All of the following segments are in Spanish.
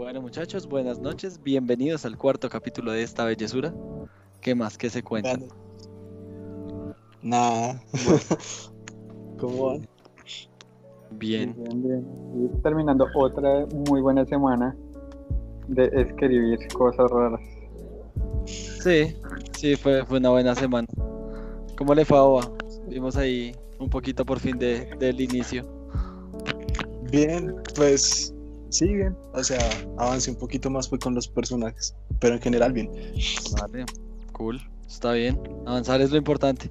Bueno muchachos, buenas noches, bienvenidos al cuarto capítulo de esta bellezura. ¿Qué más? ¿Qué se cuenta? Nada. ¿Cómo van? Bien. Bien, bien. Y terminando otra muy buena semana de escribir cosas raras. Sí, sí, fue, fue una buena semana. ¿Cómo le fue a Oba? Vimos ahí un poquito por fin de, del inicio. Bien, pues sí, bien. O sea, avancé un poquito más fue con los personajes, pero en general bien. Vale, cool, está bien. Avanzar es lo importante.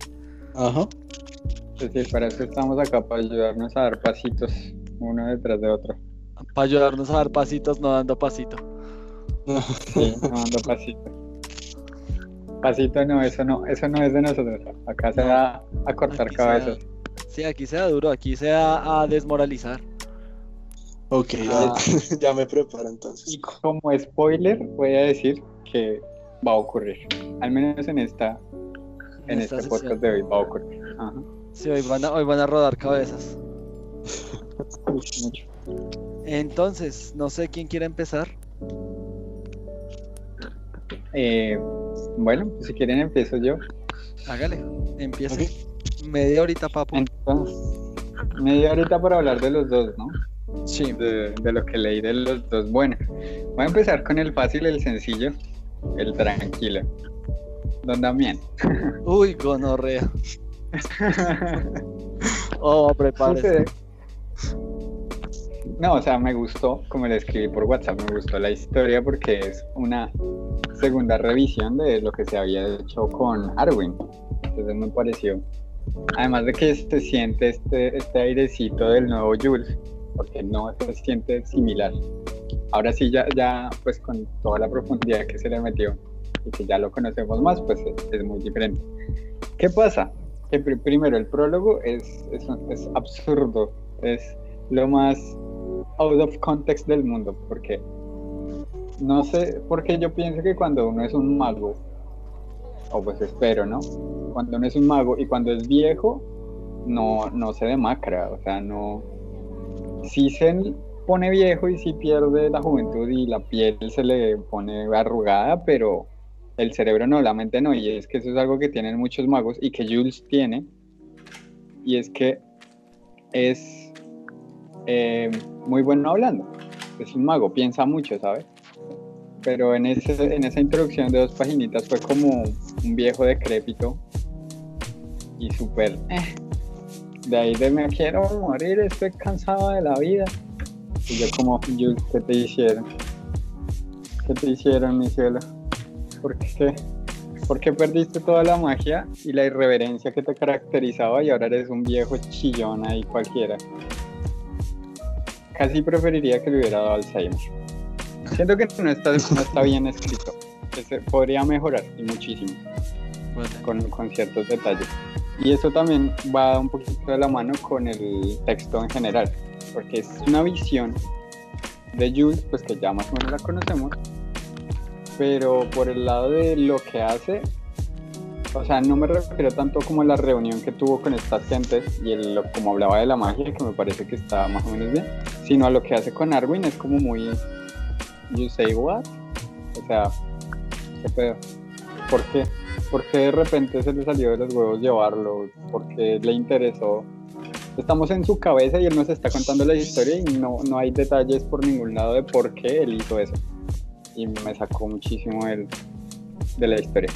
Ajá. Es decir, para eso estamos acá, para ayudarnos a dar pasitos uno detrás de otro. Para ayudarnos a dar pasitos, no dando pasito. Sí, no dando pasito. Pasito no, eso no, eso no es de nosotros. Acá se da a cortar Aquí cabezas. Sí, aquí se da duro, aquí se da a desmoralizar. Ok, Ah. ya, ya me preparo entonces. Y como spoiler, voy a decir que va a ocurrir. Al menos en esta, en esta este sesión. podcast de hoy va a ocurrir. Ajá. Sí, hoy van a, hoy van a rodar cabezas. Entonces, no sé quién quiere empezar. Eh, bueno, pues si quieren empiezo yo. Hágale, empieza. Ok. Media horita, papu. Entonces, media horita para hablar de los dos, ¿no? Sí. De, de lo que leí de los dos. Bueno, voy a empezar con el fácil, el sencillo, el tranquilo. Don Damián. Uy, gonorrea. Oh, prepárese. No, o sea, me gustó, como le escribí por WhatsApp, me gustó la historia porque es una segunda revisión de lo que se había hecho con Arwin. Entonces me pareció, además de que se siente este, este airecito del nuevo Jules, porque no se siente similar. Ahora sí, ya, ya pues con toda la profundidad que se le metió y que ya lo conocemos más, pues es, es muy diferente. ¿Qué pasa? Que pri- primero el prólogo es, es, es absurdo, es lo más out of context del mundo, porque no sé, porque yo pienso que cuando uno es un mago, o pues espero, ¿no? Cuando uno es un mago y cuando es viejo, no, no se demacra, o sea, no... Sí se pone viejo y sí pierde la juventud y la piel se le pone arrugada, pero el cerebro no, la mente no, y es que eso es algo que tienen muchos magos y que Jules tiene, y es que es eh, muy bueno hablando, es un mago, piensa mucho, ¿sabes? Pero en, ese, en esa introducción de dos paginitas fue como un viejo decrépito y súper... eh, de ahí de me quiero morir, estoy cansado de la vida. Y yo como, Jules, ¿qué te hicieron? ¿Qué te hicieron, mi cielo? ¿Por qué? ¿Por qué perdiste toda la magia y la irreverencia que te caracterizaba y ahora eres un viejo chillón ahí cualquiera? Casi preferiría que le hubiera dado Alzheimer. Siento que no está, no está bien escrito, que se podría mejorar y muchísimo con, con ciertos detalles. Y eso también va un poquito de la mano con el texto en general, porque es una visión de Jules, pues que ya más o menos la conocemos, pero por el lado de lo que hace, o sea, no me refiero tanto como a la reunión que tuvo con estas gentes y el, como hablaba de la magia, que me parece que está más o menos bien, sino a lo que hace con Arwin, es como muy, you say what? O sea, ¿qué pedo? ¿Por qué? ¿Por qué de repente se le salió de los huevos llevarlo? ¿Por qué le interesó? Estamos en su cabeza y él nos está contando la historia y no, no hay detalles por ningún lado de por qué él hizo eso. Y me sacó muchísimo el, de la historia.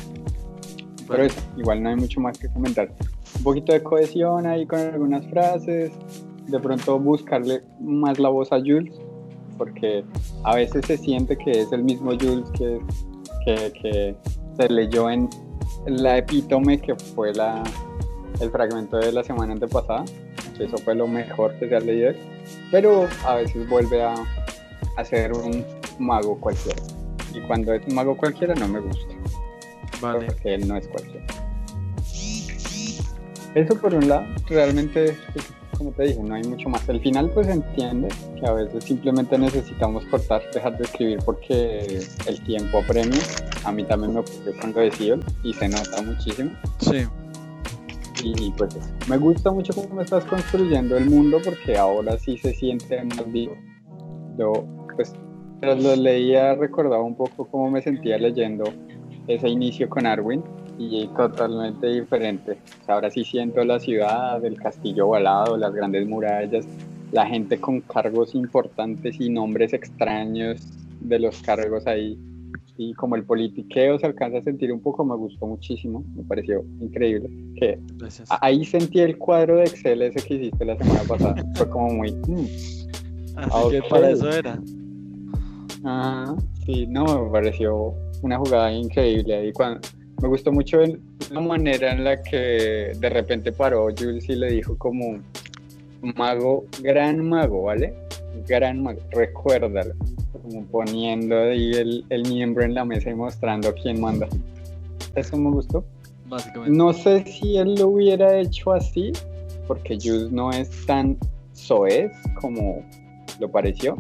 Pero eso, igual no hay mucho más que comentar. Un poquito de cohesión ahí con algunas frases. De pronto buscarle más la voz a Jules, porque a veces se siente que es el mismo Jules que, que, que se leyó en la epítome que fue la, el fragmento de la semana antepasada. que Eso fue lo mejor que se ha leído. Pero a veces vuelve a, a ser un mago cualquiera. Y cuando es un mago cualquiera no me gusta vale. porque él no es cualquiera. Eso por un lado, realmente, pues, como te dije, no hay mucho más. El final pues entiende que a veces simplemente necesitamos cortar, dejar de escribir porque el tiempo apremia. A mí también me ocurrió con lo de Sion y se nota muchísimo. Sí, Y pues eso. me gusta mucho cómo estás construyendo el mundo porque ahora sí se siente más vivo. Yo, pues, mientras lo leía recordaba un poco cómo me sentía leyendo ese inicio con Arwin y totalmente diferente. ahora sí siento la ciudad, el castillo volado, las grandes murallas, la gente con cargos importantes y nombres extraños de los cargos ahí. Y como el politiqueo se alcanza a sentir un poco, me gustó muchísimo, me pareció increíble. Que ahí sentí el cuadro de Excel ese que hiciste la semana pasada. Fue como muy... Mm, Así que para eso era. Ajá, sí, no, me pareció una jugada increíble. Y cuando, me gustó mucho la manera en la que de repente paró Jules y le dijo como mago, gran mago, ¿vale? Gran mago, recuérdalo. Como poniendo ahí el, el miembro en la mesa y mostrando quién manda. Eso me gustó. Básicamente. No sé si él lo hubiera hecho así, porque Jules no es tan soez como lo pareció.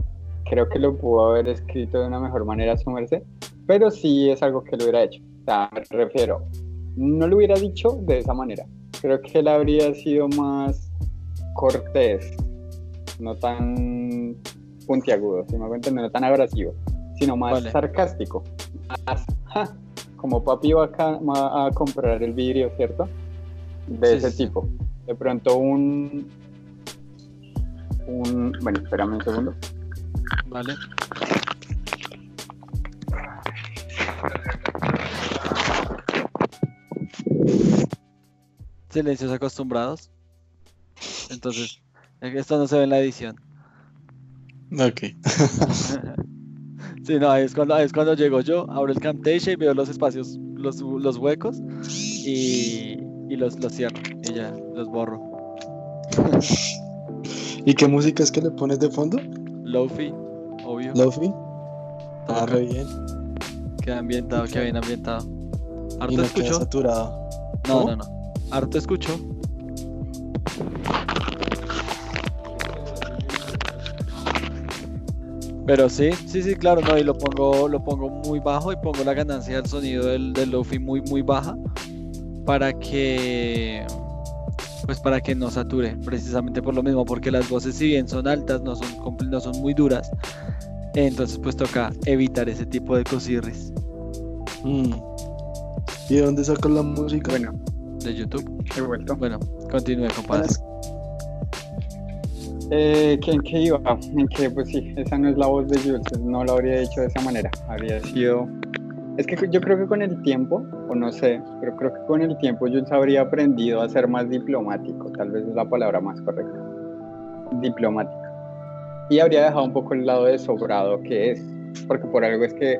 Creo que lo pudo haber escrito de una mejor manera a su merced, pero sí es algo que lo hubiera hecho. O sea, me refiero, no lo hubiera dicho de esa manera. Creo que él habría sido más cortés, no tan puntiagudo, si me voy no tan agresivo, sino más sarcástico. Más, como papi va a, comprar el vidrio, ¿cierto? De ese tipo. De pronto un, un... Bueno, espérame un segundo. Vale. Silencios acostumbrados. Entonces, esto no se ve en la edición. Ok. sí, no, es cuando, es cuando llego yo, abro el Camtasia y veo los espacios, los, los huecos y, y los, los cierro y ya, los borro. ¿Y qué música es que le pones de fondo? Lofi, obvio. Lofi. Ah, re bien. Queda ambientado, queda bien ambientado. Harto escucho. saturado. No, no, no. Harto escucho. Pero sí, sí, sí, claro, no, y lo pongo, lo pongo muy bajo y pongo la ganancia del sonido del, del Lofi muy, muy baja para que pues para que no sature, precisamente por lo mismo, porque las voces si bien son altas, no son, no son muy duras, entonces pues toca evitar ese tipo de cosirris. Mm. ¿Y de dónde sacas la música? Bueno, de YouTube. He vuelto. Bueno, continúe, compadre. Eh, ¿En qué iba? En que, pues sí, esa no es la voz de Jules, no lo habría hecho de esa manera. Habría sido es que yo creo que con el tiempo, o no sé, pero creo que con el tiempo yo habría aprendido a ser más diplomático, tal vez es la palabra más correcta. Diplomático. Y habría dejado un poco el lado de sobrado que es, porque por algo es que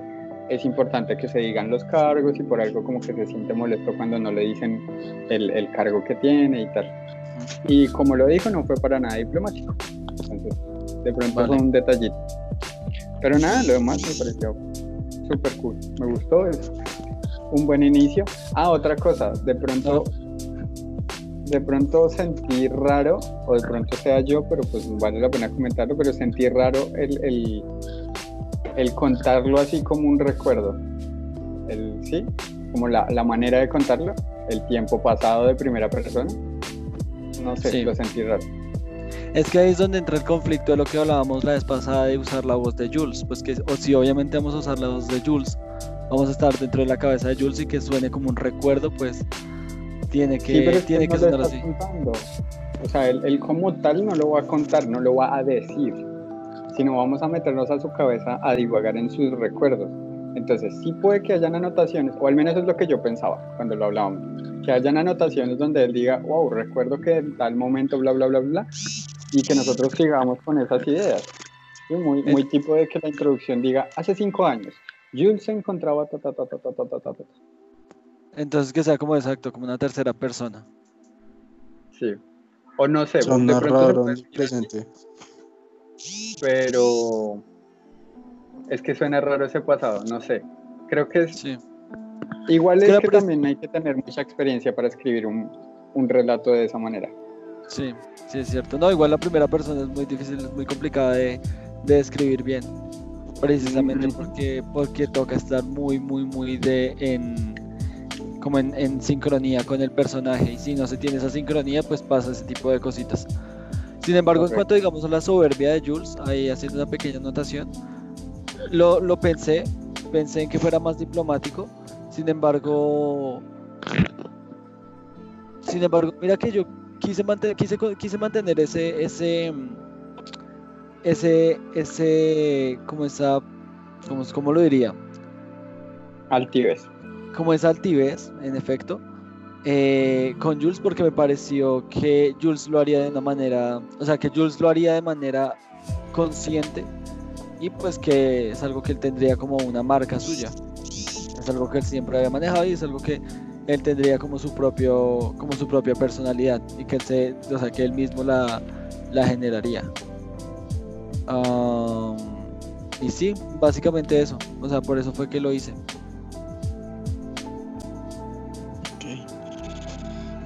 es importante que se digan los cargos y por algo como que se siente molesto cuando no le dicen el, el cargo que tiene y tal. Y como lo dijo, no fue para nada diplomático. Entonces, de pronto fue un detallito. Pero nada, lo demás me pareció súper cool. Me gustó, es un buen inicio. Ah, otra cosa, de pronto, de pronto sentí raro, o de pronto sea yo, pero pues vale la pena comentarlo, pero sentí raro el, el, contarlo así como un recuerdo. El, sí, como la, manera de contarlo, el tiempo pasado de primera persona. No sé, lo sentí raro. Es que ahí es donde entra el conflicto de lo que hablábamos la vez pasada de usar la voz de Jules. Pues que, o si obviamente vamos a usar la voz de Jules, vamos a estar dentro de la cabeza de Jules y que suene como un recuerdo, pues tiene que, tiene que sonar así. O sea, él, como tal no lo va a contar, no lo va a decir, sino vamos a meternos a su cabeza a divagar en sus recuerdos. Entonces, sí puede que hayan anotaciones, o al menos es lo que yo pensaba cuando lo hablábamos, que hayan anotaciones donde él diga, wow, recuerdo que en tal momento, bla, bla, bla, bla, y que nosotros sigamos con esas ideas. Muy, muy tipo de que la introducción diga, hace cinco años, Jules se encontraba ta, ta, ta, ta, ta, ta, ta, ta. Entonces que sea como exacto, como una tercera persona. Sí. O no sé. Son de raro presente. Pero es que suena raro ese pasado, no sé. Creo que es... Sí. Igual es que también hay que tener mucha experiencia para escribir un, un relato de esa manera. Sí, sí es cierto. No, igual la primera persona es muy difícil, es muy complicada de, de describir bien. Precisamente porque, porque toca estar muy, muy, muy de en como en, en, sincronía con el personaje. Y si no se tiene esa sincronía, pues pasa ese tipo de cositas. Sin embargo, en cuanto digamos a la soberbia de Jules, ahí haciendo una pequeña anotación, lo, lo pensé, pensé en que fuera más diplomático, sin embargo, sin embargo, mira que yo quise mantener, quise, quise mantener ese, ese, ese, ese, como esa, como, ¿cómo lo diría? Altivez. como esa altivez, en efecto, eh, con Jules porque me pareció que Jules lo haría de una manera, o sea, que Jules lo haría de manera consciente y pues que es algo que él tendría como una marca suya. Es algo que él siempre había manejado y es algo que él tendría como su propio, como su propia personalidad y que él se, o sea, que él mismo la, la generaría. Y sí, básicamente eso. O sea, por eso fue que lo hice.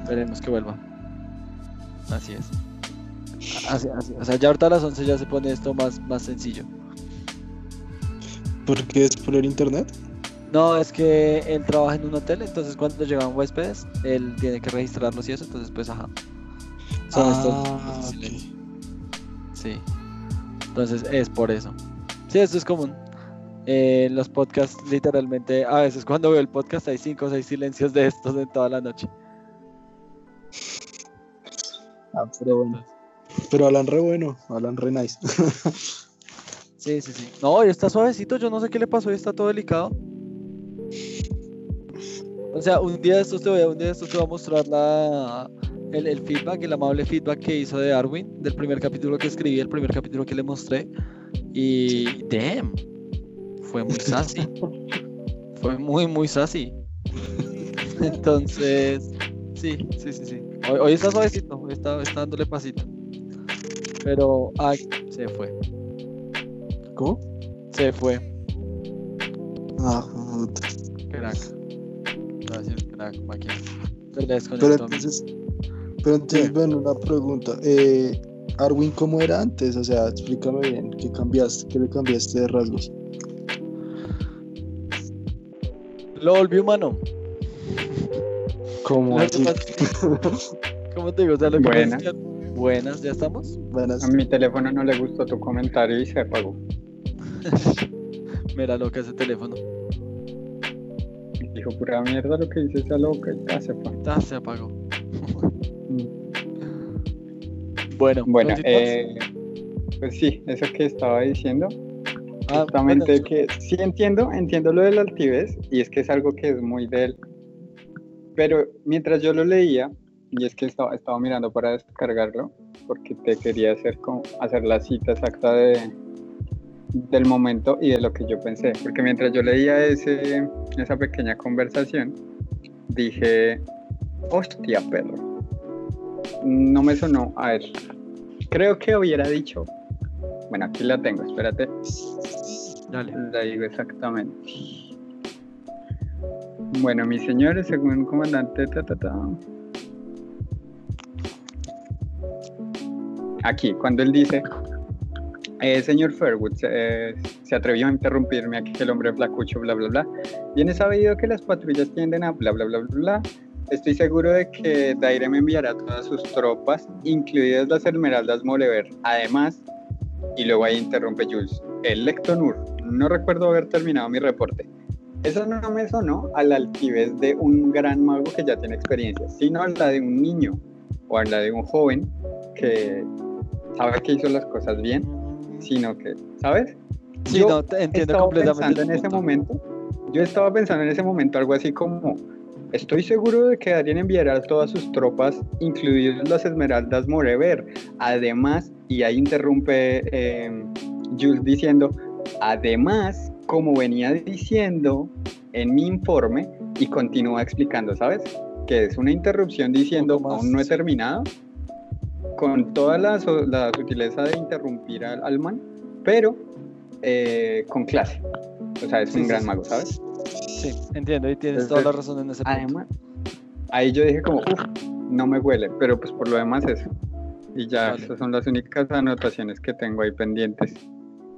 Ok. Veremos que vuelva. Así es. Así, así. O sea, ya ahorita a las 11 ya se pone esto más, más sencillo. ¿Por qué es por el internet? No, es que él trabaja en un hotel, entonces cuando llegan huéspedes, él tiene que registrarlos y eso, entonces pues ajá. Son estos- Ah, estos ok. silencios. Sí. Entonces es por eso. Sí, esto es común. Eh, los podcasts, literalmente, a veces cuando veo el podcast hay cinco o seis silencios de estos en toda la noche. Ah, pero bueno. Pero hablan re bueno, hablan re nice. Sí, sí, sí. No, y está suavecito, yo no sé qué le pasó, y está todo delicado. O sea, un día de estos te voy a, un día de estos te voy a mostrar la, el, el feedback, el amable feedback que hizo de Arwin, del primer capítulo que escribí, el primer capítulo que le mostré. Y damn, fue muy sassy. fue muy, muy sassy. Entonces, sí, sí, sí, sí. Hoy, hoy está suavecito, hoy está, está dándole pasito. Pero, ay, se fue. ¿Cómo? Se fue. Ah, puta. Crack. Gracias, crack, máquina. Pero entonces, pero entonces, Sí. bueno, una pregunta. Eh, Arwin, ¿cómo era antes? O sea, explícame bien, ¿qué cambiaste? ¿Qué le cambiaste de rasgos? Lo volví humano. ¿Cómo así? ¿Cómo te digo? O sea, lo que Buenas. que- Buenas, ¿ya estamos? Buenas. A mi teléfono no le gustó tu comentario y se apagó. Mira loca ese teléfono. Dijo pura mierda lo que dice esa loca y ya se fue. Ah, se apagó. Bueno, Bueno, ¿notitas? eh, pues sí, eso que estaba diciendo, Ah, justamente bueno, que sí entiendo, entiendo lo del altivez y es que es algo que es muy de él. Pero mientras yo lo leía, y es que estaba, estaba mirando para descargarlo, porque te quería hacer, como, hacer la cita exacta de, del momento y de lo que yo pensé. Porque mientras yo leía ese, esa pequeña conversación, dije, hostia, perro. No me sonó a él. Creo que hubiera dicho, bueno, aquí la tengo, espérate, Dale. la digo exactamente. Bueno, mis señores, según comandante, ta, ta, ta. Aquí, cuando él dice, eh, señor Fairwood, se, eh, se atrevió a interrumpirme aquí el hombre flacucho, bla, bla, bla. Bien es sabido que las patrullas tienden a bla, bla, bla, bla, bla. Estoy seguro de que Daire me enviará todas sus tropas, incluidas las Esmeraldas Molever. Además, y luego ahí interrumpe Jules, el Lectonur. No recuerdo haber terminado mi reporte. Eso no me sonó a la altivez de un gran mago que ya tiene experiencia, sino a la de un niño o a la de un joven que sabe que hizo las cosas bien, sino que, ¿sabes? Sí, Yo no, te entiendo estaba completamente. pensando en ese momento, yo estaba pensando en ese momento algo así como, estoy seguro de que Darien enviará todas sus tropas, incluidas las Esmeraldas Morever. Además, y ahí interrumpe eh, Jules diciendo, además, como venía diciendo en mi informe, y continúa explicando, ¿sabes? Que es una interrupción diciendo, aún no he terminado, con toda la, la sutileza de interrumpir al, al man, pero eh, con clase. O sea, es Sí, un sí, gran sí. mago, ¿sabes? Sí, entiendo y tienes Entonces, toda la razón en ese punto. Además, ahí yo dije como, uff, no me huele, pero pues por lo demás eso. Y ya, Vale. esas son las únicas anotaciones que tengo ahí pendientes.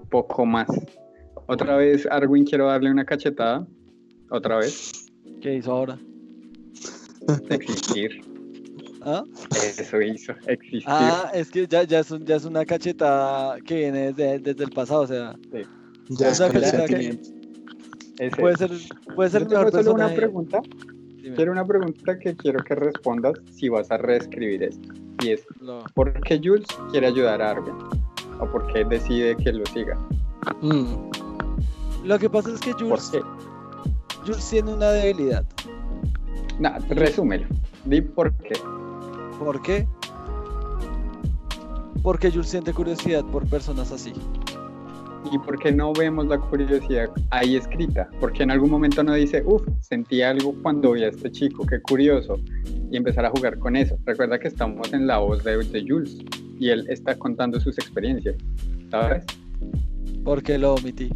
Poco más. Otra vez, Arwin, quiero darle una cachetada. Otra vez. ¿Qué hizo ahora? Existir. ¿Ah? Eso hizo, existir. Ah, es que ya, ya, es un- ya es una cachetada que viene desde, desde el pasado, o sea, Sí. Ya O sea, que Puede ser, puede ser mejor solo una pregunta. Dime, Quiero una pregunta que quiero que respondas si vas a reescribir esto. Y es, lo- ¿por qué Jules quiere ayudar a Arwen? ¿O por qué decide que lo siga? Mm, Lo que pasa es que ¿Por Jules? Jules tiene una debilidad. Nah, resúmelo. Di por qué. ¿Por qué? Porque Jules siente curiosidad por personas así. ¿Y por qué no vemos la curiosidad ahí escrita? Porque en algún momento no dice, uff, sentí algo cuando vi a este chico, qué curioso, y empezar a jugar con eso. Recuerda que estamos en la voz de, de Jules y él está contando sus experiencias, ¿sabes? Porque lo omití.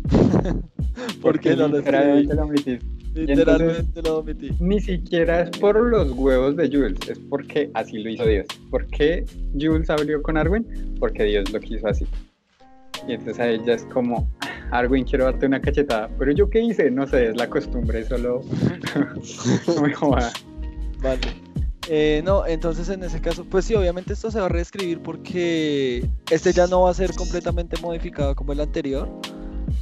Porque no lo literalmente lo omitiste. Literalmente lo omití. Ni siquiera es por los huevos de Jules, es porque así lo hizo Dios. ¿Por qué Jules abrió con Arwen? Porque Dios lo quiso así. Y entonces a ella es como, "Ah, Arwen, quiero darte una cachetada. Pero yo qué hice, no sé, es la costumbre, solo no me joda. Vale. Eh, no, entonces en ese caso, pues sí, obviamente esto se va a reescribir porque este ya no va a ser completamente modificado como el anterior,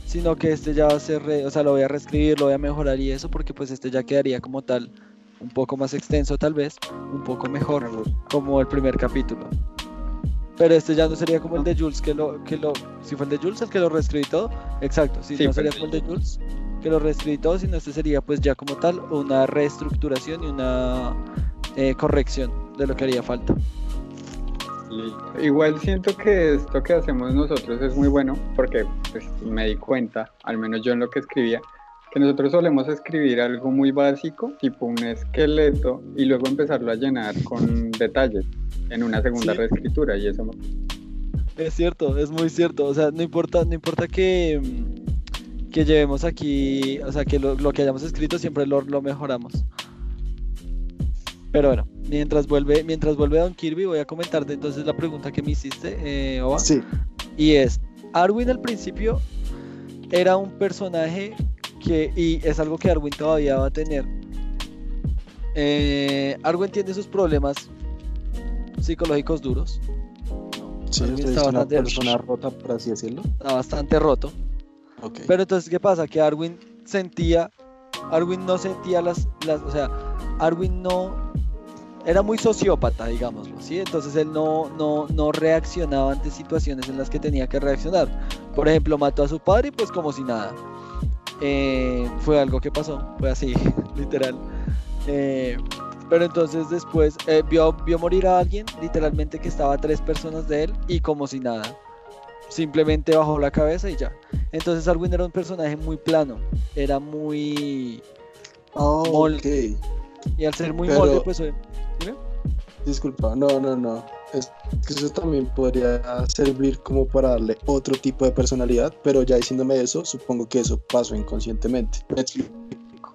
sino que este ya va a ser, re- o sea, lo voy a reescribir, lo voy a mejorar y eso, porque pues este ya quedaría como tal, un poco más extenso tal vez, un poco mejor, como el primer capítulo. Pero este ya no sería como el de Jules, que lo, que lo, si fue el de Jules el que lo reescribí todo, exacto, si Sí, no sería como el de Jules, que lo reescribí todo, sino este sería pues ya como tal una reestructuración y una eh, corrección de lo que haría falta. Igual siento que esto que hacemos nosotros es muy bueno porque pues, me di cuenta, al menos yo en lo que escribía, que nosotros solemos escribir algo muy básico, tipo un esqueleto, y luego empezarlo a llenar con detalles en una segunda Sí. reescritura y eso Es cierto, es muy cierto. O sea, no importa, no importa que, que llevemos aquí, o sea, que lo, lo que hayamos escrito siempre lo, lo mejoramos. Pero bueno, mientras vuelve, mientras vuelve Don Kirby, voy a comentarte entonces la pregunta que me hiciste, eh, Oba. Sí, Y es, Arwin al principio era un personaje que, y es algo que Arwin todavía va a tener. Eh, Arwen tiene sus problemas psicológicos duros. sí, usted está es una bastante- persona rota, por así decirlo. Está bastante roto. Ok. Pero entonces, ¿qué pasa? Que Arwin sentía, Arwin no sentía las, las, o sea, Arwin no, era muy sociópata, digámoslo, ¿sí? Entonces él no, no, no reaccionaba ante situaciones en las que tenía que reaccionar. Por ejemplo, mató a su padre y pues como si nada. Eh, fue algo que pasó, fue así, literal. Eh, pero entonces después eh, vio, vio morir a alguien, literalmente que estaba a tres personas de él y como si nada. Simplemente bajó la cabeza y ya. Entonces Arwin era un personaje muy plano, era muy... Oh. Y al ser muy Pero- molde, pues... eh, Disculpa, no, no, no. Es que eso también podría servir como para darle otro tipo de personalidad, pero ya diciéndome eso, supongo que eso pasó inconscientemente.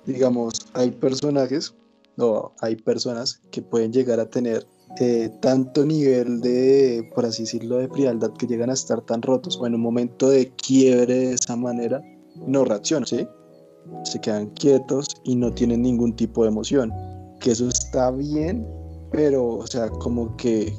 Digamos, hay personajes, o hay personas que pueden llegar a tener eh, tanto nivel de, por así decirlo, de frialdad que llegan a estar tan rotos, o en un momento de quiebre de esa manera, no reaccionan, ¿sí? Se quedan quietos y no tienen ningún tipo de emoción. Que eso está bien, pero, o sea, como que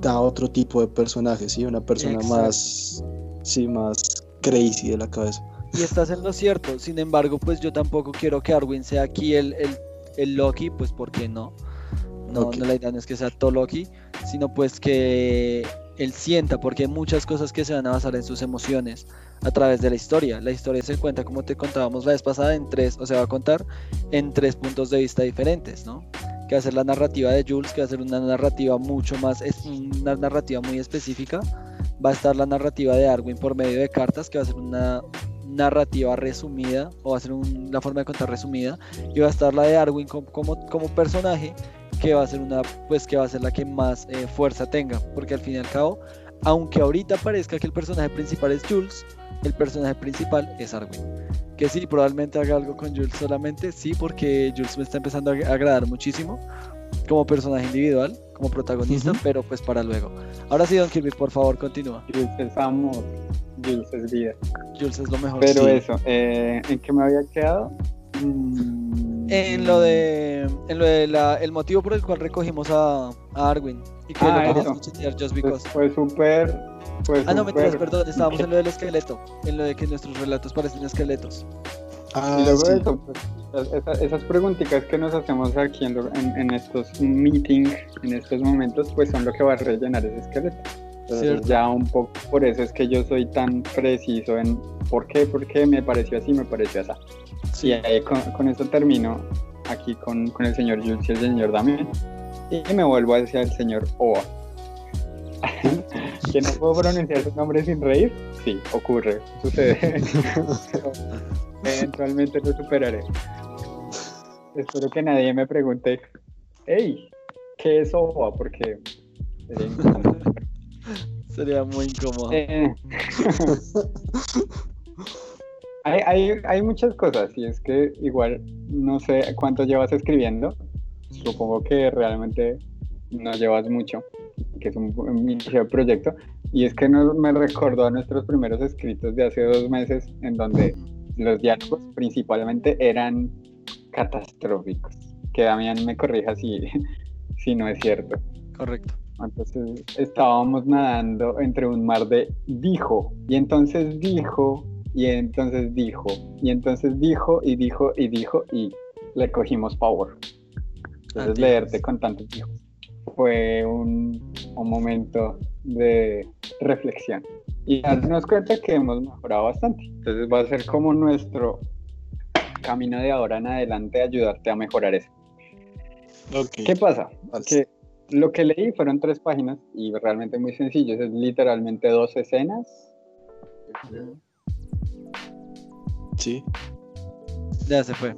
da otro tipo de personaje, ¿sí? Una persona Exacto. más, sí, más crazy de la cabeza. Y estás en lo cierto, sin embargo, pues yo tampoco quiero que Arwin sea aquí el, el, el Loki, pues porque no. No, Ok. no, la idea no es que sea todo Loki, sino pues que él sienta, porque hay muchas cosas que se van a basar en sus emociones a través de la historia. La historia se cuenta, como te contábamos la vez pasada, en tres, o se va a contar en tres puntos de vista diferentes, ¿no? Que va a ser la narrativa de Jules, que va a ser una narrativa mucho más, es una narrativa muy específica. Va a estar la narrativa de Arwin por medio de cartas, que va a ser una narrativa resumida, o va a ser la forma de contar resumida, y va a estar la de Arwin como, como, como personaje, que va a ser una, pues que va a ser la que más eh, fuerza tenga, porque al fin y al cabo, aunque ahorita parezca que el personaje principal es Jules, el personaje principal es Arwin. Que sí, probablemente haga algo con Jules solamente, sí, porque Jules me está empezando a ag- agradar muchísimo como personaje individual, como protagonista, pero pues para luego. Ahora sí, Don Kirby, por favor, continúa. Jules es amor, Jules es vida. Jules es lo mejor. Pero Sí. eso, eh, ¿en qué me había quedado? Mm, En lo de, en lo de la, el motivo por el cual recogimos a, a Arwin y que Ah, lo querías just Pues because. fue súper. Fue Ah, no, mentiras, perdón, estábamos en lo del esqueleto, en lo de que nuestros relatos parecen esqueletos. Ah, Y luego sí. de eso, pues, esas- esas, preguntitas que nos hacemos aquí en, en- en estos meetings, en estos momentos, pues son lo que va a rellenar ese esqueleto. Entonces Cierto. ya un poco por eso es que yo soy tan preciso en por qué, por qué me pareció así, me pareció así. Y ahí con, con eso termino aquí con, con el señor Jules y el señor Damián. Y me vuelvo hacia el señor Oa. Que no puedo pronunciar su nombre sin reír. Sí, ocurre, sucede. Eventualmente lo superaré. Espero que nadie me pregunte, hey, ¿qué es OVA? Porque sería incómodo. Sería muy incómodo. Eh, hay, hay, hay muchas cosas y es que igual no sé cuánto llevas escribiendo. Supongo que realmente no llevas mucho, que es un, un inicio de proyecto. Y es que no, me recordó a nuestros primeros escritos de hace dos meses en donde los diálogos principalmente eran catastróficos. Que Damián me corrija si, si no es cierto. Correcto. Entonces estábamos nadando entre un mar de dijo, y entonces dijo, y entonces dijo, y entonces dijo, y dijo, y dijo, y le cogimos pavor. Entonces leerte con tantos hijos fue un, un momento de reflexión. Y darnos cuenta que hemos mejorado bastante. Entonces va a ser como nuestro camino de ahora en adelante ayudarte a mejorar eso. Ok. ¿Qué pasa? Vale. Que lo que leí fueron tres páginas y realmente muy sencillo. Es literalmente dos escenas. Sí. Ya se fue.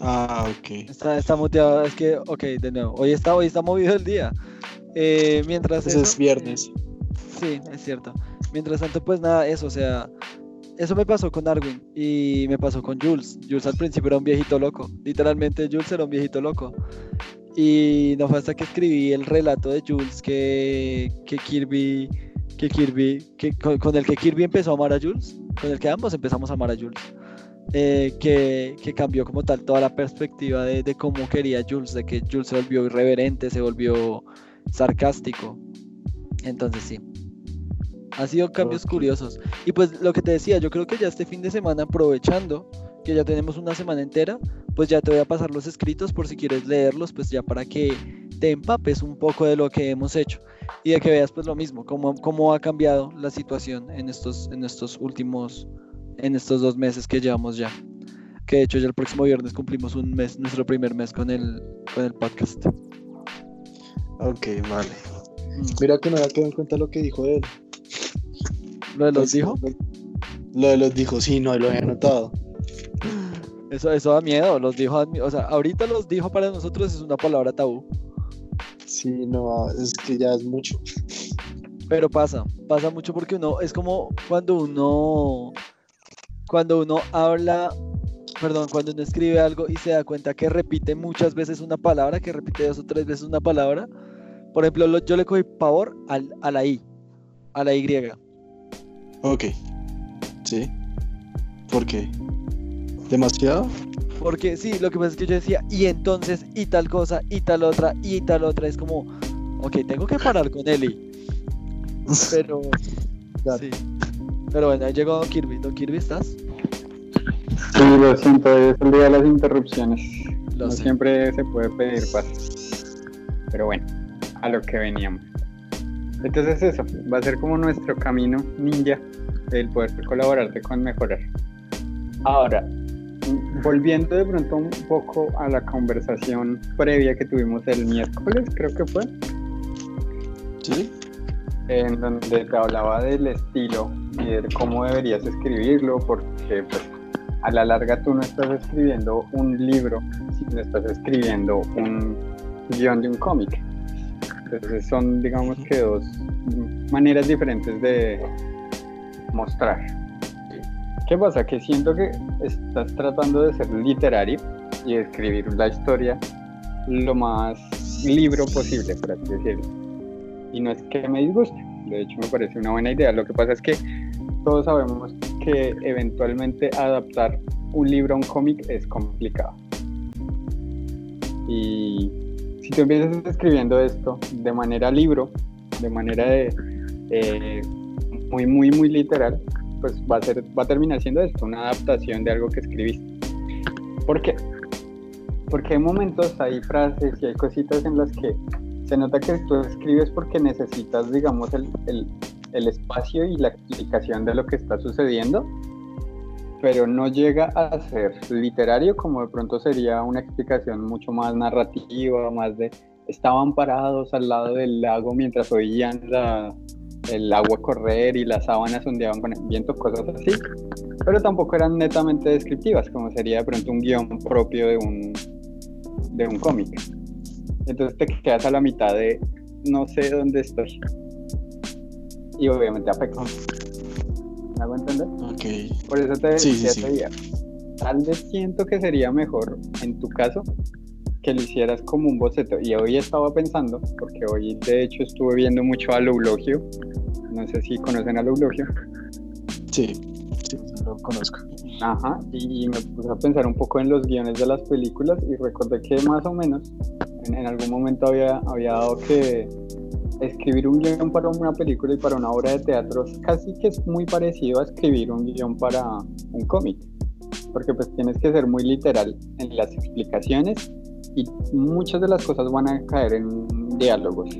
Ah, ok. Está, está muteado. Es que, ok, de nuevo. Hoy está, hoy está movido el día. Eh, mientras eso, es viernes. Sí, es cierto. Mientras tanto, pues nada, eso, o sea, eso me pasó con Arwin y me pasó con Jules. Jules al principio era un viejito loco, literalmente Jules era un viejito loco. Y no fue hasta que escribí el relato de Jules que, que Kirby, que Kirby, que, con, con el que Kirby empezó a amar a Jules, con el que ambos empezamos a amar a Jules. Eh, que, que cambió como tal toda la perspectiva de, de cómo quería Jules, de que Jules se volvió irreverente, se volvió sarcástico. Entonces sí. Ha sido cambios curiosos. Y pues lo que te decía, yo creo que ya este fin de semana, aprovechando que ya tenemos una semana entera, pues ya te voy a pasar los escritos por si quieres leerlos, pues ya para que te empapes un poco de lo que hemos hecho y de que veas pues lo mismo, cómo, cómo ha cambiado la situación en estos, en estos últimos, en estos dos meses que llevamos ya. Que de hecho ya el próximo viernes cumplimos un mes, nuestro primer mes con el, con el podcast. Ok, vale. Mm. Mira que no había quedado en cuenta lo que dijo él. ¿Lo de los Pues, dijo? Lo de los dijo, sí, no, lo había notado. Eso, eso da miedo, los dijo, o sea, ahorita los dijo para nosotros es una palabra tabú, Sí, no, es que ya es mucho. pero pasa, pasa mucho porque uno, es como cuando uno, cuando uno habla, perdón, cuando uno escribe algo y se da cuenta que repite muchas veces una palabra, que repite dos o tres veces una palabra, por ejemplo, lo- yo le cogí pavor al, a la I, a la Y, Ok. Sí. ¿Por qué? ¿Demasiado? porque sí, lo que pasa es que yo decía, y entonces, y tal cosa, y tal otra, y tal otra, es como, ok, tengo que parar con el I. Pero. Claro. Sí. Pero bueno, ahí llegó Don Kirby. Don Kirby, ¿estás? Sí, lo siento, es el día de las interrupciones. Lo no sé. siempre se puede pedir paz. Pero bueno, a lo que veníamos. Entonces eso, va a ser como nuestro camino ninja, el poder colaborarte con mejorar. Ahora, volviendo de pronto un poco a la conversación previa que tuvimos el miércoles, creo que fue, Sí. en donde te hablaba del estilo y de cómo deberías escribirlo, porque pues, a la larga tú no estás escribiendo un libro, sino estás escribiendo un guion de un cómic. Entonces son, digamos que dos maneras diferentes de mostrar. ¿Qué pasa? Que siento que estás tratando de ser literario y escribir la historia lo más libro posible, por así decirlo. Y no es que me disguste, de hecho me parece una buena idea. Lo que pasa es que todos sabemos que eventualmente adaptar un libro a un cómic es complicado. Y si tú empiezas escribiendo esto de manera libro, de manera de, eh, muy, muy, muy literal, pues va a, ser, va a terminar siendo esto, una adaptación de algo que escribiste. ¿Por qué? Porque hay momentos, hay frases y hay cositas en las que se nota que tú escribes porque necesitas, digamos, el, el, el espacio y la explicación de lo que está sucediendo, pero no llega a ser literario como de pronto sería una explicación mucho más narrativa, más de estaban parados al lado del lago mientras oían la, el agua correr y las sábanas ondeaban con el viento, cosas así, pero tampoco eran netamente descriptivas, como sería de pronto un guion propio de un, de un cómic. Entonces te quedas a la mitad de no sé dónde estoy. Y obviamente afecta. ¿Me hago entender? Ok. Por eso te Sí, decía sí, sí. día. Tal vez siento que sería mejor, en tu caso, que lo hicieras como un boceto. Y hoy estaba pensando, porque hoy de hecho estuve viendo mucho a Loulogio. No sé si conocen a Loulogio. Sí, sí, lo conozco. Ajá, y, y me puse a pensar un poco en los guiones de las películas y recordé que más o menos en, en algún momento había, había dado que escribir un guion para una película y para una obra de teatro casi que es muy parecido a escribir un guion para un cómic, porque pues tienes que ser muy literal en las explicaciones y muchas de las cosas van a caer en diálogos.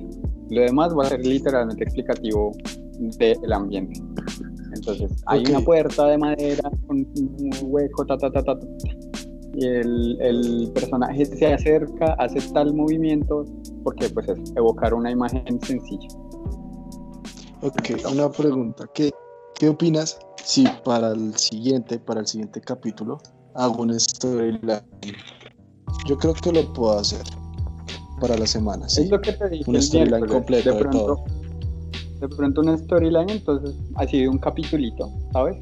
Lo demás va a ser literalmente explicativo del ambiente. Entonces, hay una puerta de madera con un hueco, ta, ta, ta, ta, ta, y el, el personaje se acerca, hace tal movimiento, porque pues es evocar una imagen sencilla. Ok, una pregunta. ¿Qué, qué opinas si para el siguiente, para el siguiente capítulo, hago un storyline? Yo creo que lo puedo hacer para la semana, ¿sí? Es lo que te dije Un storyline completo de de pronto, todo. de pronto una storyline, entonces así de un capitulito, ¿sabes?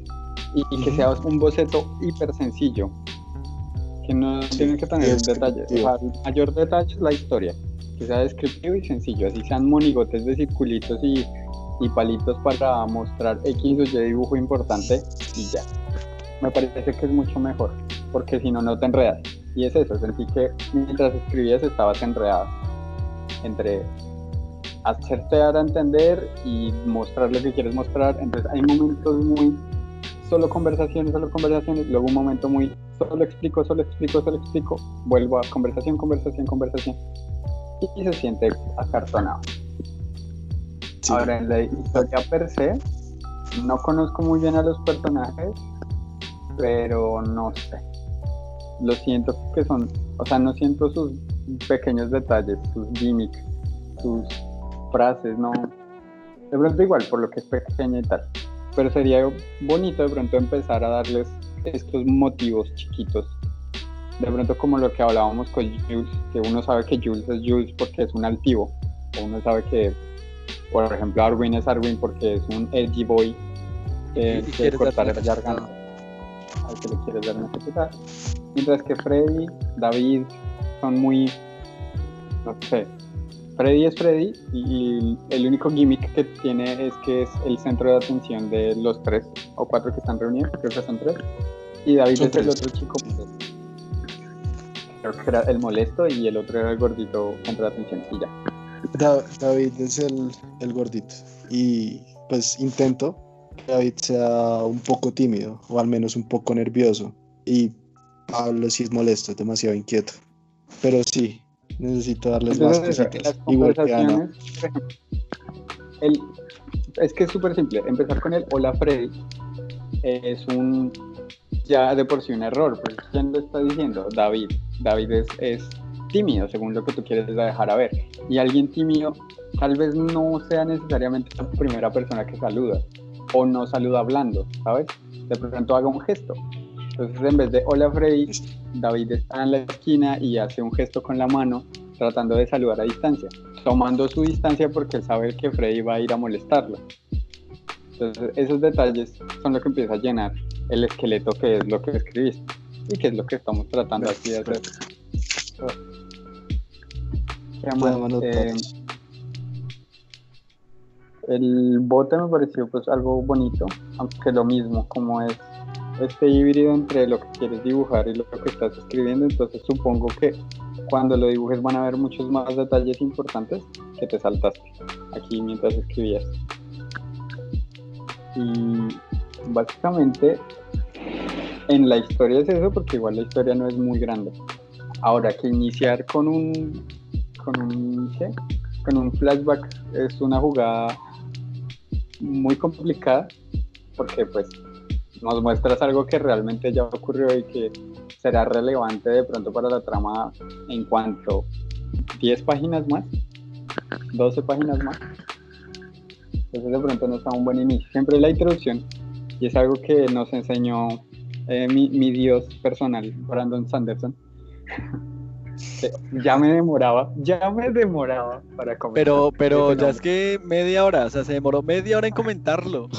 Y, y que sea un boceto hiper sencillo, que no Sí, tiene que tener detalles. O sea, el mayor detalle es la historia, que sea descriptivo y sencillo, así sean monigotes de circulitos y, y palitos para mostrar X o Y dibujo importante y ya. Me parece que es mucho mejor, porque si no, no te enredas. Y es eso, sentí que mientras escribías estabas enredado entre hacerte dar a entender y mostrar lo que quieres mostrar. Entonces hay momentos muy solo conversaciones, solo conversaciones, luego un momento muy solo explico, solo explico, solo explico, vuelvo a conversación, conversación, conversación. Y se siente acartonado. Sí. Ahora, en la historia per se, no conozco muy bien a los personajes, pero no sé. Lo siento que son, o sea, no siento sus pequeños detalles, sus gimmicks, sus frases, no. De pronto igual, por lo que es pequeña y tal. Pero sería bonito de pronto empezar a darles estos motivos chiquitos. De pronto como lo que hablábamos con Jules, que uno sabe que Jules es Jules porque es un altivo. O uno sabe que, por ejemplo, Arwin es Arwin porque es un edgy boy que y quiere cortar el garganta al que le quieres dar una. Mientras que Freddy, David son muy, no sé, Freddy es Freddy y el único gimmick que tiene es que es el centro de atención de los tres o cuatro que están reunidos, creo que son tres. Y David Son es el otro chico, creo que era el molesto y el otro era el gordito centro de atención y ya. Da- David es el, el gordito. Y pues intento que David sea un poco tímido o al menos un poco nervioso. Y Pablo sí es molesto, es demasiado inquieto. Pero sí, necesito darles más Entonces, cositas. Igual que Ana. el- es que es súper simple. Empezar con el hola Freddy es un ya de por sí un error. Pues, ¿Quién lo está diciendo? David. David es, es tímido, según lo que tú quieres dejar a ver. Y alguien tímido tal vez no sea necesariamente la primera persona que saluda o no saluda hablando, ¿sabes? De pronto haga un gesto. Entonces, en vez de hola Freddy, David está en la esquina y hace un gesto con la mano tratando de saludar a distancia, tomando su distancia porque sabe que Freddy va a ir a molestarlo. Entonces, esos detalles son lo que empieza a llenar el esqueleto que es lo que escribiste y que es lo que estamos tratando aquí de hacer. Eh, el bote me pareció pues algo bonito, aunque lo mismo, como es este híbrido entre lo que quieres dibujar y lo que estás escribiendo, entonces supongo que cuando lo dibujes van a haber muchos más detalles importantes que te saltaste aquí mientras escribías. Y básicamente en la historia es eso porque igual la historia no es muy grande. Ahora que iniciar con un con un ¿qué? con flashback es una jugada muy complicada porque pues nos muestras algo que realmente ya ocurrió y que será relevante de pronto para la trama en cuanto 10 páginas más, 12 páginas más. Entonces de pronto no está un buen inicio. Siempre la introducción y es algo que nos enseñó eh, mi, mi dios personal, Brandon Sanderson. ya me demoraba, ya me demoraba para comentar. Pero, pero ya es que media hora, o sea, se demoró media hora en comentarlo.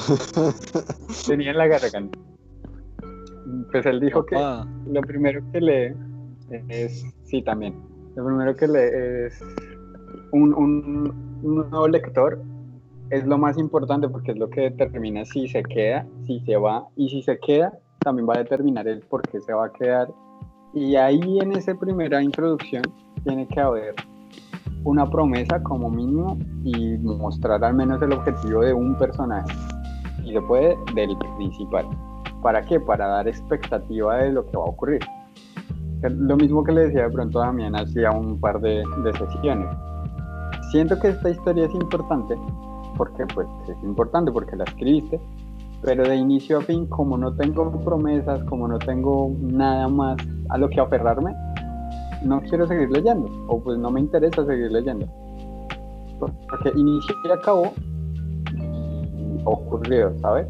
tenía en la garganta. Pues él dijo que lo primero que lee es, sí, también, lo primero que lee es un, un, un nuevo lector es lo más importante porque es lo que determina si se queda, si se va y si se queda también va a determinar el por qué se va a quedar y ahí en esa primera introducción tiene que haber una promesa como mínimo y mostrar al menos el objetivo de un personaje y se puede del principal. ¿Para qué? Para dar expectativa de lo que va a ocurrir. Lo mismo que le decía de pronto a Damián hacía un par de, de sesiones. Siento que esta historia es importante porque pues es importante porque la escribiste, pero de inicio a fin, como no tengo promesas, como no tengo nada más a lo que aferrarme, no quiero seguir leyendo, o pues no me interesa seguir leyendo. Porque inició y acabó ocurrió, ¿sabes?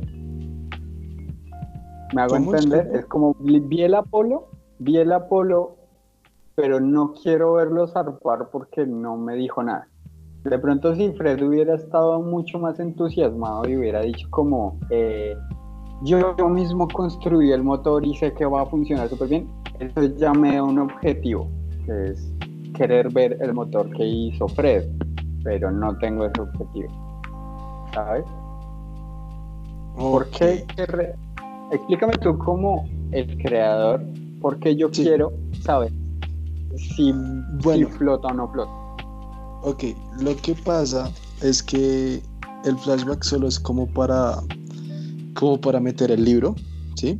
Me hago entender, es como vi el Apolo, vi el Apolo, pero no quiero verlo zarpar porque no me dijo nada. De pronto si Fred hubiera estado mucho más entusiasmado y hubiera dicho como, eh, yo, yo mismo construí el motor y sé que va a funcionar súper bien, eso ya me da un objetivo, que es querer ver el motor que hizo Fred, pero no tengo ese objetivo. ¿Sabes? ¿Por qué? Explícame tú como el creador, por qué yo Sí. quiero saber si, Bueno. si flota o no flota. Ok, lo que pasa es que el flashback solo es como para como para meter el libro, ¿sí?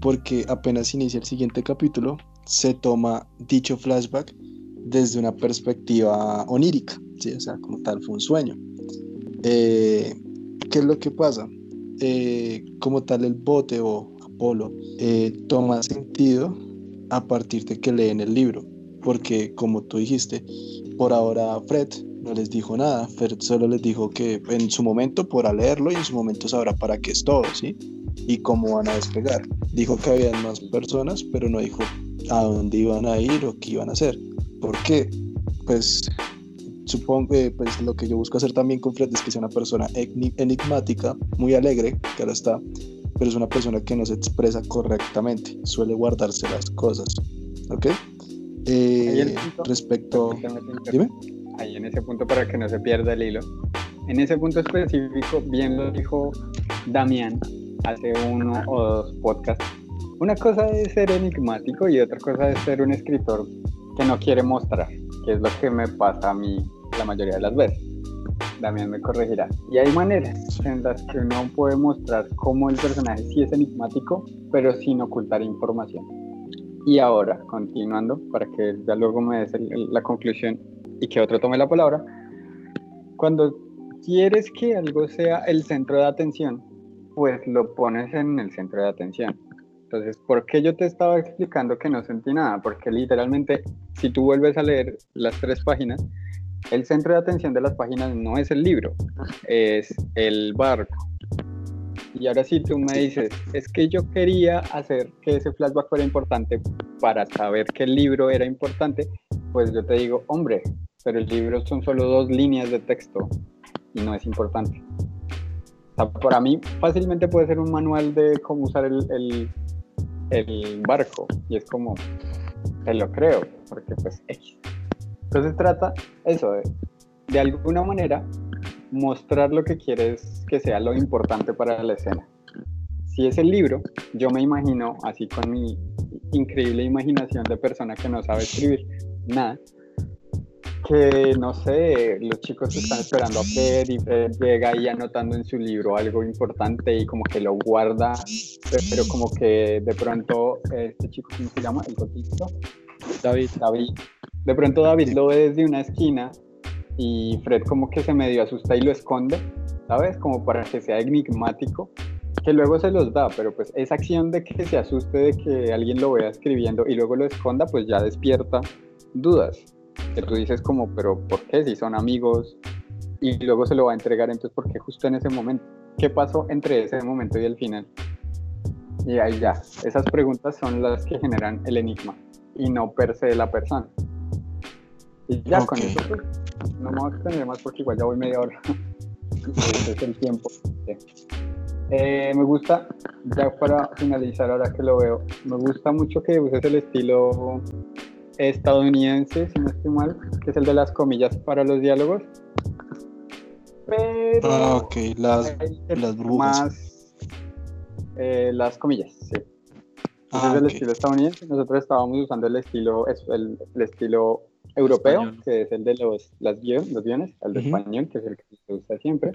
Porque apenas inicia el siguiente capítulo, se toma dicho flashback desde una perspectiva onírica, ¿sí? O sea, como tal fue un sueño. Eh, ¿Qué es lo que pasa? Eh, como tal el bote o Apolo eh, toma sentido a partir de que leen el libro, porque como tú dijiste, por ahora Fred no les dijo nada. Fred solo les dijo que en su momento podrá leerlo y en su momento sabrá para qué es todo, ¿sí? Y cómo van a despegar. Dijo que habían más personas, pero no dijo a dónde iban a ir o qué iban a hacer. ¿Por qué? Pues supongo que pues, lo que yo busco hacer también con Fred es que sea una persona eni- enigmática, muy alegre, que ahora está, pero es una persona que no se expresa correctamente, suele guardarse las cosas. ¿Ok? Eh, respecto... Dime. Ahí en ese punto para que no se pierda el hilo. En ese punto específico, bien lo dijo Damián hace uno o dos podcasts. Una cosa es ser enigmático y otra cosa es ser un escritor que no quiere mostrar, que es lo que me pasa a mí la mayoría de las veces. Damián me corregirá. Y hay maneras en las que uno puede mostrar cómo el personaje sí es enigmático, pero sin ocultar información. Y ahora, continuando, para que ya luego me des el- la conclusión y que otro tome la palabra, cuando quieres que algo sea el centro de atención, pues lo pones en el centro de atención. Entonces, ¿por qué yo te estaba explicando que no sentí nada? Porque literalmente, si tú vuelves a leer las tres páginas, el centro de atención de las páginas no es el libro, es el barco. Y ahora sí tú me dices, es que yo quería hacer que ese flashback fuera importante para saber que el libro era importante, pues yo te digo, hombre, pero el libro son solo dos líneas de texto y no es importante. O sea, para mí fácilmente puede ser un manual de cómo usar el, el, el barco y es como, te lo creo, porque pues X. Entonces trata eso, de, de alguna manera mostrar lo que quieres que sea lo importante para la escena. Si es el libro, yo me imagino, así con mi increíble imaginación de persona que no sabe escribir, nada. Que no sé, los chicos están esperando a Fred y Fred llega ahí anotando en su libro algo importante y como que lo guarda, pero como que de pronto este chico, ¿cómo se llama? El gotito. David. David. De pronto David lo ve desde una esquina y Fred como que se medio asusta y lo esconde, ¿sabes? Como para que sea enigmático, que luego se los da, pero pues esa acción de que se asuste de que alguien lo vea escribiendo y luego lo esconda, pues ya despierta dudas. Que tú dices como, pero ¿por qué? Si son amigos y luego se lo va a entregar, entonces ¿por qué justo en ese momento? ¿Qué pasó entre ese momento y el final? Y ahí ya, esas preguntas son las que generan el enigma y no per se la persona. Y ya con Ok. eso pues, no me voy a extender más porque igual ya voy media hora. Ese es el tiempo. Eh, me gusta, ya para finalizar ahora que lo veo, me gusta mucho que uses el estilo estadounidense, si no estoy mal, que es el de las comillas para los diálogos. Pero Ah, ok, las, las burbujas. más eh, las comillas, sí. Ese Ah, es el estilo estadounidense. Nosotros estábamos usando el estilo, es el, el estilo europeo, Español. que es el de los, las guion- los guiones, el de español, que es el que se usa siempre.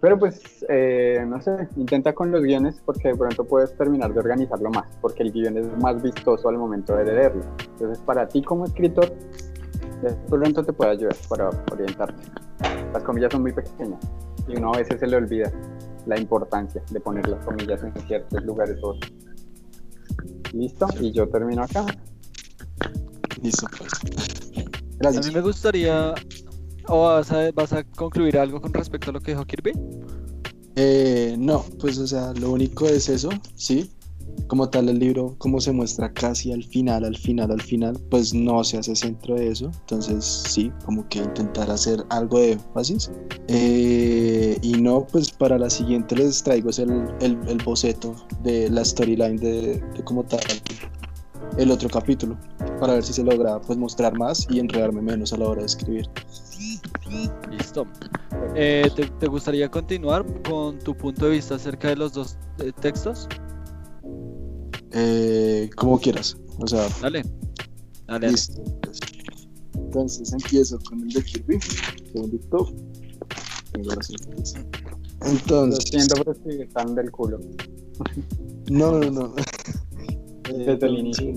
Pero pues, eh, no sé, intenta con los guiones porque de pronto puedes terminar de organizarlo más, porque el guion es más vistoso al momento de leerlo. Entonces, para ti como escritor, de pronto te puede ayudar para orientarte. Las comillas son muy pequeñas y uno a veces se le olvida la importancia de poner las comillas en ciertos lugares otros. Listo, y yo termino acá. Listo, pues. A Gracias. mí me gustaría. ¿O vas a, vas a concluir algo con respecto a lo que dijo Kirby? Eh, no, pues o sea, lo único es eso, sí. Como tal el libro, como se muestra casi al final, al final, al final, pues no se hace centro de eso. Entonces sí, como que intentar hacer algo de énfasis. Eh, y no, pues para la siguiente les traigo es el, el, el boceto de la storyline de, de como tal el otro capítulo, para ver si se logra pues mostrar más y enredarme menos a la hora de escribir. Listo. Eh, ¿te, te gustaría continuar con tu punto de vista acerca de los dos eh, textos? Eh, como quieras, o sea, Dale. Dale. Listo. pues. Entonces empiezo con el de Kirby. Segundito. Tengo notas. Lo Entonces, siento escribir tan del culo. no, no, no. Desde el inicio.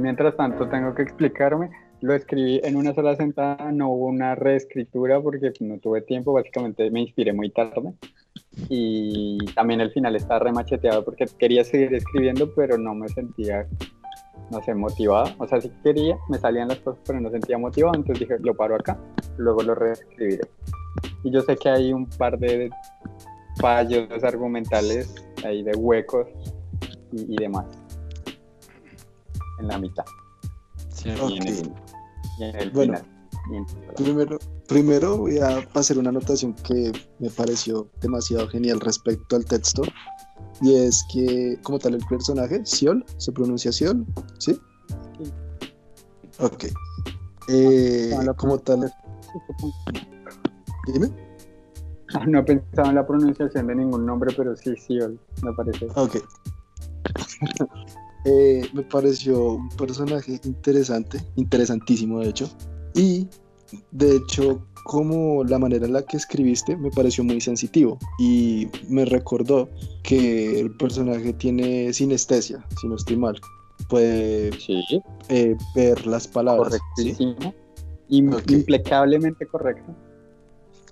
Mientras tanto, tengo que explicarme. Lo escribí en una sola sentada, no hubo una reescritura porque no tuve tiempo, básicamente me inspiré muy tarde. Y también el final está remacheteado porque quería seguir escribiendo, pero no me sentía, no sé, motivado. O sea, sí quería, me salían las cosas, pero no sentía motivado, entonces dije, lo paro acá, luego lo reescribiré. Y yo sé que hay un par de fallos argumentales, ahí de huecos y, y demás en la mitad Cierto. y en el, y en el Bueno. final. Primero, primero voy a hacer una anotación que me pareció demasiado genial respecto al texto. Y es que, como tal, el personaje, Siol, se pronuncia Siol, ¿sí? Sí. Ok. Eh, No, como tal, dime. No he pensado en la pronunciación de ningún nombre, pero sí, sí, me parece. Ok. Eh, me pareció un personaje interesante, interesantísimo de hecho. Y de hecho, como la manera en la que escribiste me pareció muy sensitivo. Y me recordó que el personaje tiene sinestesia, si no estoy mal. Puede Sí, eh, ver las palabras. ¿sí? correctísimo. Im- Ok. Impecablemente correcto.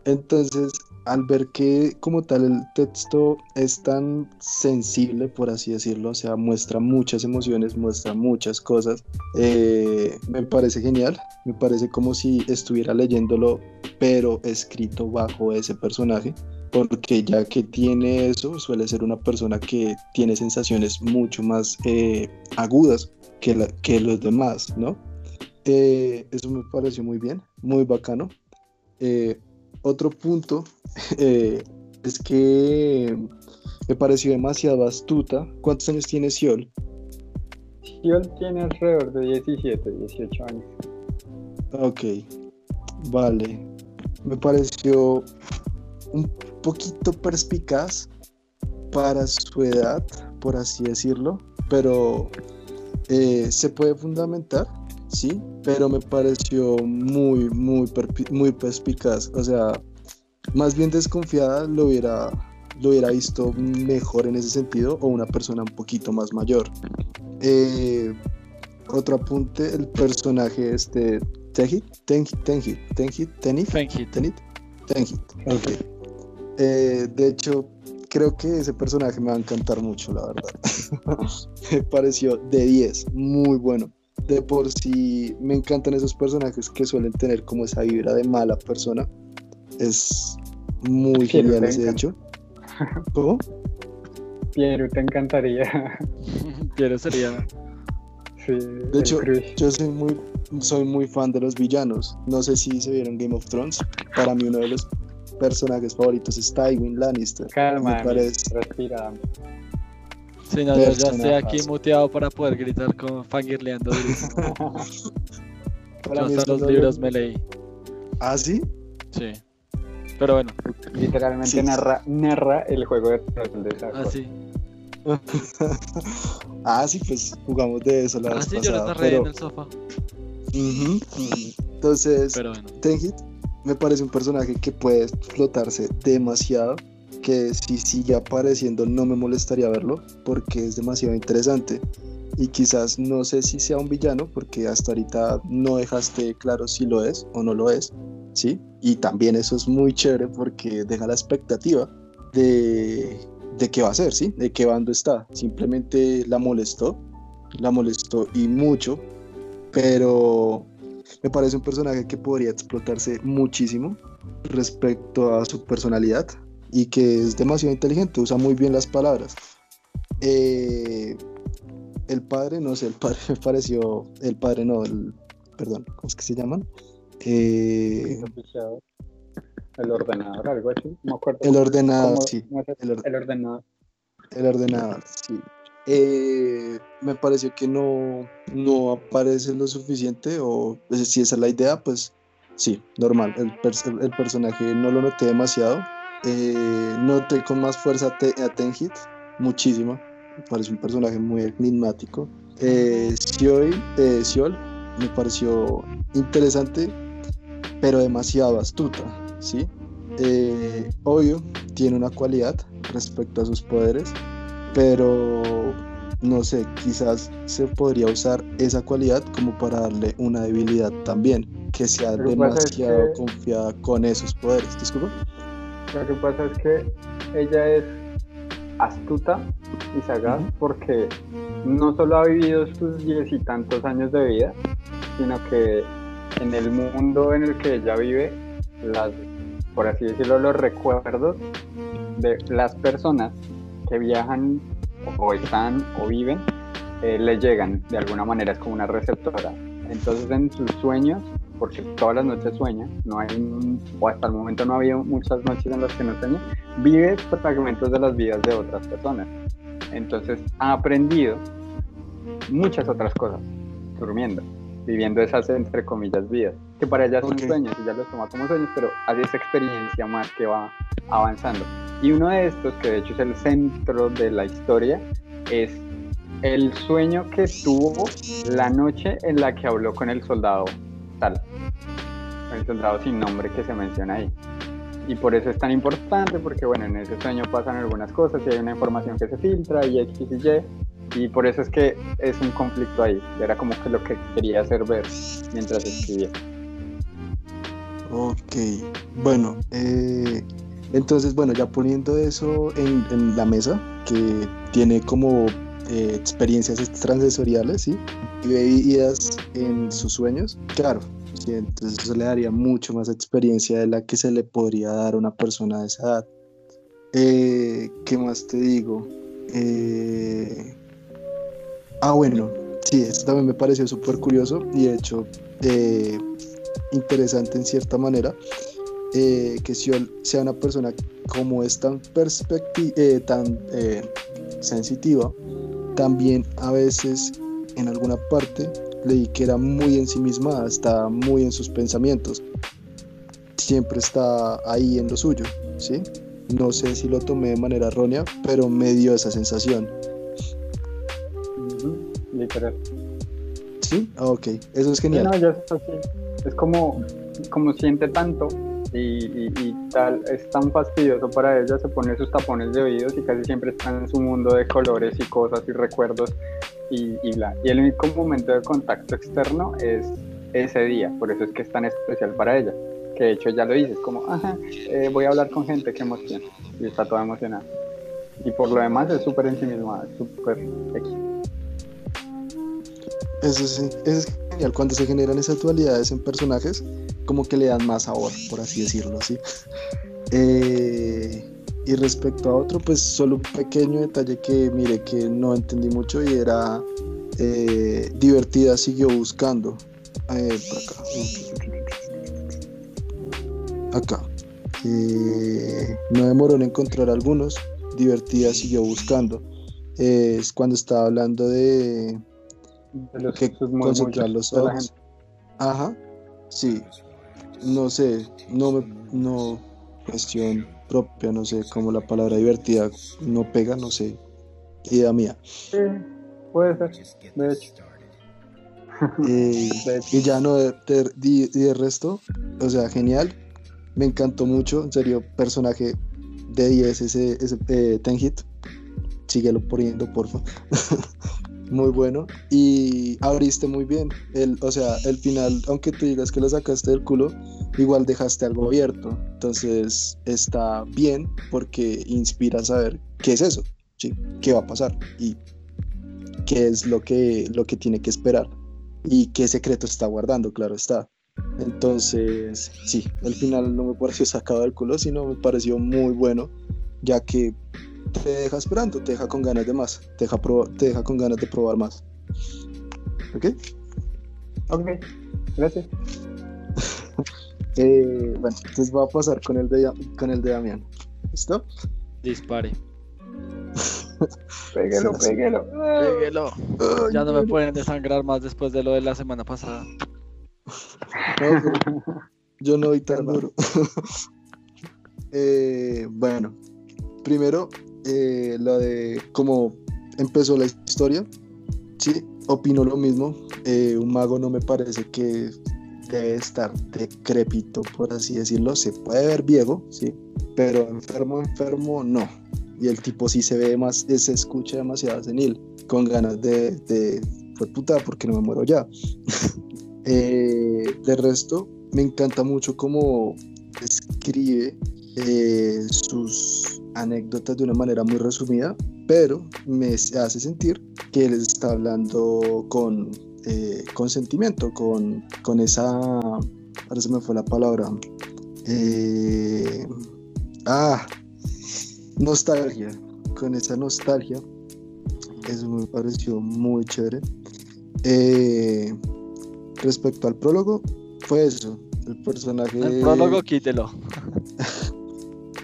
Entonces, al ver que como tal el texto es tan sensible, por así decirlo, o sea, muestra muchas emociones, muestra muchas cosas, eh, me parece genial, me parece como si estuviera leyéndolo, pero escrito bajo ese personaje, porque ya que tiene eso, suele ser una persona que tiene sensaciones mucho más eh, agudas que, los demás, ¿no? Eh, eso me pareció muy bien, muy bacano. Eh, otro punto eh, es que me pareció demasiado astuta. ¿Cuántos años tiene Siol? Siol tiene alrededor de 17, 18 años. Ok, vale. Me pareció un poquito perspicaz para su edad, por así decirlo, pero eh, se puede fundamentar, sí, pero me pareció muy, muy, muy perspicaz. O sea, más bien desconfiada lo hubiera, lo hubiera visto mejor en ese sentido o una persona un poquito más mayor. Eh, otro apunte, el personaje este Tenhit, Tenhit, Tenhit, Tenhit, Tenhit, Tenhit, Tenhit, ok. Eh, de hecho, creo que ese personaje me va a encantar mucho, la verdad. me pareció de 10, muy bueno. De por sí me encantan esos personajes que suelen tener como esa vibra de mala persona. Es muy genial ese hecho. ¿Cómo? Piero, te encantaría. Piero sería. Sí, de hecho, yo soy muy, soy muy fan de los villanos. No sé si se vieron Game of Thrones. Para mí uno de los personajes favoritos es Tywin Lannister. Calma, me parece. respira. Sí, no, yo ya estoy aquí muteado para poder gritar con fangirleando. para hasta los libros me leí. ¿Ah, sí? Sí. Pero bueno. Literalmente narra, narra el juego de Ah, sí. ah, sí, pues jugamos de eso la ah, vez sí, yo lo narré en el sofá. Entonces, Pero bueno. Tenhit me parece un personaje que puede explotarse demasiado, que si sigue apareciendo no me molestaría verlo, porque es demasiado interesante. Y quizás no sé si sea un villano, porque hasta ahorita no dejaste claro si lo es o no lo es, ¿sí? Y también eso es muy chévere porque deja la expectativa de, de qué va a ser, ¿sí? De qué bando está. Simplemente la molestó, la molestó y mucho, pero me parece un personaje que podría explotarse muchísimo respecto a su personalidad y que es demasiado inteligente, usa muy bien las palabras. Eh, el padre, no sé, el padre me pareció, el padre no, el, perdón, ¿cómo es que se llaman? Eh, el ordenador, algo así, no acuerdo. El ordenador, sí. el, el ordenador. El ordenador, sí. Eh, me pareció que no, no aparece lo suficiente, o pues, si esa es la idea, pues sí, normal. El, el personaje no lo noté demasiado. Eh, noté con más fuerza a Tenhit, muchísimo. Me parece un personaje muy enigmático. Eh, eh, Siol me pareció interesante, pero demasiado astuta, ¿sí? Eh, obvio, tiene una cualidad respecto a sus poderes, pero no sé, quizás se podría usar esa cualidad como para darle una debilidad también, que sea demasiado confiada con esos poderes. Disculpa. Lo que pasa es que ella es astuta y sagaz porque no solo ha vivido sus diez y tantos años de vida, sino que en el mundo en el que ella vive, las, por así decirlo, los recuerdos de las personas que viajan o están o viven, eh, le llegan de alguna manera, es como una receptora. Entonces en sus sueños, porque todas las noches sueña, no hay, o hasta el momento no ha habido muchas noches en las que no sueña, vive fragmentos de las vidas de otras personas. Entonces ha aprendido muchas otras cosas durmiendo, viviendo esas entre comillas vidas, que para ella son sueños, y ya los toma como sueños, pero hace esa experiencia más que va avanzando. Y uno de estos, que de hecho es el centro de la historia, es el sueño que tuvo la noche en la que habló con el soldado tal, el soldado sin nombre que se menciona ahí. Y por eso es tan importante, porque bueno, en ese sueño pasan algunas cosas y hay una información que se filtra y X y Y, y por eso es que es un conflicto ahí. Era como que lo que quería hacer ver mientras escribía. Ok, bueno, eh, entonces, bueno, ya poniendo eso en, la mesa, que tiene como eh, experiencias extrasensoriales, ¿sí? Y vividas en sus sueños, claro, entonces eso le daría mucho más experiencia de la que se le podría dar a una persona de esa edad. Eh, ¿Qué más te digo? Eh, ah, bueno, sí, esto también me pareció súper curioso y de hecho interesante en cierta manera eh, que Siol sea una persona como es tan, eh, tan eh, sensitiva, también a veces en alguna parte leí que era muy en sí misma, está muy en sus pensamientos, siempre está ahí en lo suyo. ¿sí? No sé si lo tomé de manera errónea, pero me dio esa sensación. Literal. ¿Sí? Ah, ok, eso es genial. no, ya es así. Es como, como siente tanto y, y- y tal, es tan fastidioso para ella, se pone sus tapones de oídos y casi siempre está en su mundo de colores y cosas y recuerdos y, y bla. Y el único momento de contacto externo es ese día, por eso es que es tan especial para ella. Que de hecho ya lo dices, como, ajá, eh, voy a hablar con gente, qué emoción. Y está toda emocionada. Y por lo demás es súper ensimismada, súper X. Eso es, eso es genial. Cuando se generan esas dualidades en personajes, como que le dan más sabor, por así decirlo, ¿sí? Eh, y respecto a otro, pues solo un pequeño detalle que mire que no entendí mucho y era eh, divertida siguió buscando. Eh, por acá. Acá. Eh, no demoró en encontrar algunos. Divertida siguió buscando. Es cuando estaba hablando de, De los que concentrar los ojos. Ajá, sí. No sé, no me, no, cuestión propia, no sé, como la palabra divertida no pega, no sé, idea mía. Sí, puede ser, de hecho. Eh, De hecho. y ya no, y de resto, o sea, genial, me encantó mucho, en serio, personaje de 10 ese, ese eh, Ten Hit, síguelo poniendo, porfa. muy bueno y abriste muy bien. El, o sea el final aunque tú digas que lo sacaste del culo igual dejaste algo abierto. Entonces está bien porque inspira a saber qué es eso ¿sí? qué va a pasar y qué es lo que lo que tiene que esperar y qué secreto está guardando claro está. Entonces sí el final no me pareció sacado del culo sino me pareció muy bueno ya que te deja esperando, te deja con ganas de más, te deja, te deja con ganas de probar más. ¿Ok? Ok, gracias. Eh, bueno, entonces voy a pasar con el de, con el de Damián. ¿Listo? Dispare. Péguelo, Sí, péguelo. Péguelo. Ya no me pueden desangrar más después de lo de la semana pasada. No, yo no voy tan duro. Eh, bueno, primero, eh, lo de cómo empezó la historia. Sí, opino lo mismo. Eh, un mago no me parece que debe estar decrépito, por así decirlo. Se puede ver viejo, sí, pero enfermo, enfermo, no. Y el tipo sí se ve más, se escucha demasiado senil, con ganas de, de puta, porque no me muero ya. Eh, de resto, me encanta mucho cómo escribe eh, sus anécdotas de una manera muy resumida, pero me hace sentir que él está hablando con, eh, con sentimiento, con, esa... Ahora se me fue la palabra. Eh, ah, nostalgia, con esa nostalgia. Eso me pareció muy chévere. Eh, respecto al prólogo, fue eso. El personaje. El prólogo, quítelo.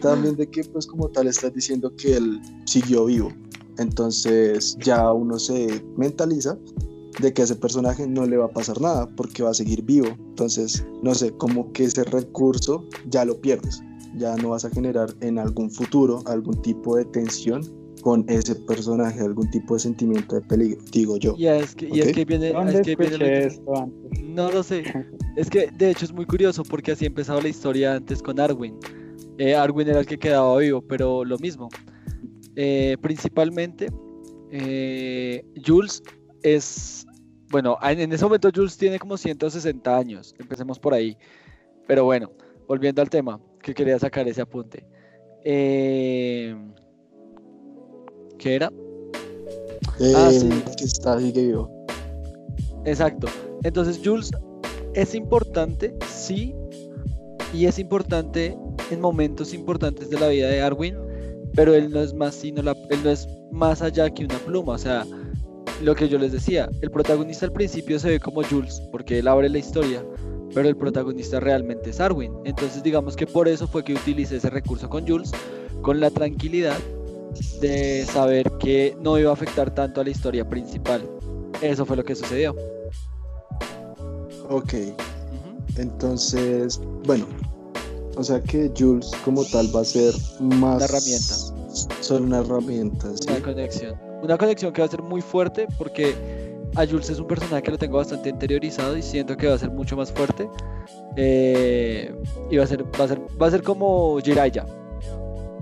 También de que, pues, como tal, estás diciendo que él siguió vivo. Entonces, ya uno se mentaliza de que a ese personaje no le va a pasar nada porque va a seguir vivo. Entonces, no sé, como que ese recurso ya lo pierdes. Ya no vas a generar en algún futuro algún tipo de tensión con ese personaje, algún tipo de sentimiento de peligro, digo yo. Y es que, y es que viene, ¿Dónde es que viene lo que- esto antes? No lo sé. Es que de hecho es muy curioso porque así empezaba la historia antes con Arwin. Eh, Arwin era el que quedaba vivo, pero lo mismo. Eh, principalmente, eh, Jules es. Bueno, en, en ese momento Jules tiene como 160 años. Empecemos por ahí. Pero bueno, volviendo al tema, que quería sacar ese apunte. Eh, ¿Qué era? Ah, sí. Que está sigue vivo. Exacto. Entonces, Jules es importante, sí, y es importante en momentos importantes de la vida de Arwin, pero él no es más sino la, él no es más allá que una pluma. O sea, lo que yo les decía, el protagonista al principio se ve como Jules, porque él abre la historia, pero el protagonista realmente es Arwin. Entonces, digamos que por eso fue que utilicé ese recurso con Jules, con la tranquilidad de saber que no iba a afectar tanto a la historia principal. Eso fue lo que sucedió. Ok. Entonces, bueno, O sea que Jules como tal va a ser más... Una herramienta. Solo una herramienta, ¿sí? Una conexión. Una conexión que va a ser muy fuerte porque a Jules es un personaje que lo tengo bastante interiorizado y siento que va a ser mucho más fuerte. Eh, y va a ser, va a ser, va a ser como Jiraiya,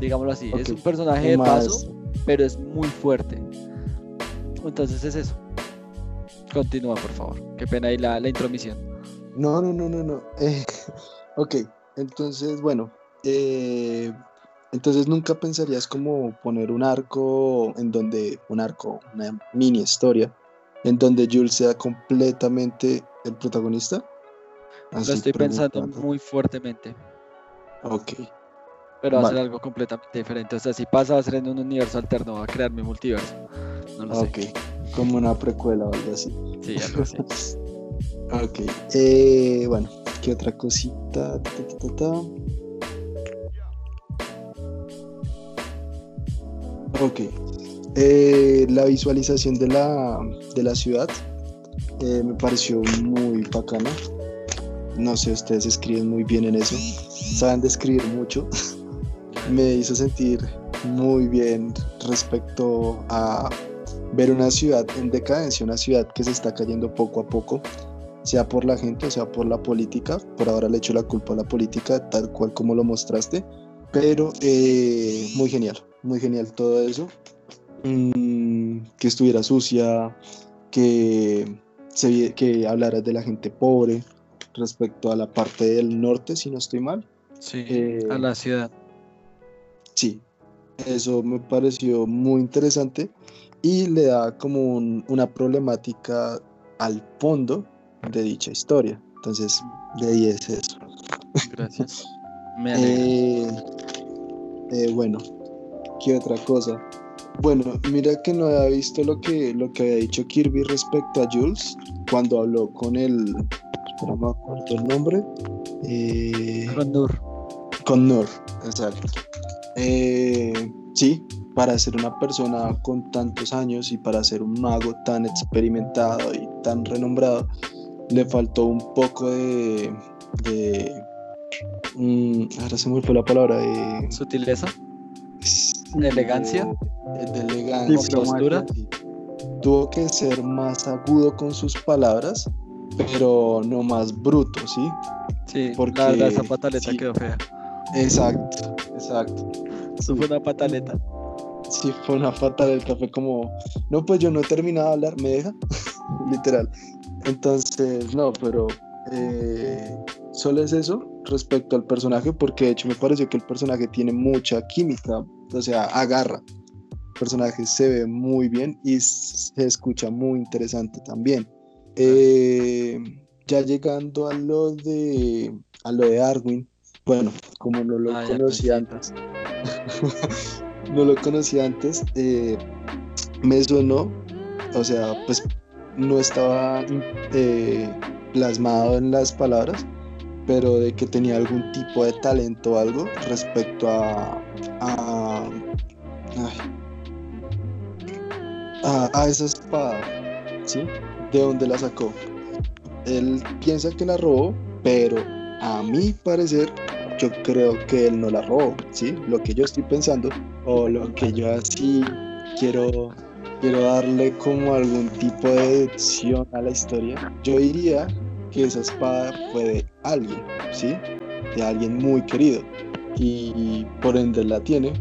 digámoslo así. Es un personaje de paso, pero es muy fuerte. Entonces es eso. Continúa, por favor. Qué pena ahí la, la intromisión. No, no, no, no, no. Eh, ok, entonces, bueno, eh, entonces nunca pensarías como poner un arco en donde, un arco, una mini historia, en donde Jules sea completamente el protagonista. Así Lo estoy pensando muy fuertemente. Ok, Pero va a ser algo completamente diferente. O sea, si pasa, va a ser en un universo alterno, va a crear mi multiverso. No lo ok, como una precuela o algo así. Sí, algo así. Ok, eh, bueno, ¿qué otra cosita? Ta, ta, ta, ta. Ok, eh, la visualización de la, de la ciudad eh, me pareció muy bacana. No sé, ustedes escriben muy bien en eso, saben describir mucho. me hizo sentir muy bien respecto a ver una ciudad en decadencia, una ciudad que se está cayendo poco a poco, sea por la gente o sea por la política. Por ahora le echo la culpa a la política, tal cual como lo mostraste, pero eh, muy genial, muy genial todo eso. Mm, que estuviera sucia, que, se, que hablaras de la gente pobre respecto a la parte del norte, si no estoy mal. Sí, Eh, a la ciudad. Sí, eso me pareció muy interesante y le da como un- una problemática al fondo de dicha historia. Entonces, de ahí es eso. Gracias. Me. Eh, eh, bueno, ¿qué otra cosa? Bueno, mira que no había visto lo que, lo que había dicho Kirby respecto a Jules cuando habló con el... No me acuerdo el nombre. Eh, Con Nur. con Nur, exacto. Eh, sí, para ser una persona con tantos años y para ser un mago tan experimentado y tan renombrado, le faltó un poco de... de mm, ahora se me fue la palabra de... Sutileza. de ¿Elegancia? De, de elegancia. Compostura. sí. Tuvo que ser más agudo con sus palabras, pero no más bruto, ¿sí? Sí, Porque- la verdad, esa pataleta sí. quedó fea. Exacto, exacto. Eso fue una pataleta. Sí, fue una fataleta, fue como, no, pues yo no he terminado de hablar, ¿me deja? Literal. Entonces, no, pero eh, solo es eso respecto al personaje, porque de hecho me pareció que el personaje tiene mucha química, o sea, agarra. El personaje se ve muy bien y se escucha muy interesante también. Eh, ya llegando a lo de a lo de Arwin, bueno, como no lo Ah, conocí antes, no lo conocí antes, eh, me sonó, o sea, pues no estaba eh, plasmado en las palabras, pero de que tenía algún tipo de talento o algo respecto a, a, a, a esa espada, ¿sí? ¿De dónde la sacó? Él piensa que la robó, pero a mi parecer yo creo que él no la robó, ¿sí? Lo que yo estoy pensando o lo que yo así quiero quiero darle como algún tipo de deducción a la historia. Yo diría que esa espada fue de alguien, ¿sí? De alguien muy querido y por ende la tiene,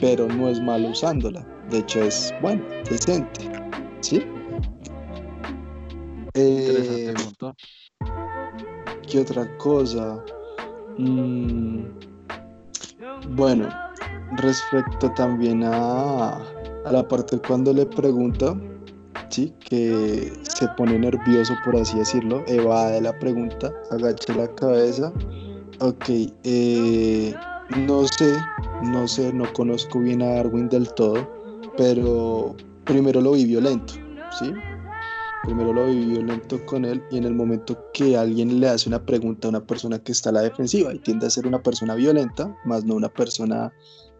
pero no es malo usándola. De hecho es bueno, decente, ¿sí? Eh. ¿Qué otra cosa? Mm, bueno, respecto también a, a la parte cuando le pregunta, sí, que se pone nervioso, por así decirlo, evade la pregunta, agacha la cabeza. Ok, eh, no sé, no sé, no conozco bien a Arwin del todo, pero primero lo vi violento, ¿sí? Primero lo vi violento con él y en el momento que alguien le hace una pregunta a una persona que está a la defensiva y tiende a ser una persona violenta, más no una persona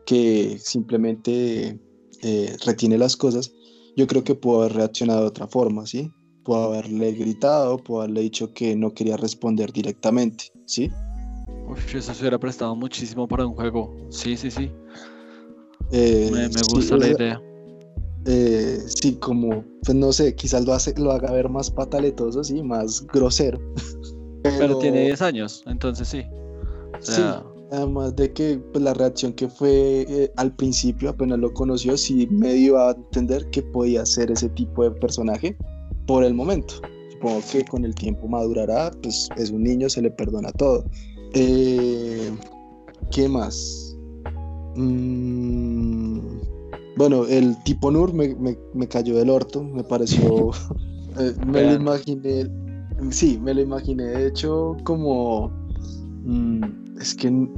que simplemente eh, retiene las cosas, yo creo que pudo haber reaccionado de otra forma, ¿sí? Pudo haberle gritado, pudo haberle dicho que no quería responder directamente, ¿sí? Uf, eso se hubiera prestado muchísimo para un juego. Sí, sí, sí. Eh, Me, me sí, gusta o la sea, idea. eh, sí, como, pues no sé, quizás lo, hace, lo haga ver más pataletoso, sí, más grosero. Pero tiene 10 años, entonces sí. O Sí, además de que pues, la reacción que fue eh, al principio, apenas lo conoció, sí me dio a entender que podía ser ese tipo de personaje por el momento. Supongo que con el tiempo madurará, pues es un niño, se le perdona todo. Eh, ¿Qué más? Mm, bueno, el tipo Nur me, me- me cayó del orto, me pareció... eh, me lo imaginé, sí, me lo imaginé, de hecho, como... mm, es que me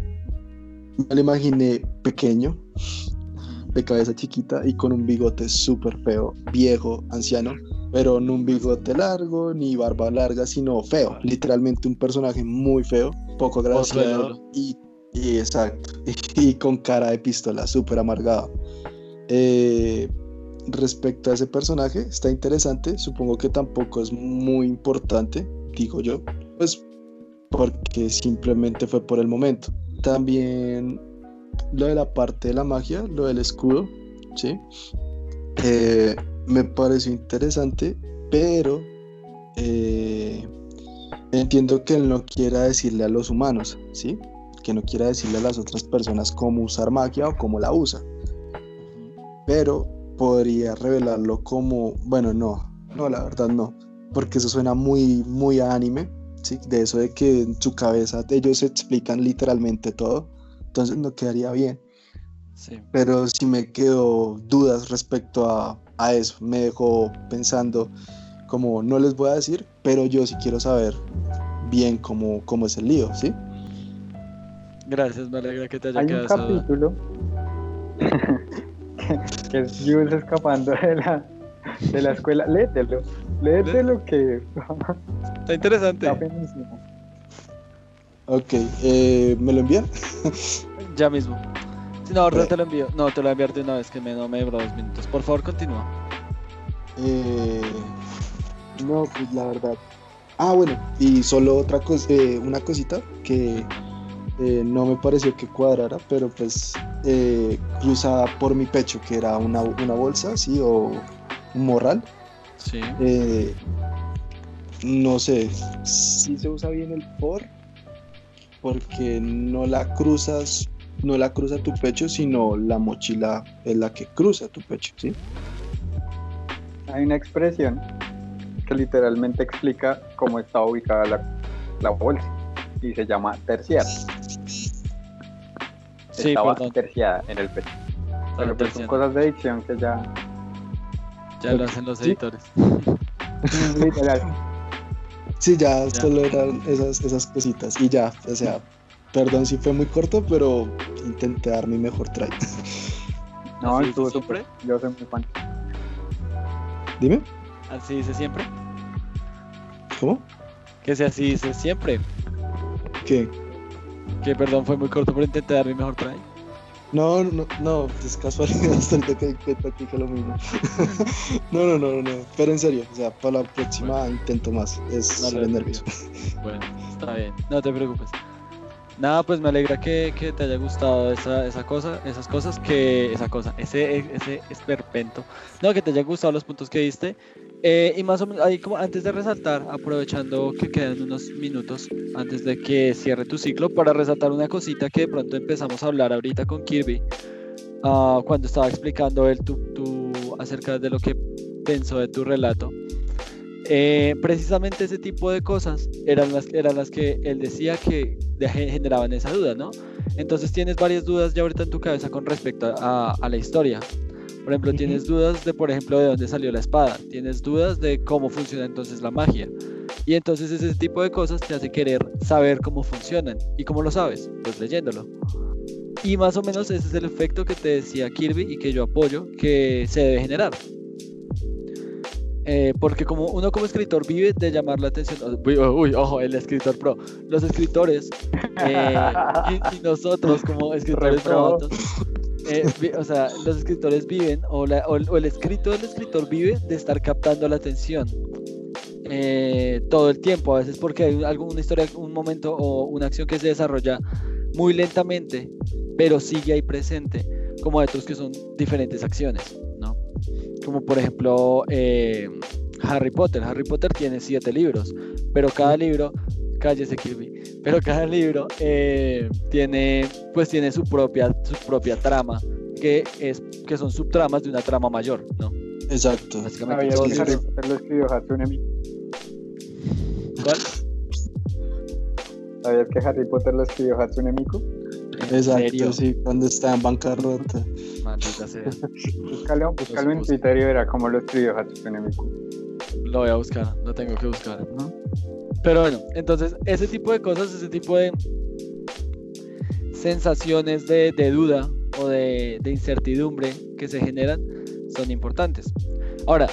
lo imaginé pequeño, de cabeza chiquita y con un bigote súper feo, viejo, anciano, pero no un bigote largo ni barba larga, sino feo, literalmente un personaje muy feo, poco y, y exacto, y con cara de pistola, súper amargado. Eh, respecto a ese personaje, está interesante, supongo que tampoco es muy importante, digo yo, pues porque simplemente fue por el momento. También lo de la parte de la magia, lo del escudo, ¿sí? Eh, me pareció interesante, pero eh, entiendo que él no quiera decirle a los humanos, ¿sí? Que no quiera decirle a las otras personas cómo usar magia o cómo la usa, pero podría revelarlo como, bueno, no, no, la verdad no, porque eso suena muy, muy a anime, ¿sí? De eso de que en su cabeza ellos explican literalmente todo, entonces no quedaría bien sí. pero sí me quedo dudas respecto a, a eso. Me dejó pensando como no les voy a decir, pero yo sí quiero saber bien cómo, cómo es el lío, ¿sí? Gracias, me alegra que te haya Hay quedado un esa duda. capítulo que, que es Jules escapando de la, de la escuela. Léetelo, léetelo que Está interesante. está buenísimo. Ok, eh, ¿me lo envían? Ya mismo. Si no, ahorita Bueno. te lo envío. No, te lo voy a enviar de una vez que me, no me dos minutos. Por favor, continúa. Eh, no, pues la verdad. Ah, bueno, y solo otra cosa, una cosita que eh, no me pareció que cuadrara, pero pues eh, cruzada por mi pecho, que era una, una bolsa, sí, o un morral. Sí. Eh, no sé si se usa bien el por, porque no la cruzas, no la cruza tu pecho, sino la mochila es la que cruza tu pecho, ¿sí? Hay una expresión que literalmente explica cómo está ubicada la, la bolsa y se llama terciar. Sí, Estaba perdón. terciada en el pecho. Pero pues son cosas de dicción que ya Ya lo hacen los Sí. editores. literal. Sí, ya, Ya. solo eran esas, esas cositas y ya, o sea, perdón si fue muy corto, pero intenté dar mi mejor try. No, ¿Así estuvo siempre? Yo soy muy fan. Dime, Así dice siempre. ¿cómo? Que sea así dice siempre. ¿Qué? Que perdón, fue muy corto, pero intenté dar mi mejor try. No, no, no, es casualidad hasta ahorita que que dije lo mismo. no, no, no, no, pero en serio, o sea, para la próxima intento más, es he nervioso. Bueno, está bien, no te preocupes. Nada, pues me alegra que, que te haya gustado esa, esa cosa, esas cosas, que esa cosa, ese, ese esperpento. No, que te haya gustado los puntos que diste. Eh, y más o menos, ahí como antes de resaltar, aprovechando que quedan unos minutos antes de que cierre tu ciclo, para resaltar una cosita que de pronto empezamos a hablar ahorita con Kirby, ah, cuando estaba explicando él tu, tu- acerca de lo que pensó de tu relato. Eh, precisamente ese tipo de cosas eran las, eran las que él decía que generaban esa duda, ¿no? Entonces tienes varias dudas ya ahorita en tu cabeza con respecto a, a la historia. Por ejemplo, tienes dudas de, por ejemplo, de dónde salió la espada. Tienes dudas de cómo funciona entonces la magia. Y entonces ese tipo de cosas te hace querer saber cómo funcionan. ¿Y cómo lo sabes? Pues leyéndolo. Y más o menos ese es el efecto que te decía Kirby y que yo apoyo que se debe generar. Eh, porque como uno como escritor vive de llamar la atención, uy, uy, ojo, el escritor pro, los escritores eh, y, y nosotros como escritores pro. eh, o sea, los escritores viven, o, la- o el- o el escrito del escritor vive de estar captando la atención. eh, todo el tiempo, a veces porque hay alguna historia, un momento o una acción que se desarrolla muy lentamente, pero sigue ahí presente, como otros que son diferentes acciones. Como por ejemplo eh, Harry Potter. Harry Potter tiene siete libros, pero cada libro, cállese Kirby, pero cada libro eh, tiene, pues tiene su propia, su propia trama, que, es, que son subtramas de una trama mayor, ¿no? Exacto. Básicamente todo Harry Potter lo escribió Hatsune Miku. ¿Cuál? ¿Sabías que Harry Potter lo escribió Hatsune Miku? Exacto, sí, cuando está en bancarrota. Maldita sea. búscalo, búscalo en Twitter y verá cómo lo escribió Hatsune Miku. Lo voy a buscar, lo tengo que buscar. ¿no? Pero bueno, entonces ese tipo de cosas, ese tipo de sensaciones de, de duda o de, de, incertidumbre que se generan son importantes. Ahora,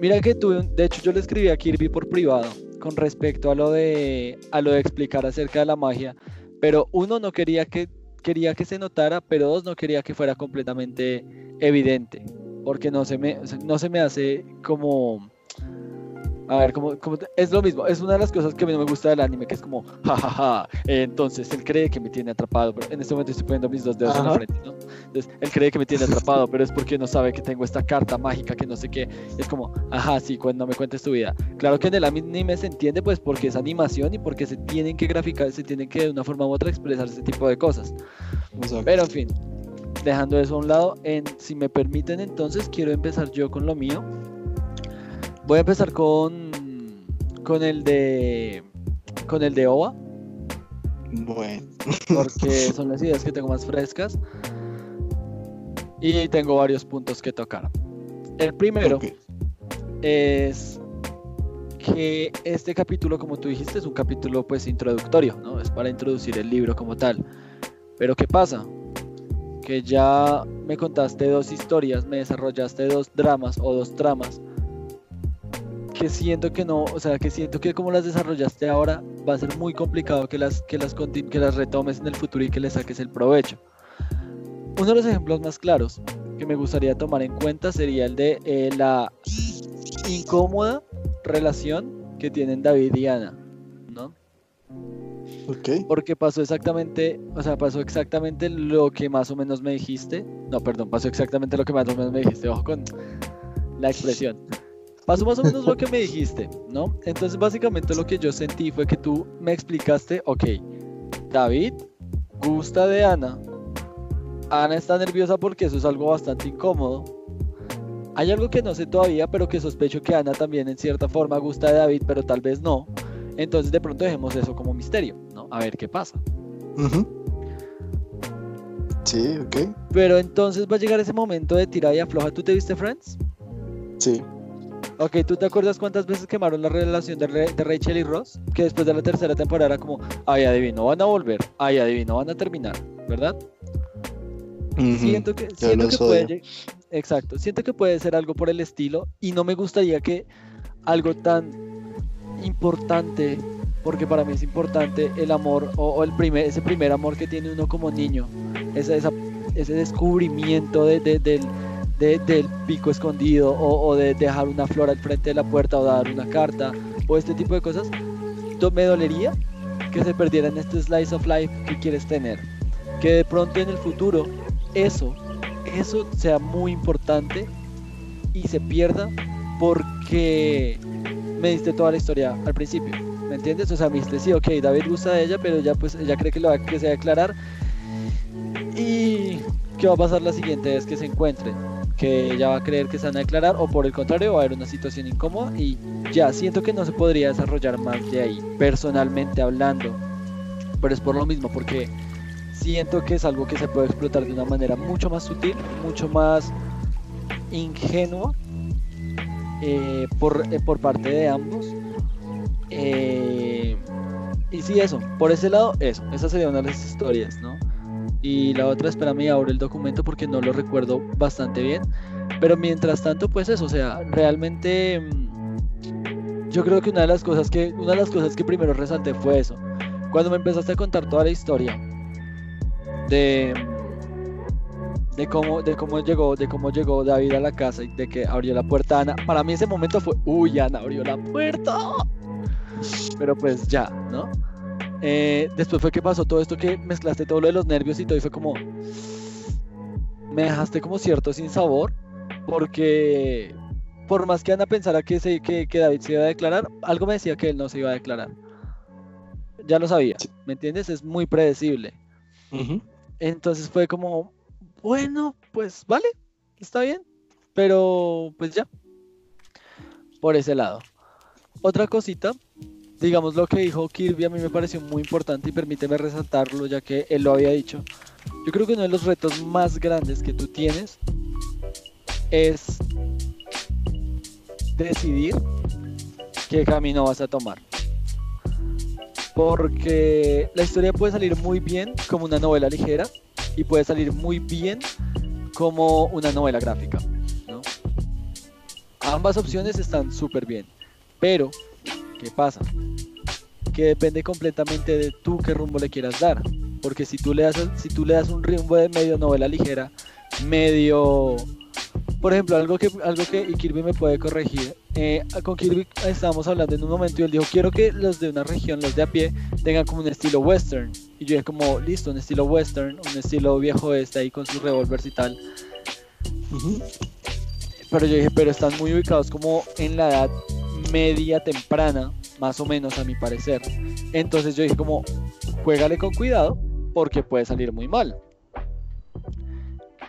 mira que tú, de hecho yo le escribí a Kirby por privado con respecto a lo de, a lo de explicar acerca de la magia, pero uno no quería que, quería que se notara, pero dos no quería que fuera completamente evidente, porque no se me, no se me hace como a ver, como, como, es lo mismo, es una de las cosas que a mí no me gusta del anime, que es como, jajaja, ja, ja, entonces él cree que me tiene atrapado, pero en este momento estoy poniendo mis dos dedos Ajá. en la frente, ¿no? Entonces, él cree que me tiene atrapado, pero es porque no sabe que tengo esta carta mágica que no sé qué, es como, ajá, sí, cuando me cuentes tu vida. Claro que en el anime se entiende, pues, porque es animación y porque se tienen que graficar, se tienen que de una forma u otra expresar ese tipo de cosas. Exacto. Pero, en fin, dejando eso a un lado, en, si me permiten, entonces, quiero empezar yo con lo mío. Voy a empezar con con el de con el de OVA. Bueno. Porque son las ideas que tengo más frescas. Y tengo varios puntos que tocar. El primero okay. es que este capítulo, como tú dijiste, es un capítulo pues introductorio, ¿no? Es para introducir el libro como tal. Pero ¿qué pasa? Que ya me contaste dos historias, me desarrollaste dos dramas o dos tramas que siento que no, o sea, que siento que como las desarrollaste ahora, va a ser muy complicado que las, que las, que las retomes en el futuro y que le saques el provecho. Uno de los ejemplos más claros que me gustaría tomar en cuenta sería el de eh, la incómoda relación que tienen David y Ana, ¿no? Ok. Porque pasó exactamente, o sea, pasó exactamente lo que más o menos me dijiste. No, perdón, pasó exactamente lo que más o menos me dijiste. Ojo con la expresión. Pasó más o menos lo que me dijiste, ¿no? Entonces básicamente lo que yo sentí fue que tú me explicaste, ok, David gusta de Ana, Ana está nerviosa porque eso es algo bastante incómodo. Hay algo que no sé todavía, pero que sospecho que Ana también en cierta forma gusta de David, pero tal vez no. Entonces de pronto dejemos eso como misterio, ¿no? A ver qué pasa. Uh -huh. Sí, ok. Pero entonces va a llegar ese momento de tirada y afloja. ¿Tú te viste Friends? Sí. Ok, ¿tú te acuerdas cuántas veces quemaron la relación de, Re de, Rachel y Ross? Que después de la tercera temporada era como, ay, adivino, van a volver, ay, adivino, van a terminar, ¿verdad? Uh -huh. Siento que, siento que puede, exacto, siento que puede ser algo por el estilo y no me gustaría que algo tan importante, porque para mí es importante el amor o, o el primer, ese primer amor que tiene uno como niño, esa, esa, ese descubrimiento de, de, del de, del pico escondido o, de dejar una flor al frente de la puerta o dar una carta o este tipo de cosas, me dolería que se perdiera en este slice of life que quieres tener. Que de pronto en el futuro eso, eso sea muy importante y se pierda porque me diste toda la historia al principio. ¿Me entiendes? O sea, me dijiste, sí, ok, David gusta de ella, pero ya pues ella cree que lo va que se va a aclarar. ¿Y qué va a pasar la siguiente vez que se encuentren? Que ella va a creer que se van a declarar o por el contrario va a haber una situación incómoda y ya siento que no se podría desarrollar más de ahí, personalmente hablando. Pero es por lo mismo, porque siento que es algo que se puede explotar de una manera mucho más sutil, mucho más ingenua eh, por, eh, por parte de ambos. Eh, y sí, eso, por ese lado, eso, esa sería una de las historias, ¿no? Y la otra, espérame, abro el documento porque no lo recuerdo bastante bien. Pero mientras tanto, pues eso, o sea, realmente mm, yo creo que una de las cosas que una de las cosas que primero resalté fue eso. Cuando me empezaste a contar toda la historia de de cómo, de cómo llegó, de cómo llegó David a la casa y de que abrió la puerta Ana. Para mí ese momento fue, uy, Ana abrió la puerta. Pero pues ya, ¿no? Eh, después fue que pasó todo esto que mezclaste todo lo de los nervios y todo y fue como, me dejaste como cierto sin sabor porque por más que Ana pensara que, se, que, que David se iba a declarar, algo me decía que él no se iba a declarar. Ya lo sabía, ¿me entiendes? Es muy predecible. Entonces fue como, bueno, pues vale, está bien, pero pues ya, por ese lado. Otra cosita, digamos lo que dijo Kirby a mí me pareció muy importante y permíteme resaltarlo ya que él lo había dicho. Yo creo que uno de los retos más grandes que tú tienes es decidir qué camino vas a tomar. Porque la historia puede salir muy bien como una novela ligera y puede salir muy bien como una novela gráfica. Ambas opciones están súper bien. Pero, ¿qué pasa? Que depende completamente de tú qué rumbo le quieras dar. Porque si tú le das, si tú le das un rumbo de medio novela ligera, medio por ejemplo, algo que, algo que Kirby me puede corregir. Eh, con Kirby estábamos hablando en un momento y él dijo, quiero que los de una región, los de a pie, tengan como un estilo western. Y yo dije como, listo, un estilo western, un estilo viejo este ahí con sus revólveres y tal. Pero yo dije, pero están muy ubicados como en la edad media temprana, más o menos a mi parecer. Entonces yo dije como, juégale con cuidado porque puede salir muy mal.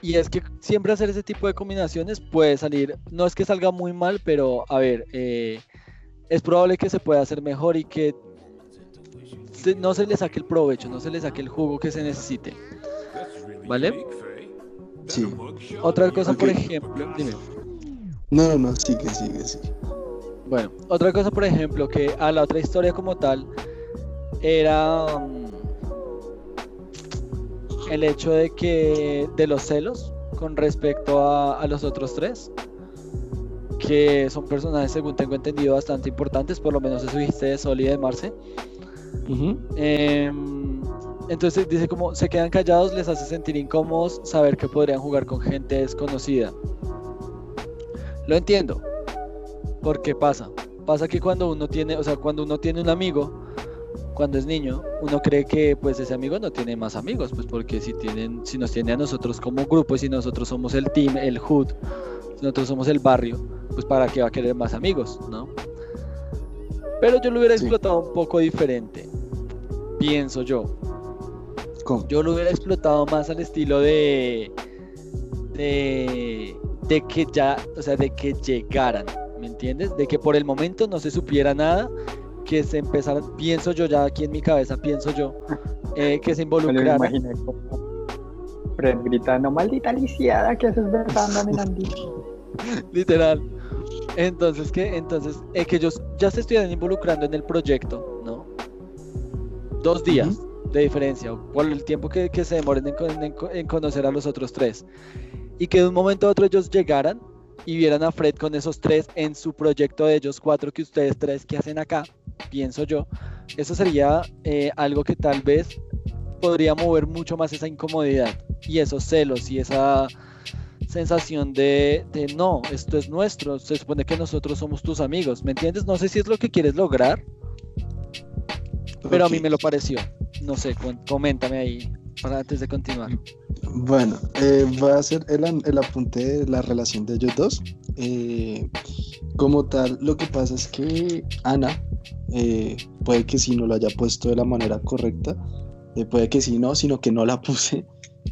Y es que siempre hacer ese tipo de combinaciones puede salir, no es que salga muy mal, pero a ver, eh, es probable que se pueda hacer mejor y que no se le saque el provecho, no se le saque el jugo que se necesite. ¿Vale? Sí. Otra cosa, por ejemplo, dime. No, no, no, sigue, sigue, sigue. Bueno, otra cosa, por ejemplo, que a la otra historia como tal era... Mm, el hecho de que de los celos con respecto a, los otros tres, que son personajes, según tengo entendido, bastante importantes, por lo menos eso dijiste de Sol y de Marce. Em, entonces dice como se quedan callados, les hace sentir incómodos saber que podrían jugar con gente desconocida. Lo entiendo. Porque pasa. Pasa que cuando uno tiene, o sea, cuando uno tiene un amigo, cuando es niño, uno cree que pues ese amigo no tiene más amigos, pues porque si tienen, si nos tiene a nosotros como grupo y si nosotros somos el team, el hood, si nosotros somos el barrio, pues para qué va a querer más amigos, ¿no? Pero yo lo hubiera explotado un poco diferente, pienso yo. ¿Cómo? Yo lo hubiera explotado más al estilo de, de, de que ya, o sea, de que llegaran, ¿me entiendes? De que por el momento no se supiera nada que se empezaran, pienso yo ya aquí en mi cabeza, pienso yo, eh, que se involucraran. Me imaginé Fred gritando, maldita lisiada, que haces a Literal. Entonces, que Entonces, eh, que ellos ya se estuvieran involucrando en el proyecto, ¿no? Dos días de diferencia, por el tiempo que, que se demoren en, en, conocer a los otros tres. Y que de un momento a otro ellos llegaran y vieran a Fred con esos tres en su proyecto de ellos cuatro que ustedes tres que hacen acá pienso yo, eso sería eh, algo que tal vez podría mover mucho más esa incomodidad y esos celos y esa sensación de, no, esto es nuestro, se supone que nosotros somos tus amigos, ¿me entiendes? No sé si es lo que quieres lograr, pero a mí me lo pareció. No sé, coméntame ahí para antes de continuar. Bueno, eh, va a ser el, el, apunte de la relación de ellos dos. Eh, como tal, lo que pasa es que Ana eh, puede que si no lo haya puesto de la manera correcta, eh, puede que sí no, sino que no la puse.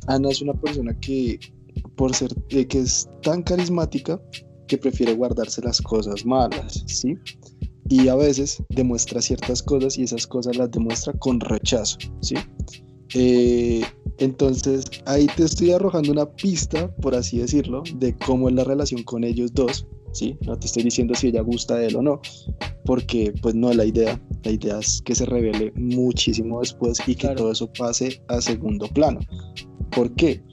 Ana es una persona que, por ser eh, que es tan carismática, que prefiere guardarse las cosas malas, ¿sí? Y a veces demuestra ciertas cosas y esas cosas las demuestra con rechazo, ¿sí? Entonces ahí te estoy arrojando una pista, por así decirlo, de cómo es la relación con ellos dos, ¿sí? No te estoy diciendo si ella gusta de él o no, porque pues no es la idea. La idea es que se revele muchísimo después y que todo eso pase a segundo plano. ¿Por qué?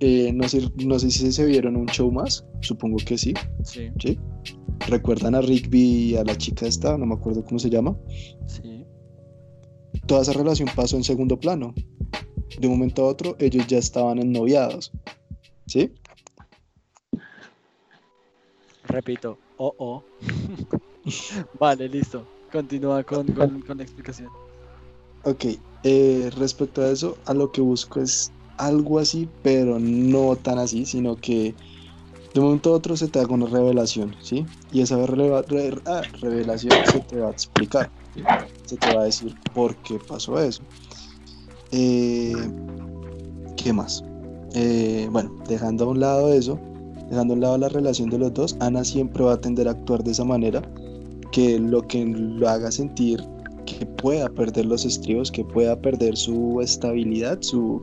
Eh, no, sé, no sé si se vieron un show más, supongo que sí. Sí. ¿Recuerdan a Rigby y a la chica esta? No me acuerdo cómo se llama. Sí. Toda esa relación pasó en segundo plano. De un momento a otro, ellos ya estaban ennoviados. ¿Sí? Repito, oh, oh. vale, listo. Continúa con, con, con la explicación. Ok, eh, respecto a eso, a lo que busco es algo así, pero no tan así, sino que de un momento a otro se te haga una revelación, ¿sí? Y esa releva- re- ah, revelación se te va a explicar, se te va a decir por qué pasó eso. Eh, ¿Qué más? Eh, bueno, dejando a un lado eso, dejando a un lado la relación de los dos, Ana siempre va a tender a actuar de esa manera, que lo que lo haga sentir que pueda perder los estribos, que pueda perder su estabilidad, su,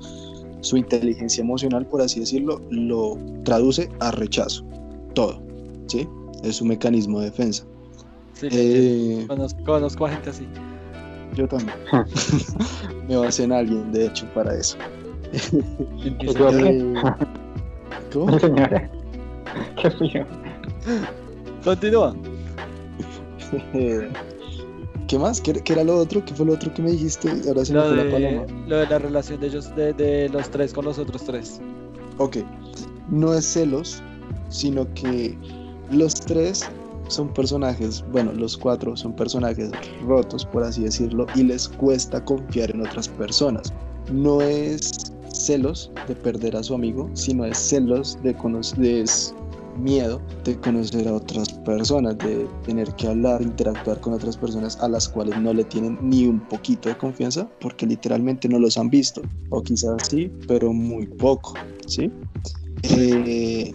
su inteligencia emocional, por así decirlo, lo traduce a rechazo. Todo, ¿sí? Es su mecanismo de defensa. Sí, Eh, conozco, conozco a gente así. Yo también. Me basé en alguien, de hecho, para eso. Eh, ¿Cómo? Señora, qué frío. Continúa. Eh, ¿Qué más? ¿Qué, qué era lo otro? ¿Qué fue lo otro que me dijiste? Ahora se me Lo fue la de, paloma. lo de la relación de ellos, de, de los tres con los otros tres. Ok, no es celos, sino que los tres son personajes, bueno, los cuatro son personajes rotos, por así decirlo, y les cuesta confiar en otras personas. No es celos de perder a su amigo, sino es celos de conocer, es miedo de conocer a otras personas, de tener que hablar, interactuar con otras personas a las cuales no le tienen ni un poquito de confianza, porque literalmente no los han visto, o quizás sí, pero muy poco, ¿sí? Eh,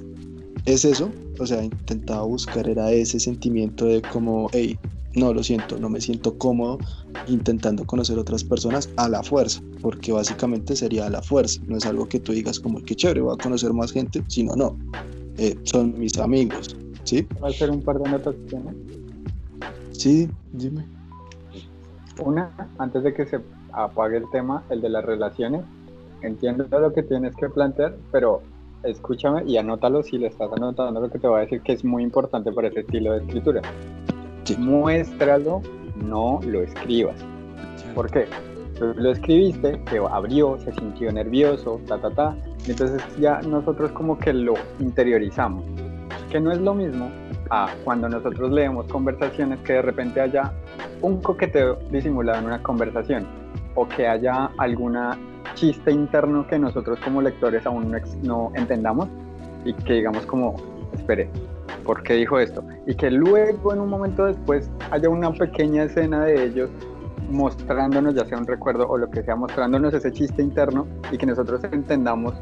es eso, o sea, intentaba buscar era ese sentimiento de como, hey, no, lo siento, no me siento cómodo intentando conocer otras personas a la fuerza, porque básicamente sería a la fuerza, no es algo que tú digas como que chévere, voy a conocer más gente, sino no, eh, son mis amigos, ¿sí? Va a hacer un par de anotaciones. Sí, dime. Una, antes de que se apague el tema, el de las relaciones. Entiendo lo que tienes que plantear, pero escúchame y anótalo si le estás anotando lo que te voy a decir, que es muy importante para ese estilo de escritura. Sí. Muéstralo, no lo escribas. ¿Por qué? Tú lo escribiste, se abrió, se sintió nervioso, ta, ta, ta. Entonces ya nosotros como que lo interiorizamos. Que no es lo mismo a cuando nosotros leemos conversaciones que de repente haya un coqueteo disimulado en una conversación o que haya alguna chiste interno que nosotros como lectores aún no, no entendamos y que digamos como, espere, ¿por qué dijo esto? Y que luego en un momento después haya una pequeña escena de ellos mostrándonos, ya sea un recuerdo o lo que sea, mostrándonos ese chiste interno y que nosotros entendamos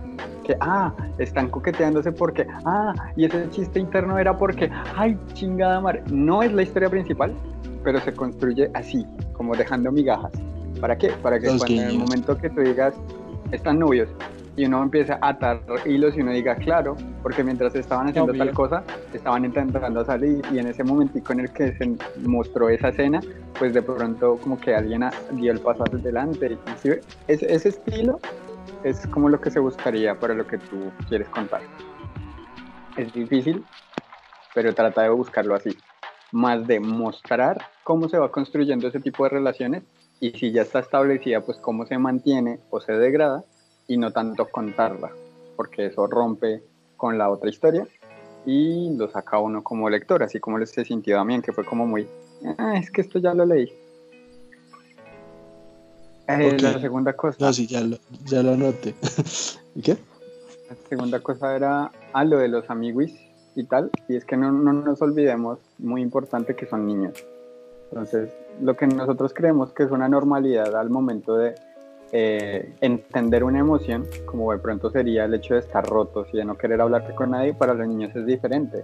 que, ah, están coqueteándose porque, ah, y ese chiste interno era porque, ay, chingada madre, no es la historia principal, pero se construye así, como dejando migajas. ¿Para qué? Para que Los cuando en el momento que tú digas, están novios, y uno empieza a atar hilos y uno diga, claro, porque mientras estaban haciendo Obvio. tal cosa, estaban intentando salir y en ese momentico en el que se mostró esa escena, pues de pronto como que alguien dio el paso hacia adelante. Y sí, ese, ese estilo es como lo que se buscaría para lo que tú quieres contar. Es difícil, pero trata de buscarlo así. Más de mostrar cómo se va construyendo ese tipo de relaciones y si ya está establecida, pues cómo se mantiene o se degrada y no tanto contarla, porque eso rompe con la otra historia y lo saca uno como lector, así como se sintió también, que fue como muy, "Ah, es que esto ya lo leí. Eh, Ok. La segunda cosa, No, sí, ya lo, ya lo anoté. ¿Y qué? la segunda cosa era a lo de los amiguis y tal, y es que no, no nos olvidemos, muy importante, que son niños. Entonces, lo que nosotros creemos que es una normalidad al momento de eh, entender una emoción, como de pronto sería el hecho de estar rotos y de no querer hablarte con nadie, para los niños es diferente.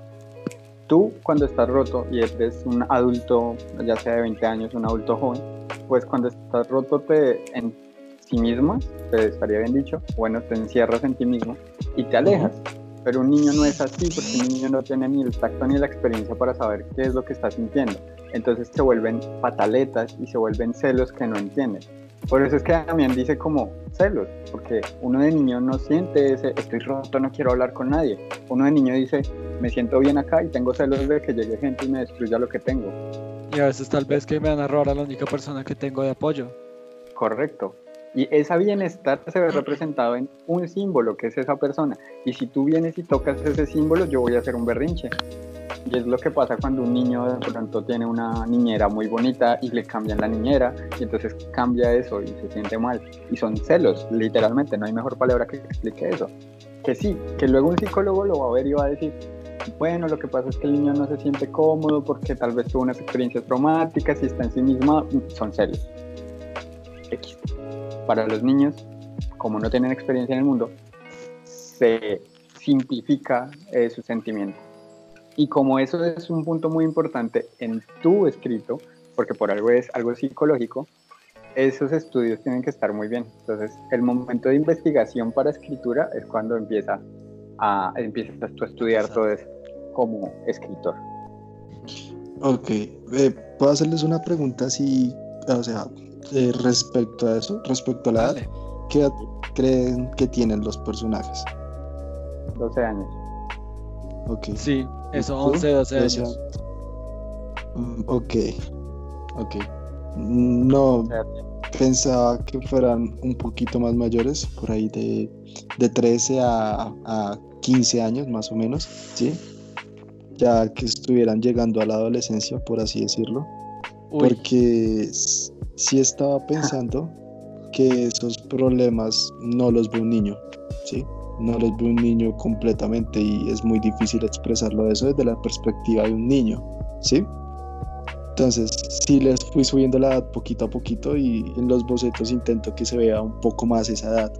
Tú, cuando estás roto y eres un adulto, ya sea de 20 años, un adulto joven, pues cuando estás roto te, en sí misma, te estaría bien dicho, bueno, te encierras en ti mismo y te alejas. Pero un niño no es así, porque un niño no tiene ni el tacto ni la experiencia para saber qué es lo que está sintiendo. Entonces se vuelven pataletas y se vuelven celos que no entienden. Por eso es que también dice como celos, porque uno de niño no siente ese estoy roto, no quiero hablar con nadie. Uno de niño dice me siento bien acá y tengo celos de que llegue gente y me destruya lo que tengo. Y a veces tal vez que me van a robar a la única persona que tengo de apoyo. Correcto. Y ese bienestar se ve representado en un símbolo, que es esa persona. Y si tú vienes y tocas ese símbolo, yo voy a hacer un berrinche. Y es lo que pasa cuando un niño de pronto tiene una niñera muy bonita y le cambian la niñera y entonces cambia eso y se siente mal. Y son celos, literalmente, no hay mejor palabra que explique eso. Que sí, que luego un psicólogo lo va a ver y va a decir, bueno, lo que pasa es que el niño no se siente cómodo porque tal vez tuvo unas experiencias traumáticas y está en sí misma, son celos. X. Para los niños, como no tienen experiencia en el mundo, se simplifica eh, su sentimiento y como eso es un punto muy importante en tu escrito, porque por algo es algo psicológico, esos estudios tienen que estar muy bien. Entonces, el momento de investigación para escritura es cuando empieza a, empiezas tú a estudiar todo eso como escritor. Ok, eh, ¿puedo hacerles una pregunta así, o sea, eh, respecto a eso, respecto a la edad? ¿Qué edad creen que tienen los personajes? 12 años. Ok. Sí, eso, 11, 12 años. Mm, ok, ok. No, pensaba que fueran un poquito más mayores, por ahí de, de 13 a, a 15 años más o menos, ¿sí? Ya que estuvieran llegando a la adolescencia, por así decirlo. Porque sí estaba pensando que esos problemas no los ve un niño, ¿sí? no los ve un niño completamente y es muy difícil expresarlo eso desde la perspectiva de un niño, ¿sí? Entonces, sí les fui subiendo la edad poquito a poquito y en los bocetos intento que se vea un poco más esa edad.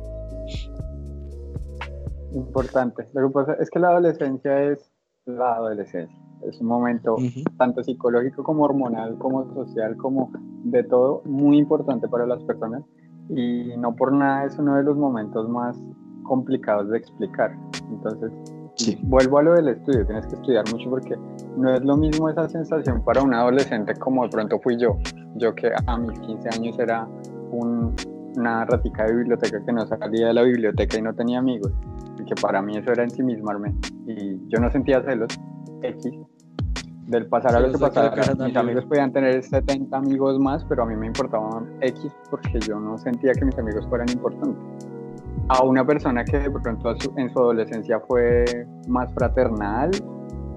Importante. Lo que pasa es que la adolescencia es la adolescencia. Es un momento tanto psicológico como hormonal, como social, como de todo, muy importante para las personas. Y no por nada es uno de los momentos más complicados de explicar. Entonces, vuelvo a lo del estudio, tienes que estudiar mucho porque no es lo mismo esa sensación para un adolescente como de pronto fui yo. Yo que a mis 15 años era una ratica de biblioteca que no salía de la biblioteca y no tenía amigos. Y que para mí eso era ensimismarme. Y yo no sentía celos, X, del pasar a lo que pasara. Mis amigos podían tener 70 amigos más, pero a mí me importaban X porque yo no sentía que mis amigos fueran importantes a una persona que de pronto en su adolescencia fue más fraternal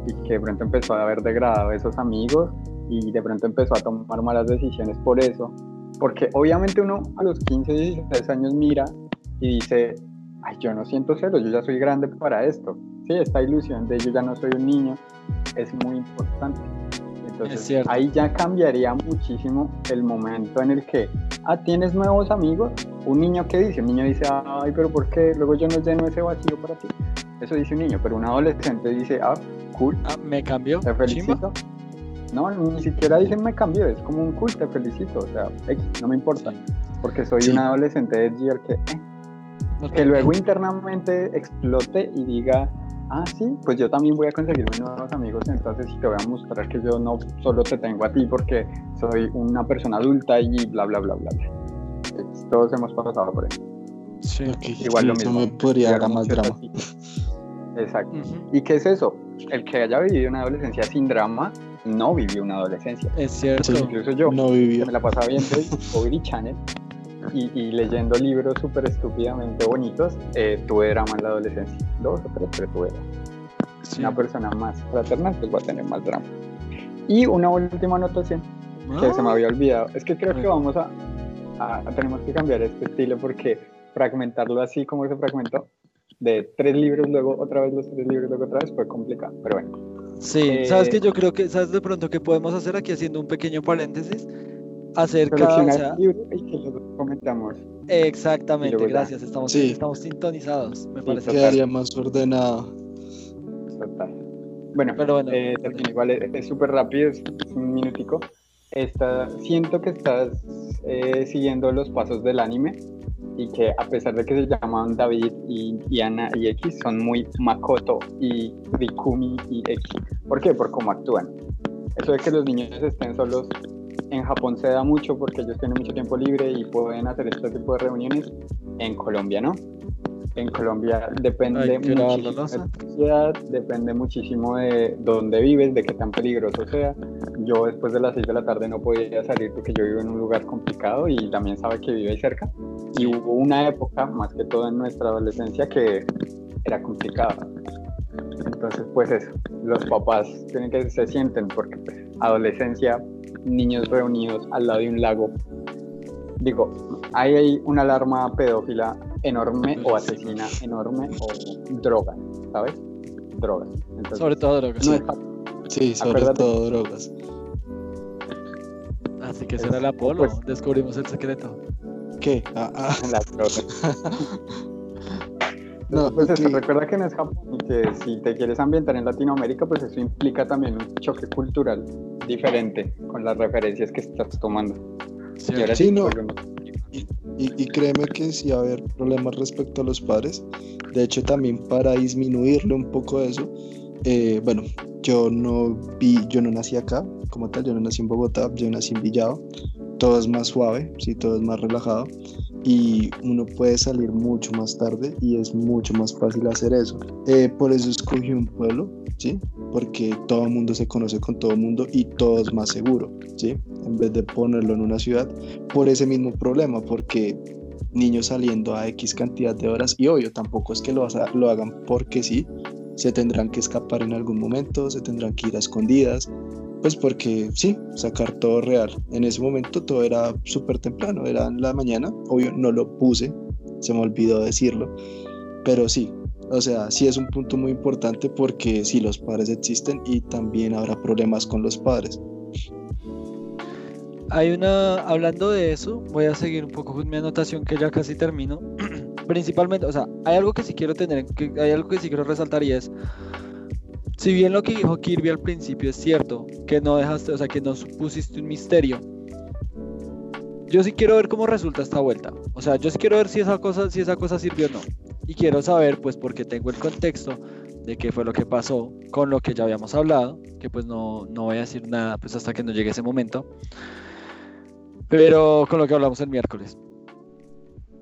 y que de pronto empezó a haber degradado a esos amigos y de pronto empezó a tomar malas decisiones por eso. Porque obviamente uno a los 15, 16 años mira y dice, ay, yo no siento celos, yo ya soy grande para esto. Sí, esta ilusión de yo ya no soy un niño es muy importante. Entonces ahí ya cambiaría muchísimo el momento en el que, ah, tienes nuevos amigos. Un niño que dice, un niño dice, ay, pero ¿por qué? Luego yo no lleno ese vacío para ti. Eso dice un niño, pero un adolescente dice, ah, cool. Ah, me cambió. Te felicito. No, ni siquiera dicen me cambió, es como un cool, te felicito. O sea, no me importa. Porque soy un adolescente de Gear que, eh, que luego internamente explote y diga, ah, sí, pues yo también voy a conseguirme nuevos amigos, entonces te voy a mostrar que yo no solo te tengo a ti porque soy una persona adulta y bla, bla, bla, bla. Todos hemos pasado por eso. Sí, igual lo mismo. me podría dar más drama. Exacto. ¿Y qué es eso? El que haya vivido una adolescencia sin drama, no vivió una adolescencia. Es cierto. incluso yo, no vivió. me la pasaba viendo Discovery Channel y, leyendo libros súper estúpidamente bonitos, eh, tuve drama en la adolescencia. Dos o tres, pero tuve Una persona más fraternal, pues va a tener más drama. Y una última anotación que se me ah. había olvidado. Es que creo que vamos a, Tenemos que cambiar este estilo porque fragmentarlo así como se fragmentó, de tres libros, luego otra vez los tres libros, luego otra vez, fue complicado. Pero bueno. Sí, sabes que eh, yo creo que, sabes de pronto que podemos hacer aquí haciendo un pequeño paréntesis acerca o sea, y que lo comentamos. Exactamente, gracias, estamos, estamos sintonizados, me parece. Quedaría más ordenado. Total. Bueno, pero bueno, eh, igual es súper rápido, es un minutico. Está, siento que estás eh, siguiendo los pasos del anime y que a pesar de que se llaman David y, y Ana y X, son muy Makoto y Rikumi y X. ¿Por qué? Por cómo actúan. Eso de que los niños estén solos en Japón se da mucho porque ellos tienen mucho tiempo libre y pueden hacer este tipo de reuniones. En Colombia, ¿no? en Colombia depende la muchísimo tu ciudad, depende muchísimo de dónde vives, de qué tan peligroso sea. Yo después de las 6 de la tarde no podía salir porque yo vivo en un lugar complicado y también sabe que vive ahí cerca. Y hubo una época, más que todo en nuestra adolescencia, que era complicada. Entonces, pues eso, los papás tienen que se sienten porque pues, adolescencia, niños reunidos al lado de un lago. Digo, ahí hay una alarma pedófila enorme o asesina enorme o droga, ¿sabes? Drogas. Entonces, Sobre todo drogas. no es Sí, sobre Acuérdate. todo drogas. Así que será el Apolo. Pues- Descubrimos el secreto. ¿Qué? Ah, ah. las drogas. No, pues eso, recuerda que no es Japón y que si te quieres ambientar en Latinoamérica, pues eso implica también un choque cultural diferente con las referencias que estás tomando. Sí, Y Sí, no. volvemos. Y, y créeme que sí va a haber problemas respecto a los padres. De hecho, también para disminuirle un poco eso, eh, bueno, yo no vi, yo no nací acá como tal, yo no nací en Bogotá, yo nací en Villado. Todo es más suave, sí, todo es más relajado y uno puede salir mucho más tarde y es mucho más fácil hacer eso. Eh, por eso escogí un pueblo, ¿sí? Porque todo el mundo se conoce con todo el mundo y todo es más seguro, ¿sí? En vez de ponerlo en una ciudad por ese mismo problema, porque niños saliendo a X cantidad de horas y obvio, tampoco es que lo, lo hagan porque sí, se tendrán que escapar en algún momento, se tendrán que ir a escondidas, pues porque sí, sacar todo real. En ese momento todo era súper temprano, era en la mañana, obvio no lo puse, se me olvidó decirlo, pero sí, o sea, sí es un punto muy importante porque sí, los padres existen y también habrá problemas con los padres. Hay una, hablando de eso, voy a seguir un poco con mi anotación que ya casi termino. Principalmente, o sea, hay algo que sí quiero tener, que hay algo que sí quiero resaltar y es, si bien lo que dijo Kirby al principio es cierto, que no dejaste, o sea, que no supusiste un misterio, yo sí quiero ver cómo resulta esta vuelta. O sea, yo sí quiero ver si esa cosa, si esa cosa sirvió o no. Y quiero saber, pues, porque tengo el contexto de qué fue lo que pasó con lo que ya habíamos hablado, que pues no, no voy a decir nada, pues hasta que no llegue ese momento. Pero con lo que hablamos el miércoles.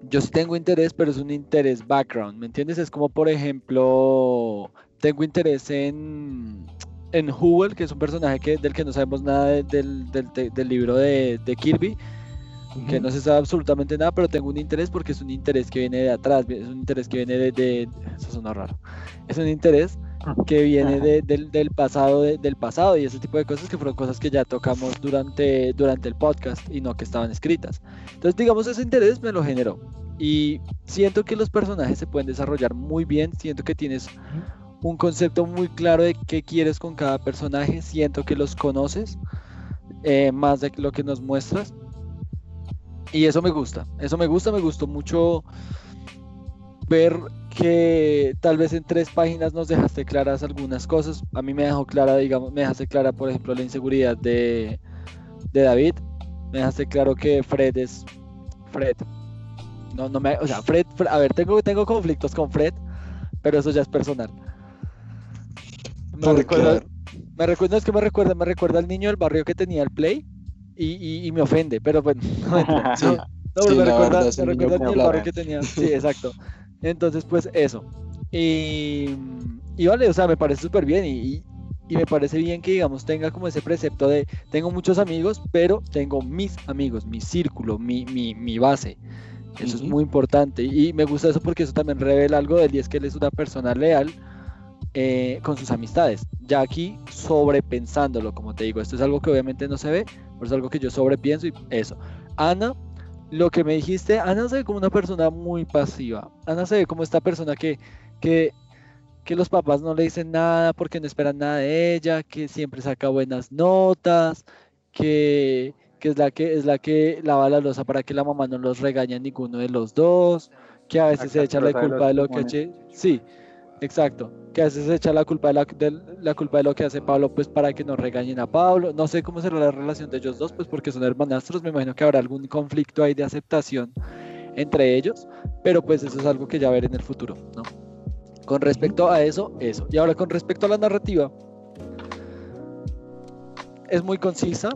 Yo sí tengo interés, pero es un interés background, ¿me entiendes? Es como, por ejemplo, tengo interés en, en que es un personaje que, del que no sabemos nada de- del, del- de- del libro de, de Kirby, que no se sabe absolutamente nada, pero tengo un interés porque es un interés que viene de atrás, es un interés que viene de... de- eso suena raro. Es un interés que viene de- del, del pasado de- del pasado y ese tipo de cosas que fueron cosas que ya tocamos durante, durante el podcast y no que estaban escritas. Entonces, digamos, ese interés me lo generó. Y siento que los personajes se pueden desarrollar muy bien, siento que tienes un concepto muy claro de qué quieres con cada personaje, siento que los conoces eh, más de lo que nos muestras. Y eso me gusta, eso me gusta, me gustó mucho ver que tal vez en tres páginas nos dejaste claras algunas cosas. A mí me dejó clara, digamos, me dejaste clara, por ejemplo, la inseguridad de, de David. Me dejaste claro que Fred es Fred. No, no me, o sea, Fred, Fred- a ver, tengo, tengo conflictos con Fred, pero eso ya es personal. Me recuerda, me recuerda, es que me recuerda, me recuerda al niño del barrio que tenía el play y, y- y me ofende, pero bueno, no. Sí, No, sí, me recuerda, me recuerda al niño del barrio que tenía. Sí, exacto. Entonces, pues eso. Y, y vale, o sea, me parece súper bien y, y- y me parece bien que, digamos, tenga como ese precepto de, tengo muchos amigos, pero tengo mis amigos, mi círculo, mi, mi, mi base. Eso es Ujú. muy importante y me gusta eso porque eso también revela algo de él y es que él es una persona leal eh, con sus amistades. Ya aquí sobrepensándolo, como te digo, esto es algo que obviamente no se ve, pero es algo que yo sobrepienso y eso. Ana, lo que me dijiste, Ana se ve como una persona muy pasiva. Ana se ve como esta persona que, que, que los papás no le dicen nada porque no esperan nada de ella, que siempre saca buenas notas, que, que es la que es la que lava la losa para que la mamá no los regañe a ninguno de los dos, que a veces se echa la de culpa de los lo que sí, exacto, que a veces se la culpa de la, de la culpa de lo que hace Pablo pues para que no regañen a Pablo, no sé cómo será la relación de ellos dos pues porque son hermanastros, me imagino que habrá algún conflicto ahí de aceptación entre ellos, pero pues eso es algo que ya veré en el futuro, ¿no? Con respecto a eso, eso. Y ahora con respecto a la narrativa, es muy concisa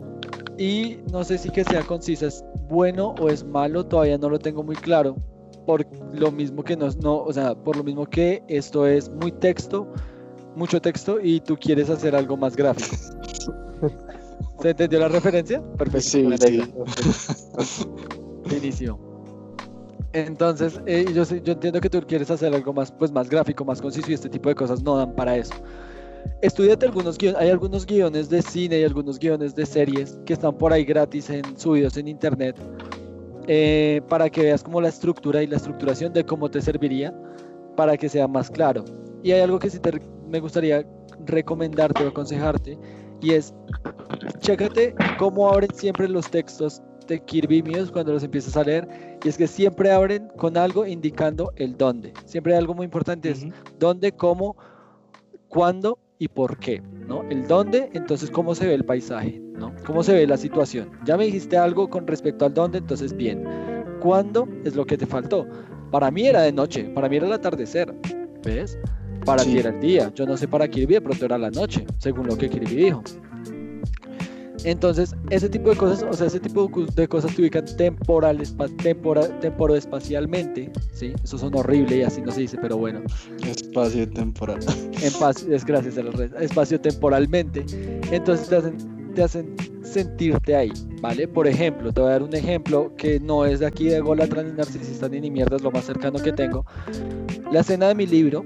y no sé si que sea concisa es bueno o es malo, todavía no lo tengo muy claro. Por lo mismo que no, no, o sea, por lo mismo que esto es muy texto, mucho texto y tú quieres hacer algo más gráfico. ¿Se entendió la referencia? Perfecto. Sí, sí. Inicio. Entonces, eh, yo, yo entiendo que tú quieres hacer algo más, pues, más gráfico, más conciso y este tipo de cosas no dan para eso. Estudiate algunos guiones, hay algunos guiones de cine y algunos guiones de series que están por ahí gratis en, subidos en internet eh, para que veas como la estructura y la estructuración de cómo te serviría para que sea más claro. Y hay algo que sí te, me gustaría recomendarte o aconsejarte y es, chécate cómo abren siempre los textos de Kirby míos cuando los empiezas a leer y es que siempre abren con algo indicando el dónde. Siempre hay algo muy importante, es dónde, cómo, cuándo y por qué, ¿no? El dónde, entonces cómo se ve el paisaje, ¿no? Cómo se ve la situación. Ya me dijiste algo con respecto al dónde, entonces bien. ¿Cuándo es lo que te faltó? Para mí era de noche, para mí era el atardecer, ¿ves? Para Sí. ti era el día. Yo no sé para Kirby, de pronto era la noche, según lo que Kirby dijo. Entonces, ese tipo de cosas, o sea, ese tipo de cosas te ubican temporal, tempora, temporoespacialmente, ¿sí? Eso son horrible y así no se dice, pero bueno. Espacio temporal. En paz, es gracias a la red, espacio temporalmente. Entonces te hacen, te hacen sentirte ahí, ¿vale? Por ejemplo, te voy a dar un ejemplo que no es de aquí de Golatra ni narcisista ni ni mierda, es lo más cercano que tengo. La escena de mi libro,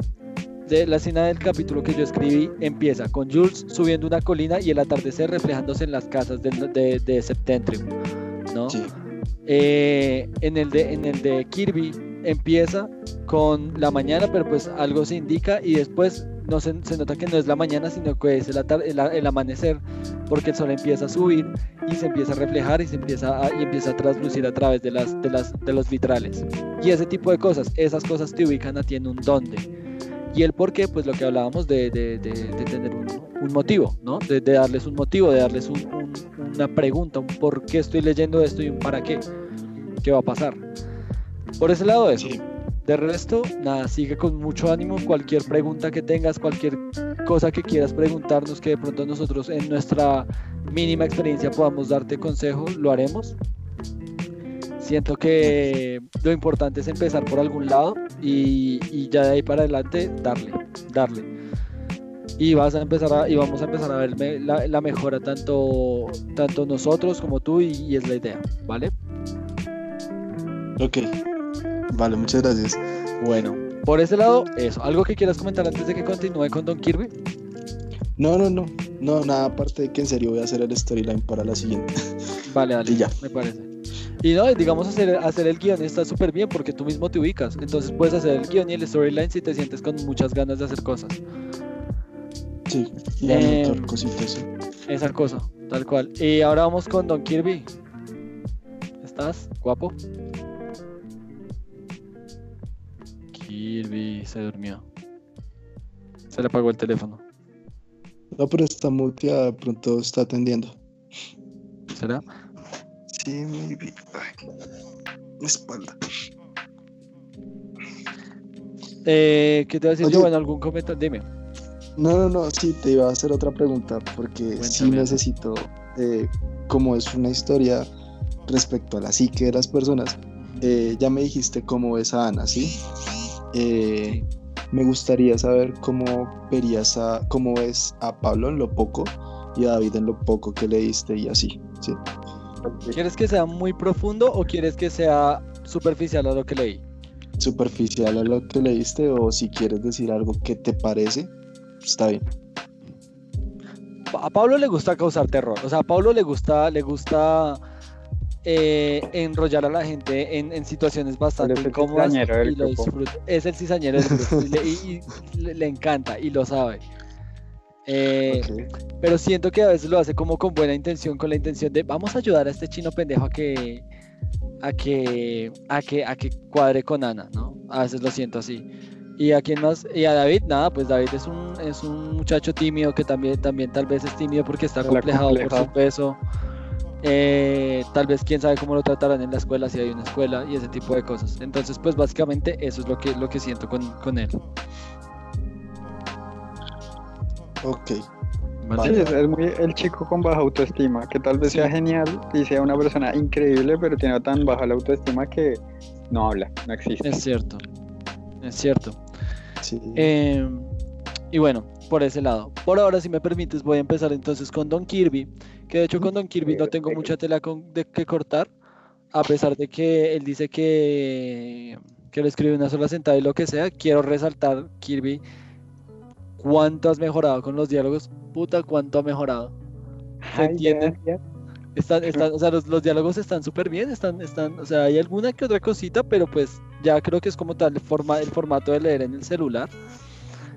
de la escena del capítulo que yo escribí, empieza con Jules subiendo una colina y el atardecer reflejándose en las casas de, de Septentrium, ¿no? Sí. Eh, en, el de, en el de Kirby empieza con la mañana, pero pues algo se indica y después no se, se nota que no es la mañana, sino que es el, el, el amanecer, porque el sol empieza a subir y se empieza a reflejar y se empieza a, y empieza a traslucir a través de, las, de, las, de los vitrales. Y ese tipo de cosas, esas cosas te ubican a ti en un dónde. Y el por qué, pues lo que hablábamos de, de- de- de tener un, un motivo, ¿no? De, darles un motivo, de darles un- un- una pregunta, un por qué estoy leyendo esto y un para qué, qué va a pasar. Por ese lado eso. Sí. De resto, nada, sigue con mucho ánimo. Cualquier pregunta que tengas, cualquier cosa que quieras preguntarnos, que de pronto nosotros en nuestra mínima experiencia podamos darte consejo, lo haremos. Siento que lo importante es empezar por algún lado y, y ya de ahí para adelante darle, darle. Y vas a empezar a, y vamos a empezar a ver la mejora tanto, tanto nosotros como tú y, y es la idea, ¿vale? Ok. Vale, muchas gracias. Bueno, por ese lado, eso. ¿Algo que quieras comentar antes de que continúe con Don Kirby? No, no, no. No, nada aparte de que en serio voy a hacer el storyline para la siguiente. Vale, dale, Y ya. me parece. Y no, digamos, hacer, hacer el guion está súper bien porque tú mismo te ubicas. Entonces puedes hacer el guion y el storyline si te sientes con muchas ganas de hacer cosas. Sí. Y Eh, anotar cositas. sí. Esa cosa, tal cual. Y ahora vamos con Don Kirby. ¿Estás guapo? Kirby se durmió. Se le apagó el teléfono. No, pero está muteada, de pronto está atendiendo. ¿Será? Sí, maybe. Ay, mi espalda. Eh, ¿Qué te voy a decir yo? Oye. Bueno, algún comentario. Dime. No, no, no, sí, te iba a hacer otra pregunta porque sí necesito, eh, como es una historia respecto a la psique de las personas, eh, ya me dijiste cómo ves a Ana, ¿sí? Eh, me gustaría saber cómo verías a, cómo ves a Pablo en lo poco y a David en lo poco que leíste y así, ¿sí? ¿Quieres que sea muy profundo o quieres que sea superficial a lo que leí? Superficial a lo que leíste o si quieres decir algo que te parece, está bien. A Pablo le gusta causar terror. O sea, a Pablo le gusta, le gusta eh, enrollar a la gente en, en situaciones bastante incómodas y lo disfruta. Es el cizañero del grupo y, le, y- y le- le encanta y lo sabe. Eh. Pero siento que a veces lo hace como con buena intención, con la intención de vamos a ayudar a este chino pendejo a que a que a que a que cuadre con Ana, ¿no? A veces lo siento así. Y a quién más, y a David, nada, pues David es un, es un muchacho tímido que también, también tal vez es tímido porque está complejado por su peso. Eh, tal vez quién sabe cómo lo tratarán en la escuela, si hay una escuela y ese tipo de cosas. Entonces, pues básicamente eso es lo que, lo que siento con, con él. Ok, ¿vale? Sí, es, es muy el chico con baja autoestima, que tal vez sea genial y sea una persona increíble, pero tiene tan baja la autoestima que no habla, no existe. Es cierto, es cierto. Sí. Eh, y bueno, por ese lado. Por ahora, si me permites, voy a empezar entonces con Don Kirby, que de hecho con Don Kirby no tengo mucha tela con- de que cortar, a pesar de que él dice que, que lo escribe una sola sentada y lo que sea, quiero resaltar, Kirby, cuánto has mejorado con los diálogos, puta, cuánto ha mejorado. ¿Se Ay, entiende? gracias. Están, están, o sea, los, los diálogos están súper bien, están, están, o sea, hay alguna que otra cosita, pero pues ya creo que es como tal el, forma, el formato de leer en el celular.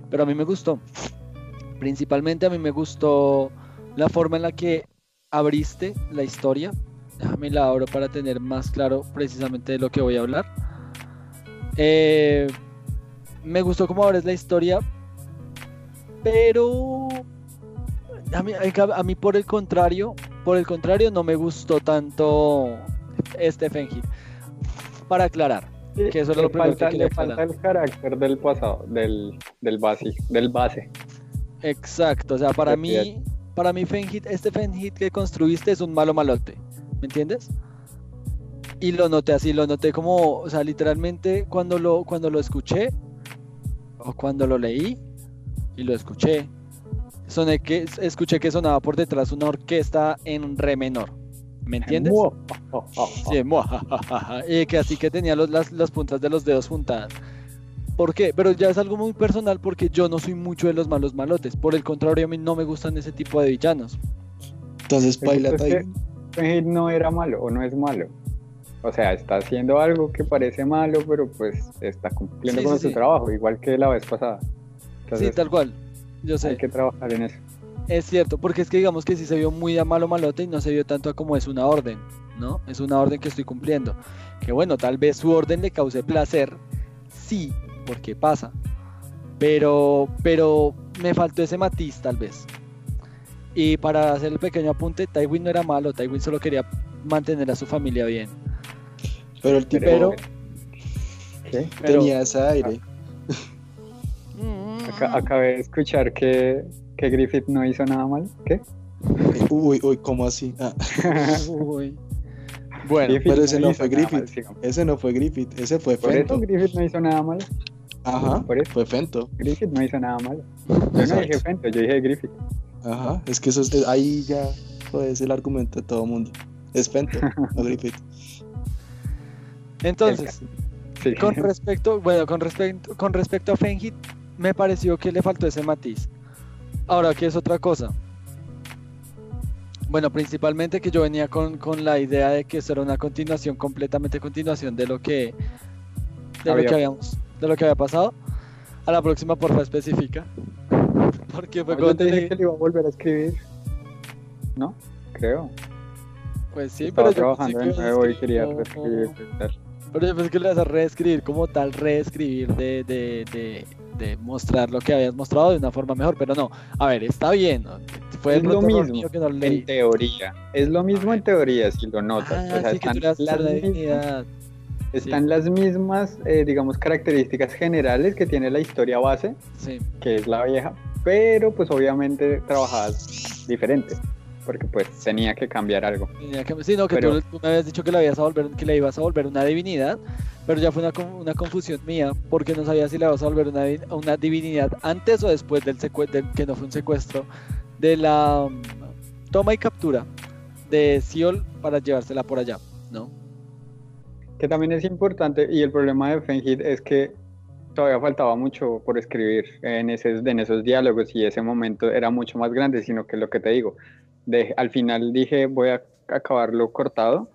Pero a mí me gustó. Principalmente a mí me gustó la forma en la que abriste la historia. Déjame la abro para tener más claro precisamente de lo que voy a hablar. Eh, me gustó cómo abres la historia, pero a mí, a mí por el contrario, por el contrario, no me gustó tanto Stephen Heath. Para aclarar, que eso es Le lo primero que falta, le falta el carácter del pasado, del, del base, del base. Exacto. O sea, para mí, para mí Fenhit, este Fenhit que construiste es un malo malote. ¿Me entiendes? Y lo noté así, lo noté como, o sea, literalmente cuando lo, cuando lo escuché, o cuando lo leí, y lo escuché, soné que, escuché que sonaba por detrás una orquesta en re menor. ¿Me entiendes? Sí, y que así que tenía los- las, las puntas de los dedos juntadas. ¿Por qué? Pero ya es algo muy personal porque yo no soy mucho de los malos malotes. Por el contrario, a mí no me gustan ese tipo de villanos. Entonces, baila Es que Tywin. Fenrir no era malo o no es malo. O sea, está haciendo algo que parece malo, pero pues está cumpliendo Sí, con sí, su sí. trabajo, igual que la vez pasada. Entonces, sí, tal cual. Yo sé. hay que trabajar en eso. Es cierto, porque es que digamos que sí se vio muy a malo malote y no se vio tanto a como es una orden, ¿no? Es una orden que estoy cumpliendo. Que bueno, tal vez su orden le cause placer, sí, porque pasa. Pero, pero me faltó ese matiz, tal vez. Y para hacer el pequeño apunte, Tywin no era malo, Tywin solo quería mantener a su familia bien. Pero el tipo Pero- ¿Qué? Pero, tenía ese aire. Mm, Aca- acabé de escuchar que, que Griffith no hizo nada mal. ¿Qué? Uy, uy, ¿cómo así? Ah, uy. Bueno, Griffith pero ese no fue mal, Griffith. ese no fue Griffith, ese fue Por eso Fento. Griffith no hizo nada mal. Ajá, Por eso fue Fento. Griffith no hizo nada mal. Yo no dije Fento, yo dije Griffith. Ajá, es que eso es, ahí ya joder, es el argumento de todo mundo. Es Fento, no Griffith. entonces, Sí. Con respecto, bueno, con respecto, con respecto a Fenhit, me pareció que le faltó ese matiz. Ahora, ¿qué es otra cosa? Bueno, principalmente que yo venía con, con la idea de que eso era una continuación, completamente continuación de lo que, de lo que habíamos, de lo que había pasado. A la próxima, porfa, especifica. Porque fue No, yo cuando te dije que le iba a volver a escribir. ¿No? Creo. Pues sí, Estaba pero yo trabajando de que nuevo y quería escribir reescribir. Pero yo pensé que lo ibas a reescribir como tal, reescribir de, de, de, de mostrar lo que habías mostrado de una forma mejor, pero no. A ver, está bien. ¿no? Fue Es lo mismo, que no leí. En teoría. Es lo mismo en teoría, si lo notas. Ah, o sea, sí, que están las la mismas- las eh, digamos, características generales que tiene la historia base, Sí, que es la vieja, pero pues obviamente trabajadas diferente, porque pues tenía que cambiar algo. tenía que- sí, no, que Pero- tú, tú me habías dicho que le, ibas a volver, que le ibas a volver una divinidad, pero ya fue una, con- una confusión mía, porque no sabía si le ibas a volver una, di- una divinidad antes o después del secuestro, que no fue un secuestro, de la um, toma y captura de Siol para llevársela por allá, ¿no? Que también es importante, y el problema de Fenhit es que todavía faltaba mucho por escribir en, ese, en esos diálogos y ese momento era mucho más grande, sino que lo que te digo, de, al final dije voy a acabarlo cortado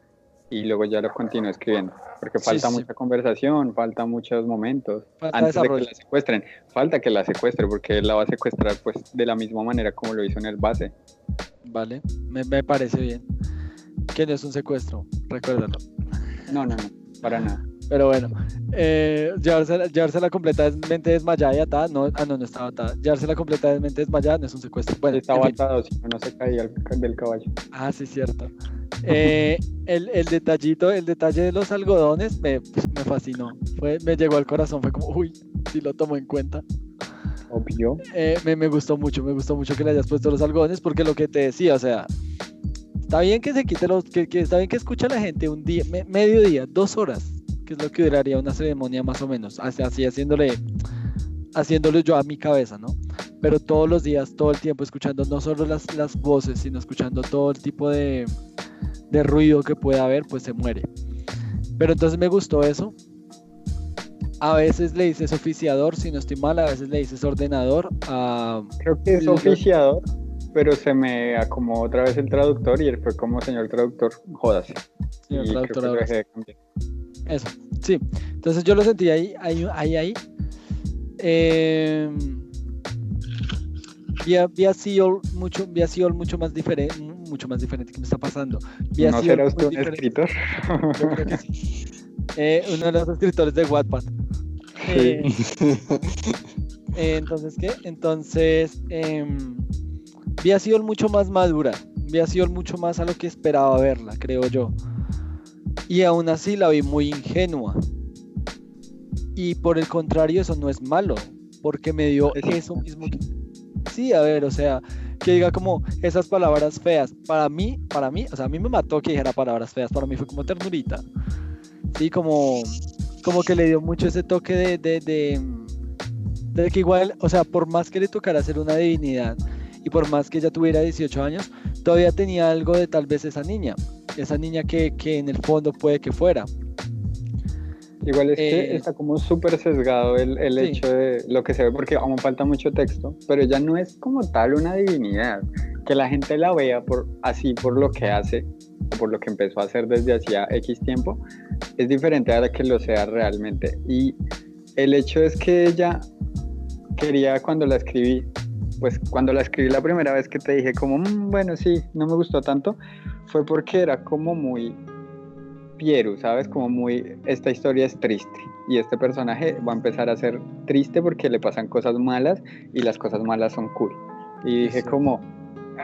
y luego ya lo continúo escribiendo, porque falta sí. mucha conversación, falta muchos momentos Falta antes de que la secuestren, falta que la secuestre porque él la va a secuestrar pues de la misma manera como lo hizo en el base. Vale, me, me parece bien. Que no es un secuestro, recuérdalo. No, no, no, para nada. Pero bueno, eh, llevársela, llevársela completamente desmayada y atada, no, ah, no, no estaba atada. Llevársela completamente desmayada no es un secuestro. Bueno, Estaba atado, si no, se caía el- del caballo. Ah, sí, cierto. Eh, el, el detallito, el detalle de los algodones me, me fascinó. Fue, me llegó al corazón, fue como, uy, si lo tomo en cuenta. Obvio. Eh, me, me gustó mucho, me gustó mucho que le hayas puesto los algodones porque lo que te decía, o sea, está bien que se quite los, que, que está bien que escucha a la gente un día, me- medio día, dos horas, que es lo que duraría una ceremonia más o menos, así, así haciéndole, haciéndolo yo a mi cabeza, ¿no? Pero todos los días, todo el tiempo, escuchando no solo las, las voces, sino escuchando todo el tipo de, de ruido que pueda haber, pues se muere. Pero entonces me gustó eso. A veces le dices oficiador, si no estoy mal, a veces le dices ordenador. a Creo que es oficiador, pero se me acomodó otra vez el traductor y él fue como señor traductor, jódase. señor y creo que traductor lo ahora. dejé de cambiar. Eso, sí. Entonces yo lo sentí ahí, ahí, ahí, ahí. Eh, vi, a, vi a Seol mucho, vi a Seol mucho más diferente, mucho más diferente. ¿Qué me está pasando? Vi a ¿No Seol será usted un diferente. escritor? Yo creo que sí. Eh, uno de los escritores de Wattpad. Eh, eh, entonces, ¿qué? Entonces, em, vi a Seol mucho más madura. Vi a Seol mucho más a lo que esperaba verla, creo yo. Y aún así la vi muy ingenua. Y por el contrario, eso no es malo, porque me dio Es eso mismo. que- Sí, a ver, o sea, que diga como esas palabras feas. Para mí, para mí, o sea, a mí me mató que dijera palabras feas. Para mí fue como ternurita. Sí, como, como que le dio mucho ese toque de, de, de, de que igual, o sea, por más que le tocara ser una divinidad y por más que ella tuviera 18 años, todavía tenía algo de tal vez esa niña. Esa niña que, que en el fondo puede que fuera. Igual es que Eh, está como súper sesgado el, el sí. hecho de lo que se ve, porque aún falta mucho texto, pero ella no es como tal una divinidad. Que la gente la vea por, así por lo que hace, por lo que empezó a hacer desde hacía X tiempo, es diferente a que lo sea realmente. Y el hecho es que ella quería cuando la escribí, pues cuando la escribí la primera vez que te dije como, "Mm, bueno, sí, no me gustó tanto, fue porque era como muy Pieru, ¿sabes? Como muy, esta historia es triste y este personaje va a empezar a ser triste porque le pasan cosas malas y las cosas malas son cool. Y dije Exacto. como,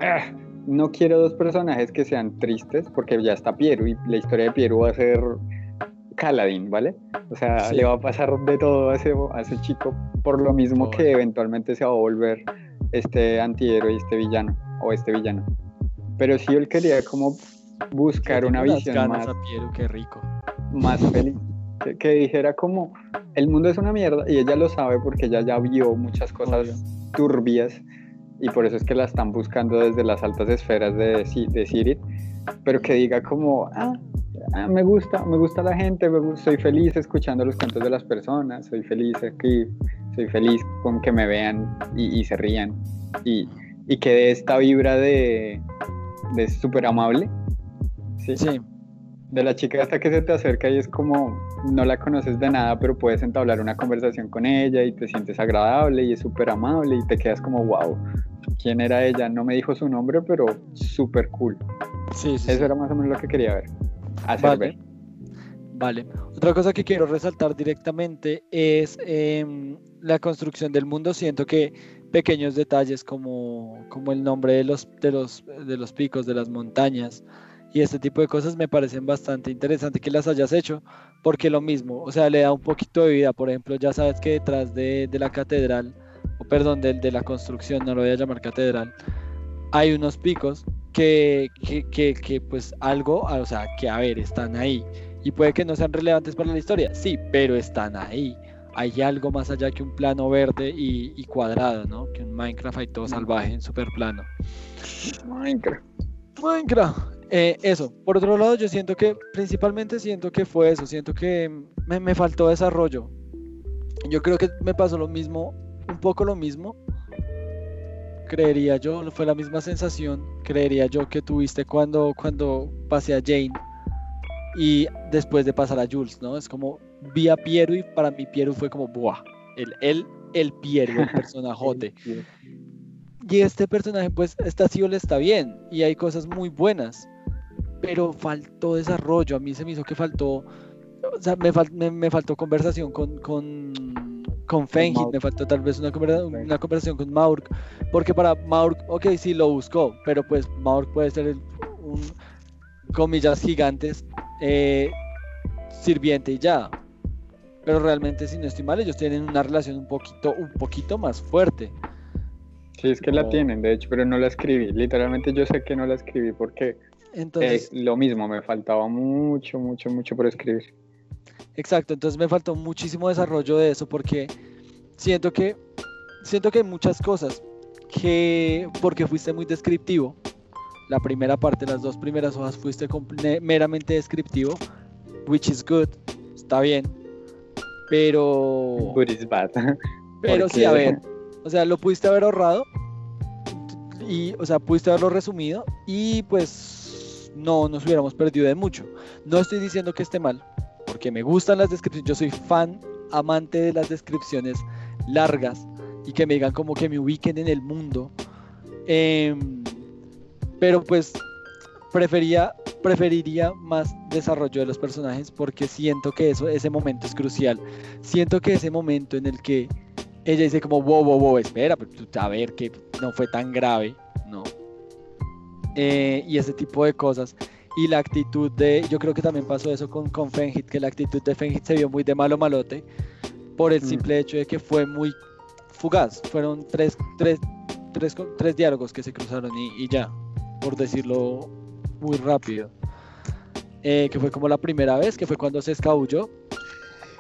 "Ah, no quiero dos personajes que sean tristes porque ya está Pieru y la historia de Pieru va a ser Caladín, ¿vale? O sea, Sí. le va a pasar de todo a ese, a ese chico por lo mismo que eventualmente se va a volver este antihéroe y este villano o este villano. Pero sí él quería como buscar una visión más a Piero, qué rico. más feliz. Que, que dijera como, el mundo es una mierda y ella lo sabe porque ella ya vio muchas cosas turbias y por eso es que la están buscando desde las altas esferas de, de Sirit, pero que diga como, ah, ah, me gusta, me gusta la gente, soy feliz escuchando los cuentos de las personas, soy feliz aquí, soy feliz con que me vean y, y se rían y, y que de esta vibra de, de súper amable. ¿sí? Sí, de la chica hasta que se te acerca y es como no la conoces de nada, pero puedes entablar una conversación con ella y te sientes agradable y es súper amable y te quedas como wow, ¿quién era ella? No me dijo su nombre, pero súper cool. sí, sí. Eso era más o menos lo que quería ver. Hacer Vale. ver. Vale. Otra cosa que quiero resaltar directamente es em, la construcción del mundo. Siento que pequeños detalles como, como el nombre de los, de, los, de los picos, de las montañas y este tipo de cosas me parecen bastante interesante que las hayas hecho, porque lo mismo, o sea, le da un poquito de vida. Por ejemplo, ya sabes que detrás de, de la catedral, o perdón, de, de la construcción, no lo voy a llamar catedral, hay unos picos que, que, que, que pues algo, o sea, que a ver, están ahí. Y puede que no sean relevantes para la historia, sí, pero están ahí. Hay algo más allá que un plano verde y, y cuadrado, ¿no? Que un Minecraft hay todo salvaje en super plano. Minecraft. Minecraft. Eh, eso. Por otro lado, yo siento que, principalmente siento que fue eso. Siento que me, me faltó desarrollo. Yo creo que me pasó lo mismo, un poco lo mismo. Creería yo, fue la misma sensación, creería yo que tuviste cuando, cuando pasé a Jane y después de pasar a Jules, ¿no? Es como vi a Piero y para mí Piero fue como, ¡buah! El, el, el Piero, el personajote. Y este personaje, pues, esta sí le está bien y hay cosas muy buenas, pero faltó desarrollo. A mí se me hizo que faltó, o sea, me, fal- me, me faltó conversación con, con, con Maurk. me faltó tal vez una, conversa- una conversación con Maurk, porque para Maurk, ok, sí lo buscó, pero pues Maurk puede ser el- un, comillas gigantes, eh, sirviente y ya. pero realmente si no estoy mal, ellos tienen una relación un poquito, un poquito más fuerte. Sí, es que la tienen, de hecho, pero no la escribí. Literalmente yo sé que no la escribí porque Entonces, eh, lo mismo, me faltaba mucho, mucho, mucho por escribir. Exacto, entonces me faltó muchísimo desarrollo de eso porque siento que siento que hay muchas cosas que porque fuiste muy descriptivo. La primera parte, las dos primeras hojas fuiste meramente descriptivo, which is good, está bien. Pero But it's bad. pero sí, a ver, o sea, lo pudiste haber ahorrado y, o sea, pudiste haberlo resumido y pues no nos hubiéramos perdido de mucho. No estoy diciendo que esté mal, porque me gustan las descripciones, yo soy fan, amante de las descripciones largas y que me digan como que me ubiquen en el mundo. Em, pero pues prefería, preferiría más desarrollo de los personajes porque siento que eso, ese momento es crucial. Siento que ese momento en el que ella dice como, wow, wow, wow, espera, tú- a ver que no fue tan grave, ¿no? Eh, y ese tipo de cosas. Y la actitud de, yo creo que también pasó eso con, con Fenhit, que la actitud de Fenhit se vio muy de malo malote por el Mm. simple hecho de que fue muy fugaz. Fueron tres, tres, tres, tres diálogos que se cruzaron y, y ya, por decirlo muy rápido. Eh, que fue como la primera vez, que fue cuando se escabulló.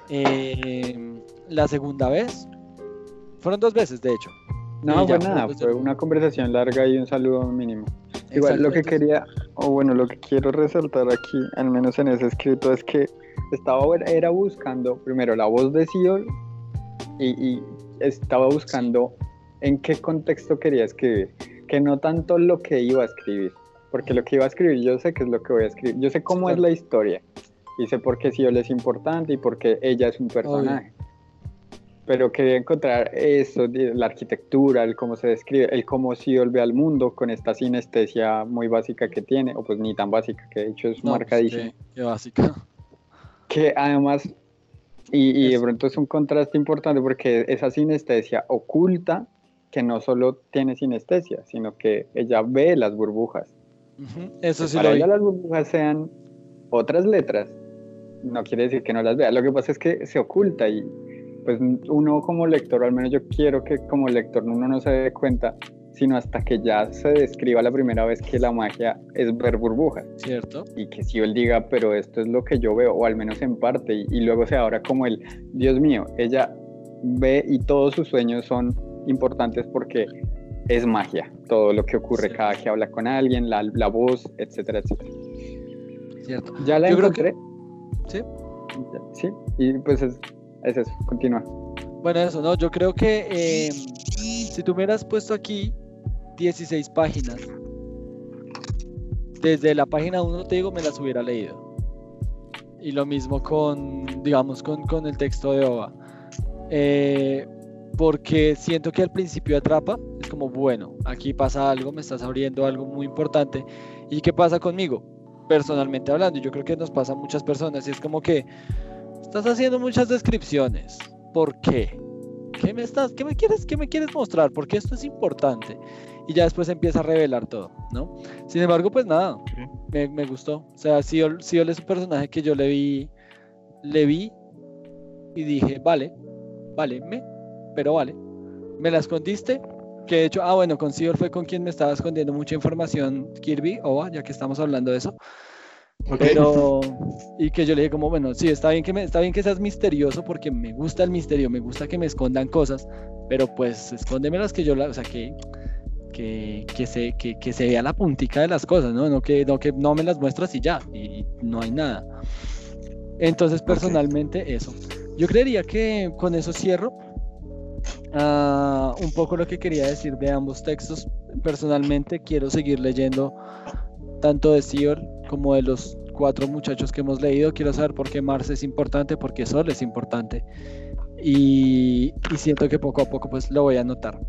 Eh, la segunda vez, fueron dos veces de hecho. No, fue nada, fue una conversación larga y un saludo mínimo. Igual Exacto, lo que quería, o bueno, lo que quiero resaltar aquí, al menos en ese escrito, es que estaba era buscando primero la voz de Sion y, y estaba buscando en qué contexto quería escribir, que no tanto lo que iba a escribir, porque lo que iba a escribir yo sé que es lo que voy a escribir, yo sé cómo es Claro. la historia y sé por qué Sion es importante y por qué ella es un personaje. Pero quería encontrar eso, la arquitectura, el cómo se describe, el cómo Siol ve al mundo con esta sinestesia muy básica que tiene, o pues ni tan básica, que de hecho es No, pues, marcadísima. qué- qué básica. Que además, y, y de pronto es un contraste importante porque esa sinestesia oculta que no solo tiene sinestesia, sino que ella ve las burbujas. Eso sí Para lo vi. ella las burbujas sean otras letras, no quiere decir que no las vea. Lo que pasa es que se oculta y pues uno como lector, al menos yo quiero que como lector uno no se dé cuenta, sino hasta que ya se describa la primera vez que la magia es ver burbujas ¿Cierto? y que si él diga, pero esto es lo que yo veo, o al menos en parte, y, y luego sea ahora como el, Dios mío, ella ve y todos sus sueños son importantes porque es magia, todo lo que ocurre Sí. cada que habla con alguien, la, la voz, etcétera, etcétera. Cierto. Ya la Yo creo que- encontré. Sí. Sí, y pues es, es eso, continúa. Bueno, eso, ¿no? Yo creo que eh, si tú me hubieras puesto aquí 16 páginas, desde la página 1 te digo, me las hubiera leído. Y lo mismo con, digamos, con, con el texto de Ova. Eh, porque siento que al principio atrapa, es como, bueno, aquí pasa algo, me estás abriendo algo muy importante. ¿Y qué pasa conmigo? Personalmente hablando, yo creo que nos pasa a muchas personas y es como que estás haciendo muchas descripciones. ¿Por qué? ¿Qué me estás, qué me quieres, qué me quieres mostrar? Porque esto es importante. Y ya después empieza a revelar todo, ¿no? Sin embargo, pues nada, me, me gustó. O sea, Siol, Siol es un personaje que yo le vi, le vi y dije, vale, vale, me, pero vale. Me la escondiste, que de hecho, ah, bueno, con Siol fue con quien me estaba escondiendo mucha información Kirby, Oba, ya que estamos hablando de eso. Pero, y que yo le dije como, bueno, sí, está bien que me, está bien que seas misterioso porque me gusta el misterio, me gusta que me escondan cosas, pero pues escóndemelas que yo, la, o sea, que, que, que se, que, que se vea la puntica de las cosas, ¿no? No que, no que no me las muestras y ya, y no hay nada. Entonces, personalmente, eso. Yo creería que con eso cierro. Ah, un poco lo que quería decir de ambos textos. Personalmente, quiero seguir leyendo tanto de Sior como de los cuatro muchachos que hemos leído. Quiero saber por qué Mars es importante, por qué Sol es importante. Y, y siento que poco a poco pues lo voy a notar.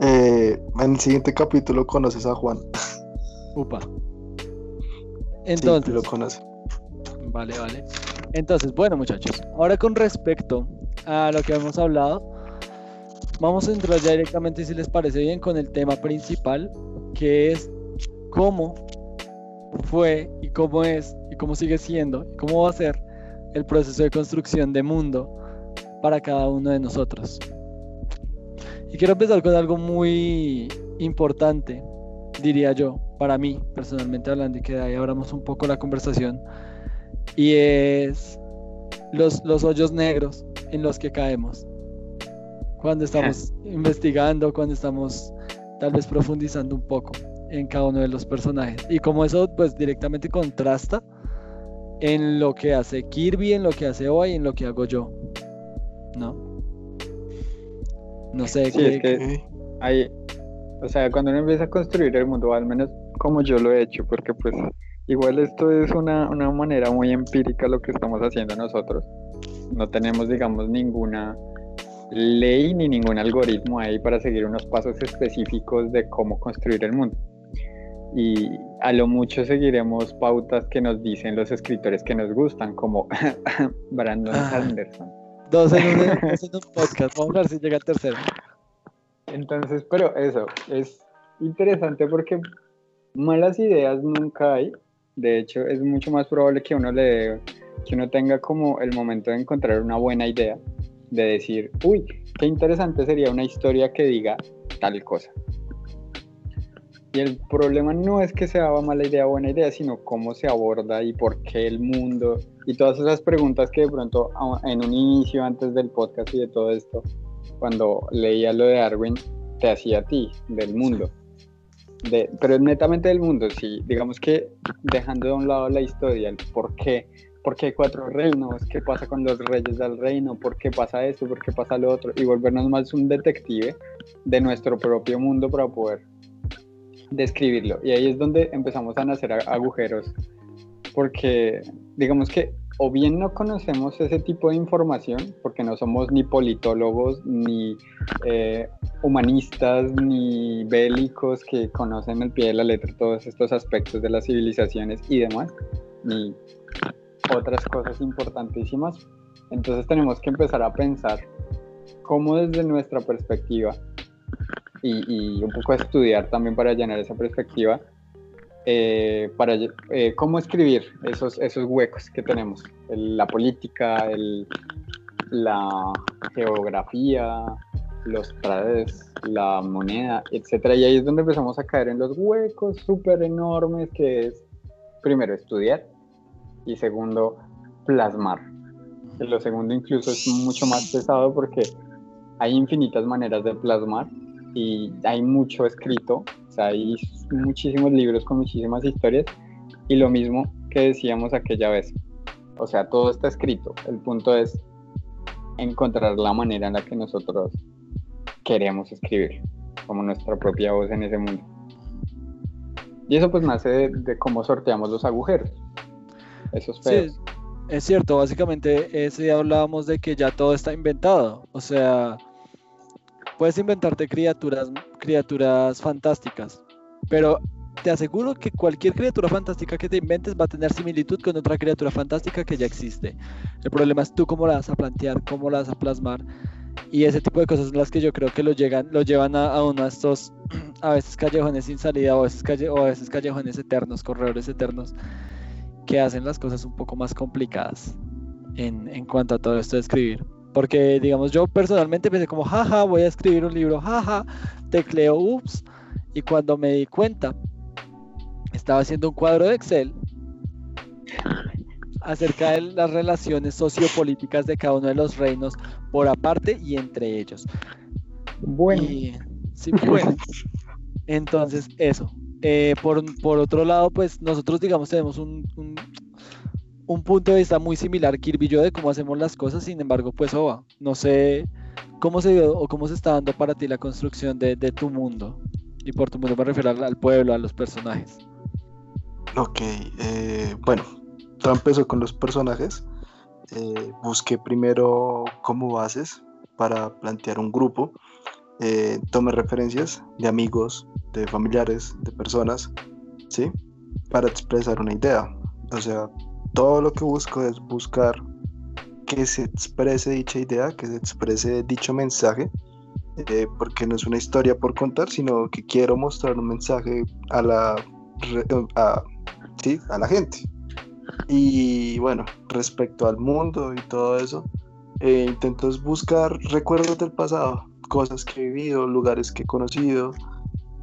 Eh, en el siguiente capítulo conoces a Juan. Upa. Sí, Entonces, lo conoces. Vale, vale. Entonces, bueno, muchachos, ahora con respecto a lo que hemos hablado, vamos a entrar ya directamente, si les parece bien, con el tema principal, que es cómo fue y cómo es y cómo sigue siendo y cómo va a ser el proceso de construcción de mundo para cada uno de nosotros. Y quiero empezar con algo muy importante, diría yo, para mí, personalmente hablando, y que de ahí abramos un poco la conversación, y es los, los hoyos negros en los que caemos. Cuando estamos investigando, cuando estamos tal vez profundizando un poco en cada uno de los personajes. Y como eso pues directamente contrasta en lo que hace Kirby, en lo que hace Oa y en lo que hago yo. ¿No? No sé qué. que hay, o sea, cuando uno empieza a construir el mundo, al menos como yo lo he hecho, porque pues igual esto es una, una manera muy empírica lo que estamos haciendo nosotros. No tenemos, digamos, ninguna ley ni ningún algoritmo ahí para seguir unos pasos específicos de cómo construir el mundo. Y a lo mucho seguiremos pautas que nos dicen los escritores que nos gustan, como Brandon ah. Sanderson. Dos en, un, podcast, vamos a ver si llega el tercero. Entonces, pero eso, es interesante porque malas ideas nunca hay. De hecho, es mucho más probable que uno le que uno tenga como el momento de encontrar una buena idea de decir, uy, qué interesante sería una historia que diga tal cosa. Y el problema no es que sea mala idea o buena idea, sino cómo se aborda y por qué el mundo y todas esas preguntas que de pronto en un inicio, antes del podcast y de todo esto, cuando leía lo de Darwin, te hacía a ti, del mundo. De, pero netamente del mundo, sí, digamos que dejando de un lado la historia, el por qué ¿por qué hay cuatro reinos? ¿Qué pasa con los reyes del reino? ¿Por qué pasa esto? ¿Por qué pasa lo otro? Y volvernos más un detective de nuestro propio mundo para poder describirlo. Y ahí es donde empezamos a nacer agujeros, porque digamos que o bien no conocemos ese tipo de información, porque no somos ni politólogos, ni eh, humanistas, ni bélicos que conocen el pie de la letra todos estos aspectos de las civilizaciones y demás, ni otras cosas importantísimas. Entonces tenemos que empezar a pensar cómo desde nuestra perspectiva y, un poco a estudiar también para llenar esa perspectiva, eh, para eh, cómo escribir esos, esos huecos que tenemos, la política, la geografía, los trades, la moneda, etcétera. Y ahí es donde empezamos a caer en los huecos súper enormes que es, primero, estudiar, y segundo, plasmar. Lo segundo incluso es mucho más pesado porque hay infinitas maneras de plasmar y hay mucho escrito, o sea, hay muchísimos libros con muchísimas historias y lo mismo que decíamos aquella vez. O sea, todo está escrito. El punto es encontrar la manera en la que nosotros queremos escribir, como nuestra propia voz en ese mundo. Y eso pues nace de, de cómo sorteamos los agujeros. Eso es es cierto, básicamente ese día hablábamos de que ya todo está inventado. O sea, puedes inventarte criaturas, criaturas fantásticas, pero te aseguro que cualquier criatura fantástica que te inventes va a tener similitud con otra criatura fantástica que ya existe. El problema es tú cómo la vas a plantear, cómo la vas a plasmar. Y ese tipo de cosas son las que yo creo que lo, llegan, lo llevan a, uno de estos, a veces callejones sin salida o a veces, calle, o a veces callejones eternos, corredores eternos, que hacen las cosas un poco más complicadas en, en cuanto a todo esto de escribir. Porque, digamos, yo personalmente pensé como, jaja, voy a escribir un libro, jaja, tecleo, ups. Y cuando me di cuenta, estaba haciendo un cuadro de Excel acerca de las relaciones sociopolíticas de cada uno de los reinos por aparte y entre ellos. Bueno. sí, bueno. Entonces, eso. Eh, por, por, otro lado, pues nosotros, digamos, tenemos un, un, punto de vista muy similar, Kirby y yo, de cómo hacemos las cosas. Sin embargo, pues, Oba, no sé cómo se dio o cómo se está dando para ti la construcción de, tu mundo. Y por tu mundo me refiero al, pueblo, a los personajes. Ok, eh, bueno, todo empezó con los personajes. Eh, busqué primero como bases para plantear un grupo. tomé referencias de amigos, de familiares, de personas, ¿sí? Para expresar una idea. O sea, todo lo que busco es buscar que se exprese dicha idea, que se exprese dicho mensaje, eh, porque no es una historia por contar, sino que quiero mostrar un mensaje a la, a, ¿sí? a la gente. Y bueno, respecto al mundo y todo eso, eh, intento buscar recuerdos del pasado, cosas que he vivido, lugares que he conocido,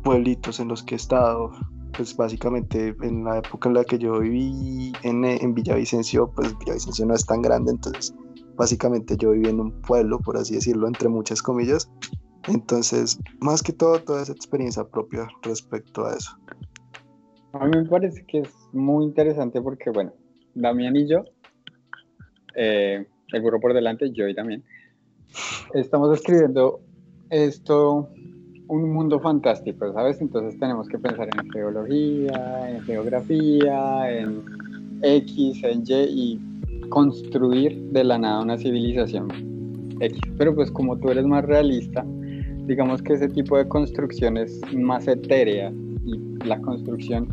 pueblitos en los que he estado. Pues básicamente en la época en la que yo viví en, en Villavicencio, pues Villavicencio no es tan grande, entonces básicamente yo viví en un pueblo, por así decirlo, entre muchas comillas. Entonces, más que todo, toda esa experiencia propia respecto a eso. A mí me parece que es muy interesante porque, bueno, Damián y yo, eh, el burro por delante, yo y también, estamos escribiendo esto, un mundo fantástico, ¿sabes? Entonces tenemos que pensar en geología, en geografía, en X, en Y y construir de la nada una civilización X. Pero pues como tú eres más realista, digamos que ese tipo de construcción es más etérea y la construcción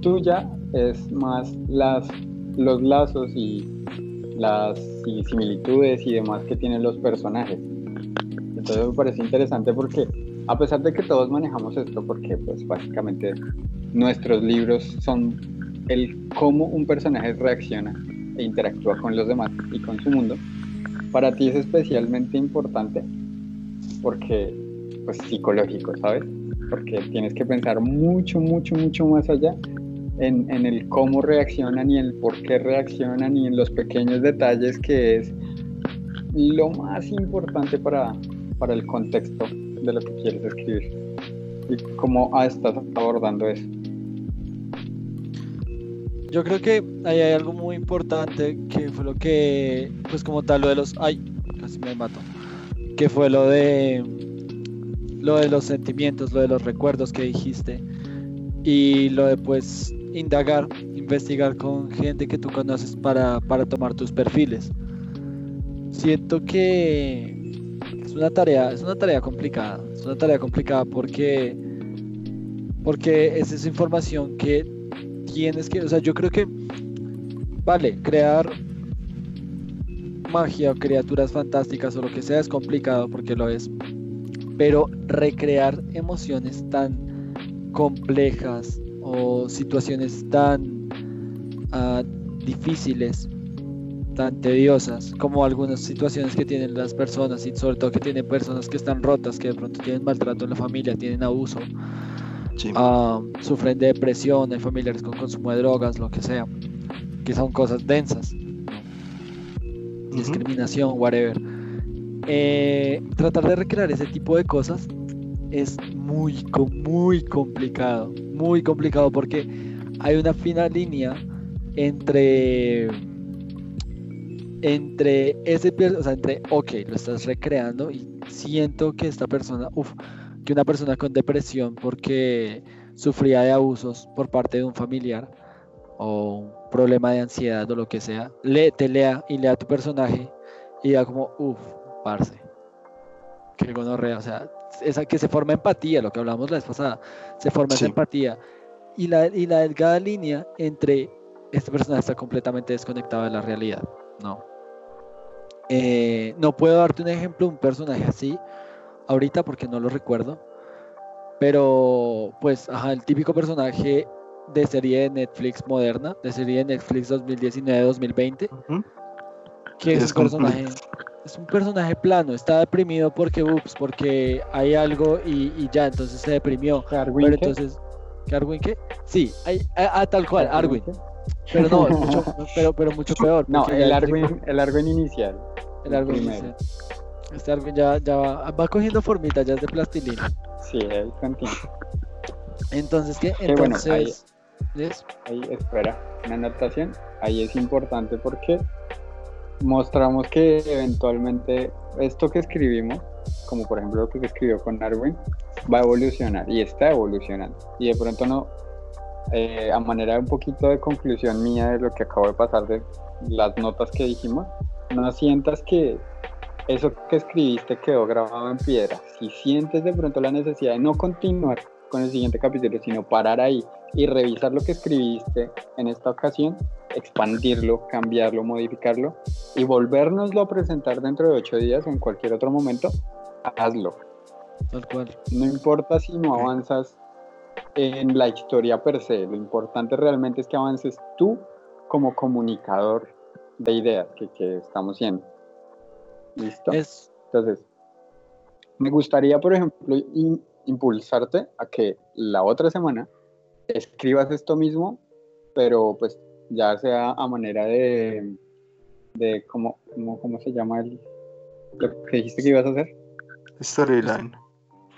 tuya es más las, los lazos y las similitudes y demás que tienen los personajes. Entonces me parece interesante porque a pesar de que todos manejamos esto, porque pues básicamente nuestros libros son el cómo un personaje reacciona e interactúa con los demás y con su mundo, para ti es especialmente importante porque, pues, psicológico, ¿sabes? Porque tienes que pensar mucho, mucho, mucho más allá en, en, el cómo reaccionan y el por qué reaccionan y en los pequeños detalles que es lo más importante para, para el contexto de lo que quieres escribir. ¿Y cómo estás abordando eso? Yo creo que ahí hay algo muy importante que fue lo que, pues como tal, lo de los, ay, casi me mato, que fue lo de, lo de los sentimientos, lo de los recuerdos que dijiste y lo de pues indagar, investigar con gente que tú conoces para, para tomar tus perfiles. Siento que es una tarea, es una tarea complicada, es una tarea complicada porque porque es esa información que tienes que, o sea, yo creo que, vale, crear magia o criaturas fantásticas o lo que sea es complicado porque lo es, pero recrear emociones tan complejas o situaciones tan uh, difíciles, tan tediosas, como algunas situaciones que tienen las personas y sobre todo que tienen personas que están rotas, que de pronto tienen maltrato en la familia, tienen abuso Ah, sufren de depresión, hay familiares con consumo de drogas, lo que sea, que son cosas densas, discriminación, whatever. Eh, tratar de recrear ese tipo de cosas es muy, muy complicado, muy complicado porque hay una fina línea entre entre ese, o sea, entre, ok, lo estás recreando y siento que esta persona, uff, que una persona con depresión porque sufría de abusos por parte de un familiar o un problema de ansiedad o lo que sea, le, te lea y lea tu personaje y diga como, uff, parce, que gonorrea, o sea, esa que se forma empatía, lo que hablamos la vez pasada, se forma esa empatía y la, y la delgada línea entre esta persona está completamente desconectada de la realidad, no. Eh, no puedo darte un ejemplo, un personaje así, ahorita porque no lo recuerdo. Pero, pues, ajá, el típico personaje de serie de Netflix moderna, de serie de Netflix 2019-2020, que es, un personaje, es un personaje plano, está deprimido porque, ups, porque hay algo y, ya, entonces se deprimió. Pero entonces, ¿Arwin qué? Sí, hay, ah, tal cual, Arwin. Pero no, mucho, pero, pero mucho peor. No, el Arwin, el Arwin inicial. El Arwin inicial. Este árbol ya, ya va, cogiendo formita, ya es de plastilina. Sí, ahí continúa. Entonces, ¿qué? Entonces, ahí, espera, una anotación. Ahí es importante porque mostramos que eventualmente esto que escribimos, como por ejemplo lo que escribió con Arwin, va a evolucionar y está evolucionando. Y de pronto no, eh, a manera de un poquito de conclusión mía de lo que acabo de pasar de las notas que dijimos, no sientas que eso que escribiste quedó grabado en piedra. Si sientes de pronto la necesidad de no continuar con el siguiente capítulo, sino parar ahí y revisar lo que escribiste en esta ocasión, expandirlo, cambiarlo, modificarlo y volvernoslo a presentar dentro de ocho días o en cualquier otro momento, hazlo. Tal cual. No importa si no avanzas en la historia per se, lo importante realmente es que avances tú como comunicador de ideas que, que estamos siendo. ¿Listo? Es, Entonces, me gustaría, por ejemplo, in- impulsarte a que la otra semana escribas esto mismo, pero pues ya sea a manera de, de ¿cómo, cómo, cómo se llama el, lo que dijiste que ibas a hacer? Storyline.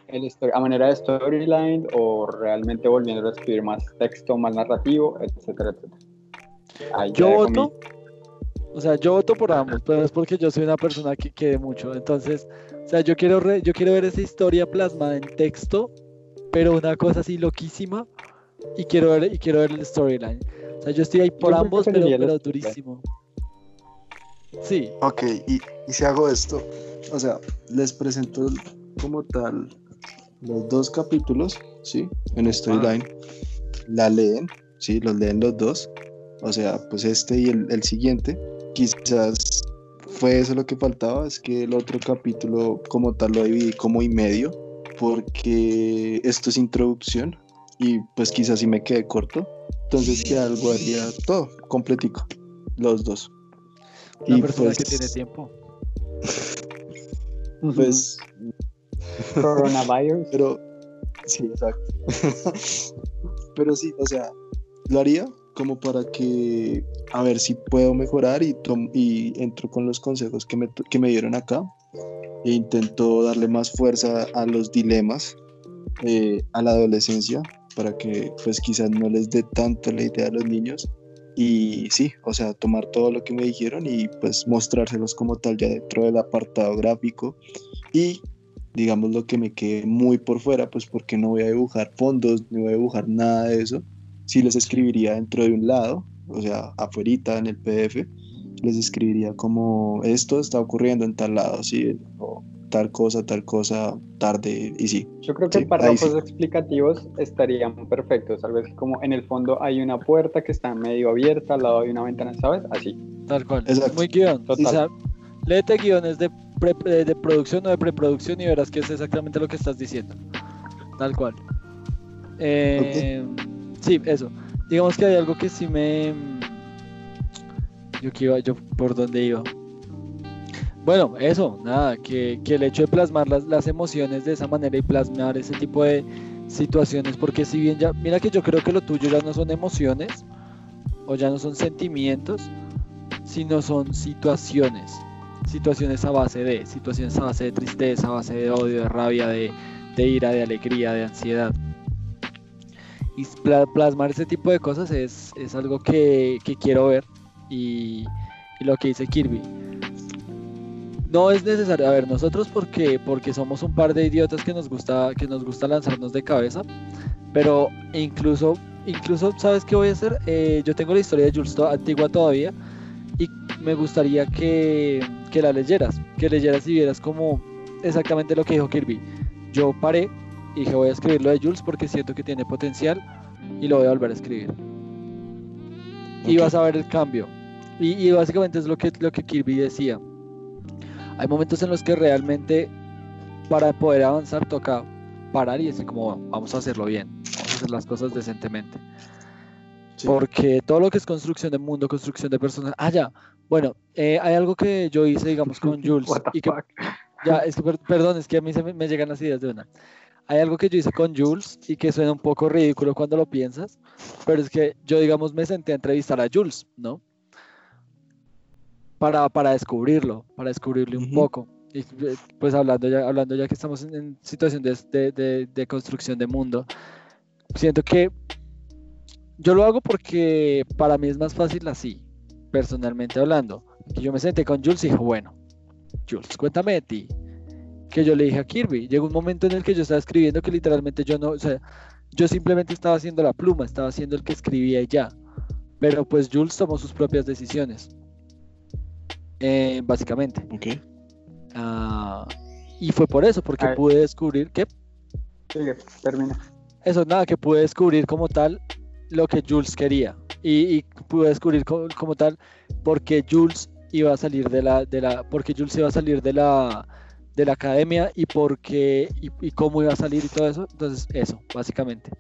El story- a manera de storyline o realmente volviendo a escribir más texto, más narrativo, etcétera, etcétera. Ahí yo mi- voto, o sea, yo voto por ambos, pero es porque yo soy una persona que quiere mucho. Entonces, o sea, yo quiero, re- yo quiero ver esa historia plasmada en texto, pero una cosa así loquísima, y quiero ver, y quiero ver el storyline. O sea, yo estoy ahí por Yo ambos, pero, pero durísimo. Sí, Ok, y, y si hago esto, o sea, les presento como tal los dos capítulos, ¿sí? En Storyline. La leen, ¿sí? Los leen los dos. O sea, pues este y el, el siguiente. Quizás fue eso lo que faltaba, es que el otro capítulo como tal lo dividí como y medio, porque esto es introducción y pues quizás si me quedé corto. Entonces que algo haría todo, completico, los dos. una Y persona pues- que tiene tiempo. Pues coronavirus. Pero, sí, exacto. Pero sí, o sea, lo haría como para que, a ver si puedo mejorar y, y entro con los consejos que me, que me dieron acá. E intento darle más fuerza a los dilemas eh, a la adolescencia para que pues quizás no les dé tanto la idea a los niños. Y sí, o sea, tomar todo lo que me dijeron y pues mostrárselos como tal ya dentro del apartado gráfico. Y digamos lo que me quede muy por fuera, pues porque no voy a dibujar fondos, no voy a dibujar nada de eso. Sí les escribiría dentro de un lado, o sea, afuerita en el PDF, les escribiría como esto está ocurriendo en tal lado, sí, o tal cosa, tal cosa, tarde, y sí. Yo creo que Sí, párrafos sí. explicativos estarían perfectos. Algo así como en el fondo hay una puerta que está medio abierta, al lado hay una ventana, ¿sabes? Así. Tal cual. Exacto. Muy guion. Total. O sea, léete guiones de, pre- de, de producción o de preproducción y verás que es exactamente lo que estás diciendo. Tal cual. Eh, Sí, eso. Digamos que hay algo que sí me. Yo que iba, yo por dónde iba. Bueno, eso, nada, que, que el hecho de plasmar las, las emociones de esa manera y plasmar ese tipo de situaciones, porque si bien ya, mira que yo creo que lo tuyo ya no son emociones o ya no son sentimientos, sino son situaciones. Situaciones a base de, situaciones a base de tristeza, a base de odio, de rabia, de, de ira, de alegría, de ansiedad. Y pla- plasmar ese tipo de cosas es, es algo que, que quiero ver y, y lo que dice Kirby. No es necesario, a ver, nosotros porque, porque somos un par de idiotas que nos gusta, que nos gusta lanzarnos de cabeza, pero incluso, incluso, ¿sabes qué voy a hacer? Eh, yo tengo la historia de Jules antigua todavía y me gustaría que, que la leyeras, que leyeras y vieras como exactamente lo que dijo Kirby. Yo paré y dije voy a escribir lo de Jules porque siento que tiene potencial y lo voy a volver a escribir. Y Ok. vas a ver el cambio. Y, y básicamente es lo que, lo que Kirby decía. Hay momentos en los que realmente para poder avanzar toca parar y decir como "Bueno, vamos a hacerlo bien, vamos a hacer las cosas decentemente. Sí. Porque todo lo que es construcción de mundo, construcción de personas. Ah, ya. Bueno, eh, hay algo que yo hice, digamos, con Jules. Y que, ya, es que, per- perdón, es que a mí se me, me llegan las ideas de una. Hay algo que yo hice con Jules y que suena un poco ridículo cuando lo piensas, pero es que yo, digamos, me senté a entrevistar a Jules, ¿no? Para, para descubrirlo, para descubrirle un Ujú. poco. Y eh, pues hablando ya, hablando ya que estamos en, en situación de, de- de- de construcción de mundo, siento que yo lo hago porque para mí es más fácil así, personalmente hablando. Que yo me senté con Jules y dije, bueno, Jules, cuéntame de ti. Que yo le dije a Kirby. Llegó un momento en el que yo estaba escribiendo que literalmente yo no, o sea, yo simplemente estaba haciendo la pluma, estaba haciendo el que escribía y ya. Pero pues Jules tomó sus propias decisiones. Eh, básicamente. Ok. Ah, y fue por eso, porque pude descubrir que Sigue, termina. eso, nada, que pude descubrir como tal lo que Jules quería. Y, y pude descubrir co- como, tal porque Jules iba a salir de la, de la, porque Jules iba a salir de la, de la academia y porque, y, y cómo iba a salir y todo eso. Entonces, eso, básicamente.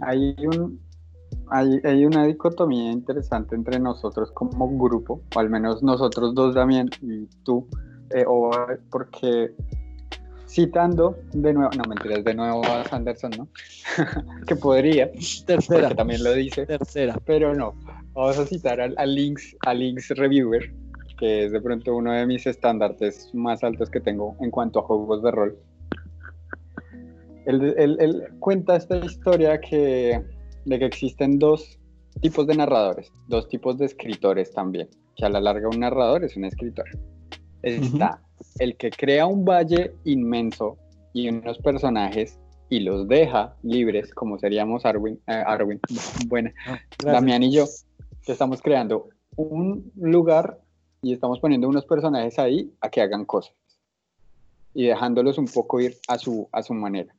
Hay un, hay, hay una dicotomía interesante entre nosotros como grupo, o al menos nosotros dos, Damián, y tú, eh, o porque citando de nuevo, no mentiras, de nuevo a Sanderson, ¿no? que podría, Tercera. porque también lo dice, Tercera. pero no. Vamos a citar al, al Links, al Links Reviewer, que es de pronto uno de mis estándares más altos que tengo en cuanto a juegos de rol. Él, él- él cuenta esta historia que, de que existen dos tipos de narradores, dos tipos de escritores también, que a la larga un narrador es un escritor. Está el que crea un valle inmenso y unos personajes y los deja libres, como seríamos Arwin, eh, Arwin, buena, Ah, gracias. Damián y yo, que estamos creando un lugar y estamos poniendo unos personajes ahí a que hagan cosas y dejándolos un poco ir a su, a su manera.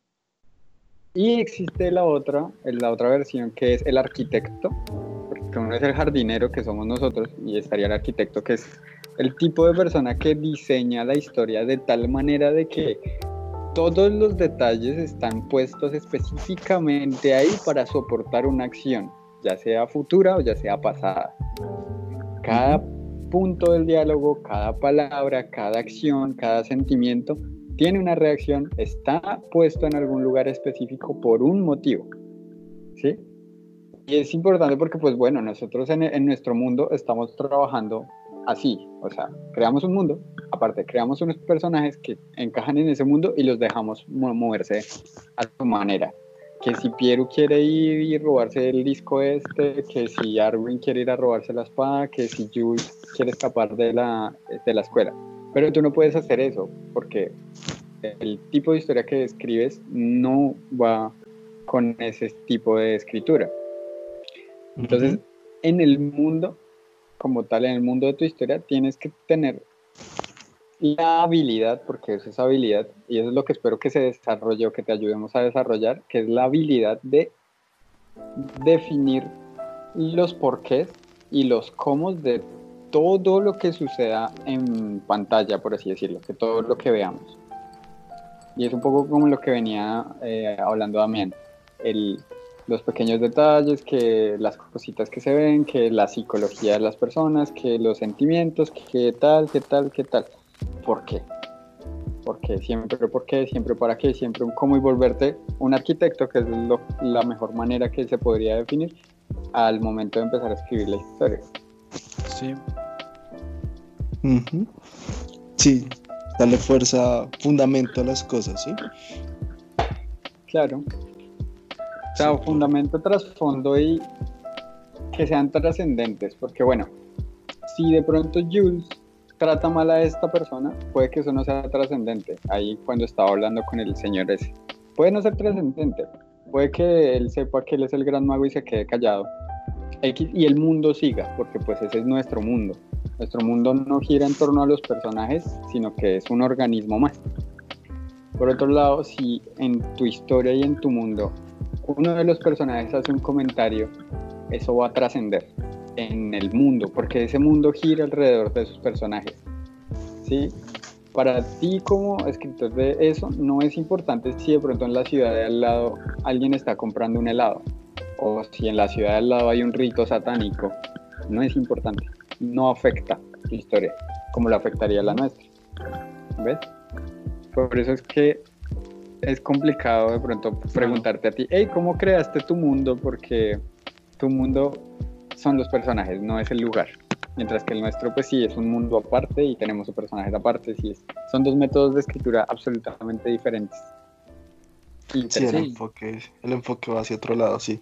Y existe la otra, la otra versión que es el arquitecto, porque uno es el jardinero que somos nosotros y estaría el arquitecto que es el tipo de persona que diseña la historia de tal manera de que todos los detalles están puestos específicamente ahí para soportar una acción, ya sea futura o ya sea pasada. Cada punto del diálogo, cada palabra, cada acción, cada sentimiento tiene una reacción, está puesto en algún lugar específico por un motivo. ¿Sí? Y es importante porque, pues bueno, nosotros en, en nuestro mundo estamos trabajando así, o sea, creamos un mundo, aparte creamos unos personajes que encajan en ese mundo y los dejamos mo- moverse a su manera. Que si Piero quiere ir y robarse el disco este, que si Arwin quiere ir a robarse la espada, que si Jules quiere escapar de la, de la escuela. Pero tú no puedes hacer eso porque el tipo de historia que escribes no va con ese tipo de escritura. Entonces, en el mundo, como tal, en el mundo de tu historia, tienes que tener la habilidad, porque eso es habilidad, y eso es lo que espero que se desarrolle o que te ayudemos a desarrollar, que es la habilidad de definir los porqués y los cómo de todo lo que suceda en pantalla, por así decirlo, que todo lo que veamos. Y es un poco como lo que venía eh, hablando Damián, el, los pequeños detalles, que las cositas que se ven, que la psicología de las personas, que los sentimientos, que tal, que tal, que tal. ¿Por qué? ¿Por qué? Siempre por qué, siempre para qué, siempre un cómo y volverte un arquitecto, que es lo- la mejor manera que se podría definir al momento de empezar a escribir la historia. Sí. Ujú. Sí, darle fuerza, fundamento a las cosas, ¿sí? Claro. O sea, Sí. fundamento, trasfondo y que sean trascendentes, porque bueno, si de pronto Jules trata mal a esta persona, puede que eso no sea trascendente. Ahí cuando estaba hablando con el señor ese, puede no ser trascendente, puede que él sepa que él es el gran mago y se quede callado. Y el mundo siga, porque pues ese es nuestro mundo. Nuestro mundo no gira en torno a los personajes, sino que es un organismo más. Por otro lado, si en tu historia y en tu mundo uno de los personajes hace un comentario, eso va a trascender en el mundo, porque ese mundo gira alrededor de sus personajes. ¿sí? Para ti como escritor de eso, no es importante si de pronto en la ciudad de al lado alguien está comprando un helado, o si en la ciudad de al lado hay un rito satánico, no es importante, no afecta tu historia, como lo afectaría la nuestra. ¿Ves? Por eso es que es complicado de pronto preguntarte a ti, hey, ¿cómo creaste tu mundo? Porque tu mundo son los personajes, no es el lugar. Mientras que el nuestro, pues sí, es un mundo aparte y tenemos personajes aparte. Sí, es- son dos métodos de escritura absolutamente diferentes. Sí, el enfoque, el enfoque va hacia otro lado, sí.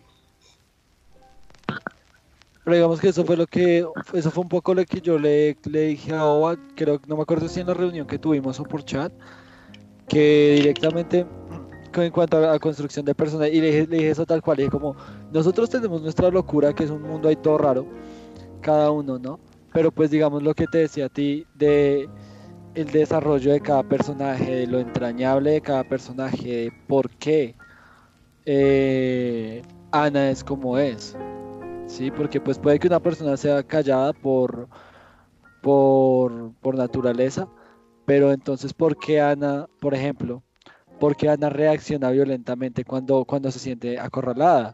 Pero digamos que eso fue lo que, eso fue un poco lo que yo le, le dije a Oba, creo que no me acuerdo si en la reunión que tuvimos o por chat, que directamente en cuanto a la construcción de personajes, y le dije, le dije eso tal cual, le dije como, nosotros tenemos nuestra locura, que es un mundo ahí todo raro, cada uno, ¿no? Pero pues digamos lo que te decía a ti de el desarrollo de cada personaje, de lo entrañable de cada personaje, de por qué eh, Ana es como es. Sí, porque pues puede que una persona sea callada por, por, por naturaleza, pero entonces ¿por qué Ana, por ejemplo, por qué Ana reacciona violentamente cuando, cuando se siente acorralada?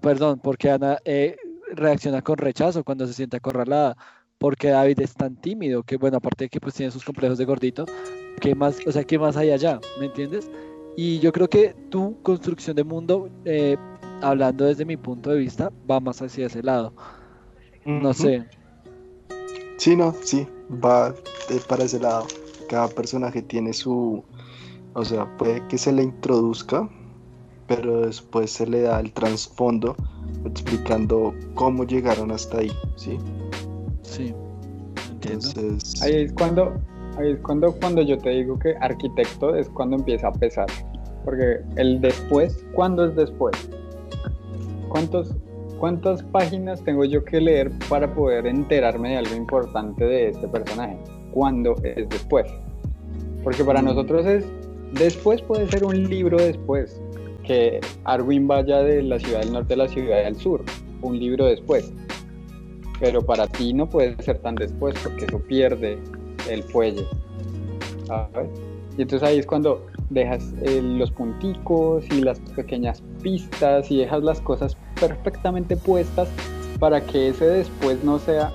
perdón, porque Ana eh, reacciona con rechazo cuando se siente acorralada, porque David es tan tímido, que bueno, aparte de que pues tiene sus complejos de gordito, ¿qué más, o sea, qué más hay allá? ¿Me entiendes? Y yo creo que tu construcción de mundo, eh, hablando desde mi punto de vista, va más hacia ese lado. No sé. Sí, no, sí, va de- para ese lado. Cada personaje tiene su, o sea, puede que se le introduzca, pero después se le da el trasfondo explicando cómo llegaron hasta ahí, ¿sí? Sí. Entiendo. Entonces, Ahí es cuando, ahí es cuando, cuando yo te digo que arquitecto es cuando empieza a pesar. Porque el después, ¿cuándo es después? ¿Cuántos, ¿Cuántas páginas tengo yo que leer para poder enterarme de algo importante de este personaje? ¿Cuándo es después? Porque para Mm. nosotros es, después puede ser un libro después, que Arwin vaya de la ciudad del norte a la ciudad del sur, un libro después. Pero para ti no puede ser tan después porque eso pierde el fuelle. ¿sabes? Y entonces ahí es cuando dejas eh, los punticos y las pequeñas pistas y dejas las cosas perfectamente puestas para que ese después no sea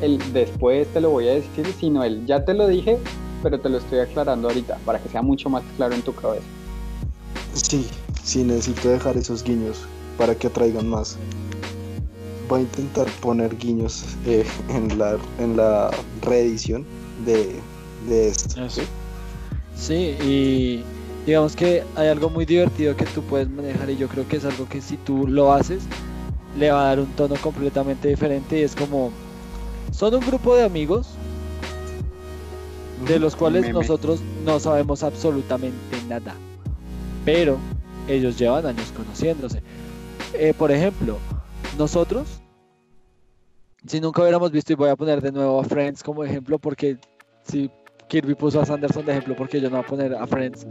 el después te lo voy a decir, sino el ya te lo dije, pero te lo estoy aclarando ahorita para que sea mucho más claro en tu cabeza. sí, sí, necesito dejar esos guiños para que atraigan más. Voy a intentar poner guiños eh, en, la, en la reedición de, de esto. Eso. Sí, y digamos que hay algo muy divertido que tú puedes manejar y yo creo que es algo que si tú lo haces le va a dar un tono completamente diferente y es como son un grupo de amigos de los cuales Meme. nosotros no sabemos absolutamente nada, pero ellos llevan años conociéndose. Eh, por ejemplo, nosotros, si nunca hubiéramos visto, y voy a poner de nuevo a Friends como ejemplo, porque si Kirby puso a Sanderson de ejemplo, porque yo no voy a poner a Friends,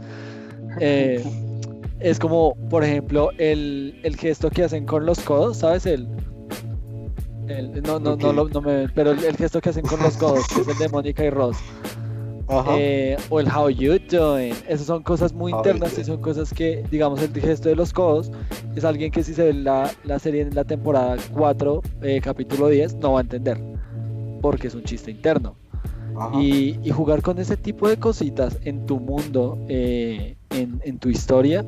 eh, es como, por ejemplo, el, el gesto que hacen con los codos, ¿sabes? El, el- no, no, no, Ok. lo- no me, pero el, el gesto que hacen con los codos, que es el de Mónica y Ross. Eh, o el how you doing. Esas son cosas muy How internas y son cosas que, digamos, el gesto de los codos es alguien que si se ve la, la serie en la temporada 4, eh, capítulo 10, no va a entender. Porque es un chiste interno. y jugar con ese tipo de cositas en tu mundo, eh, en, en tu historia,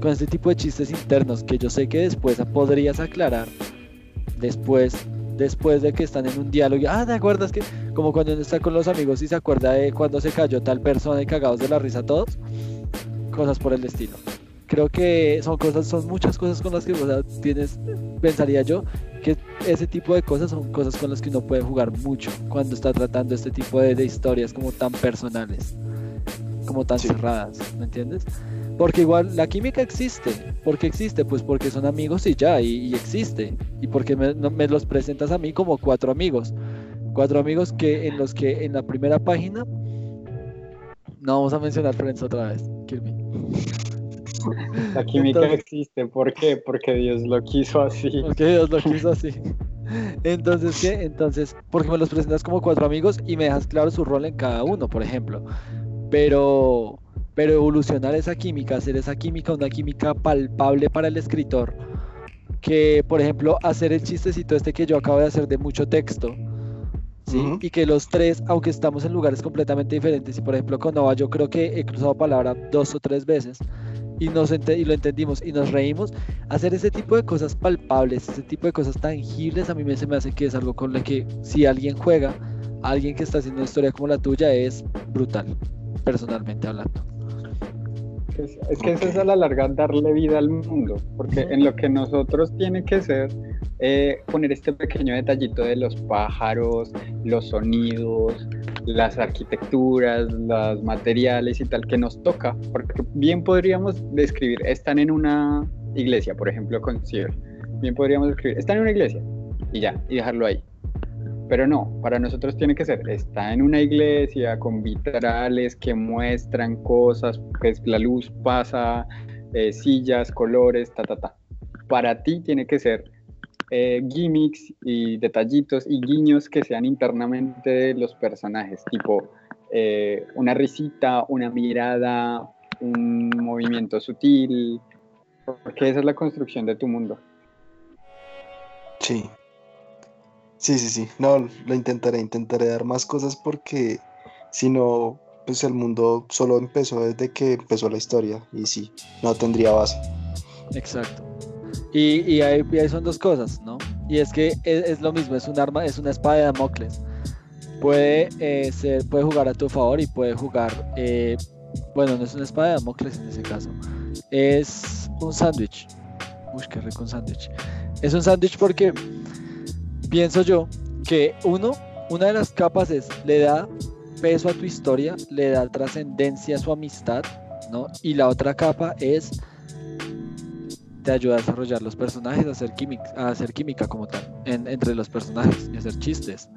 con este tipo de chistes internos que yo sé que después podrías aclarar, después, después de que están en un diálogo, ah, ¿te acuerdas que? Como cuando uno está con los amigos y se acuerda de cuando se cayó tal persona y cagados de la risa todos, cosas por el estilo. Creo que son cosas, son muchas cosas con las que o sea, tienes, pensaría yo, que ese tipo de cosas son cosas con las que uno puede jugar mucho cuando está tratando este tipo de, de historias como tan personales, como tan Sí. cerradas, ¿me entiendes? Porque igual la química existe. ¿Por qué existe? Pues porque son amigos y ya, y, y existe. Y porque me, no- me los presentas a mí como cuatro amigos. Cuatro amigos que en los que en la primera página no vamos a mencionar Friends otra vez, Kirby. La química Entonces- existe, ¿por qué? Porque Dios lo quiso así. Porque Dios lo quiso así. Entonces, ¿qué? Entonces, porque me los presentas como cuatro amigos y me dejas claro su rol en cada uno, por ejemplo. Pero, pero evolucionar esa química, hacer esa química una química palpable para el escritor. Que, por ejemplo, hacer el chistecito este que yo acabo de hacer de mucho texto. ¿sí? Ujú. Y que los tres, aunque estamos en lugares completamente diferentes, y por ejemplo con Nova yo creo que he cruzado palabra dos o tres veces, y, nos y lo entendimos y nos reímos, hacer ese tipo de cosas palpables, ese tipo de cosas tangibles, a mí me, se me hace que es algo con lo que si alguien juega, alguien que está haciendo una historia como la tuya, es brutal, personalmente hablando. Es, que eso es a la larga darle vida al mundo, porque en lo que nosotros tiene que ser eh, poner este pequeño detallito de los pájaros, los sonidos, las arquitecturas, los materiales y tal que nos toca, porque bien podríamos describir, están en una iglesia, por ejemplo, con Ciel, bien podríamos describir, están en una iglesia y ya, y dejarlo ahí. Pero no, para nosotros tiene que ser, está en una iglesia con vitrales que muestran cosas, pues la luz pasa, eh, sillas, colores, ta, ta, ta. Para ti tiene que ser eh, gimmicks y detallitos y guiños que sean internamente los personajes, tipo eh, una risita, una mirada, un movimiento sutil, porque esa es la construcción de tu mundo. Sí. Sí, sí, sí. No, lo intentaré, intentaré dar más cosas porque si no, pues el mundo solo empezó desde que empezó la historia y sí, no tendría base. Exacto. Y, y, ahí, son dos cosas, ¿no? Y es que es, es lo mismo, es un arma, es una espada de Damocles. Puede, eh, ser, puede jugar a tu favor y puede jugar, eh, bueno, no es una espada de Damocles en ese caso, es un sándwich. Uy, qué rico un sándwich. Es un sándwich porque pienso yo que uno, una de las capas es, le da peso a tu historia, le da trascendencia a su amistad, ¿no? Y la otra capa es te ayuda a desarrollar los personajes, a hacer química, a hacer química como tal, en- entre los personajes y hacer chistes.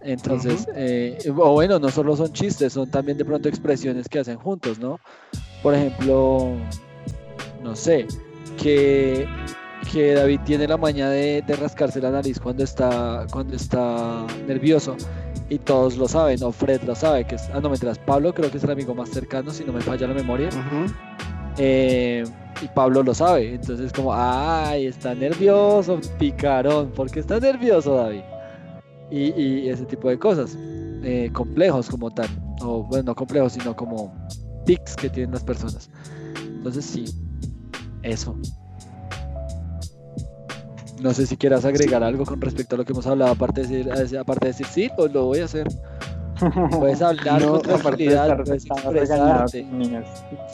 Entonces, eh, o bueno, no solo son chistes, son también de pronto expresiones que hacen juntos, ¿no? Por ejemplo, no sé, que, que David tiene la maña de, de rascarse la nariz cuando está, cuando está nervioso y todos lo saben, o Fred lo sabe, que es, ah, no, mientras Pablo creo que es el amigo más cercano, si no me falla la memoria. Eh, y Pablo lo sabe, entonces como, ay, está nervioso, picarón, ¿por qué está nervioso David? Y, y ese tipo de cosas, eh, complejos como tal, o bueno, no complejos, sino como tics que tienen las personas. Entonces sí, eso. No sé si quieras agregar algo con respecto a lo que hemos hablado, aparte de decir, aparte de decir sí, pues lo voy a hacer. Puedes hablar No, con tranquilidad, puedes expresarte.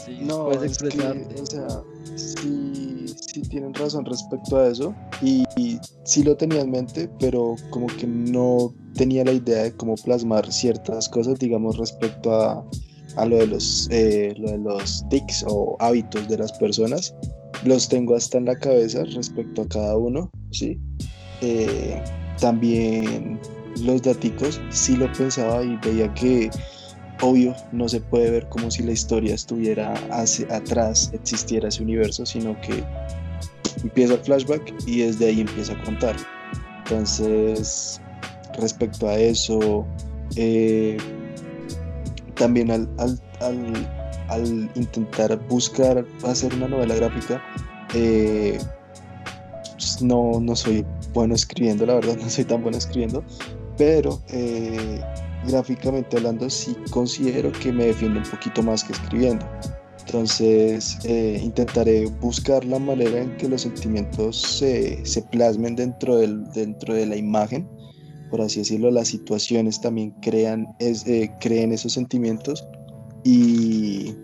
Sí, No, puedes es que, expresarte. o sea, sí, sí tienen razón respecto a eso y, y sí lo tenía en mente, pero como que no tenía la idea de cómo plasmar ciertas cosas, digamos, respecto a, a lo, de los, eh, lo de los tics o hábitos de las personas. Los tengo hasta en la cabeza respecto a cada uno, ¿sí? Eh, también los daticos, sí lo pensaba y veía que obvio no se puede ver como si la historia estuviera hacia atrás, existiera ese universo, sino que empieza el flashback y desde ahí empieza a contar. Entonces, respecto a eso, eh, también al, al- al- al intentar buscar hacer una novela gráfica, eh, pues, no, no soy bueno escribiendo, la verdad, no soy tan bueno escribiendo, pero eh, gráficamente hablando sí considero que me defiendo un poquito más que escribiendo. Entonces eh, intentaré buscar la manera en que los sentimientos se, se plasmen dentro, del, dentro de la imagen, por así decirlo, las situaciones también crean, eh, creen esos sentimientos y,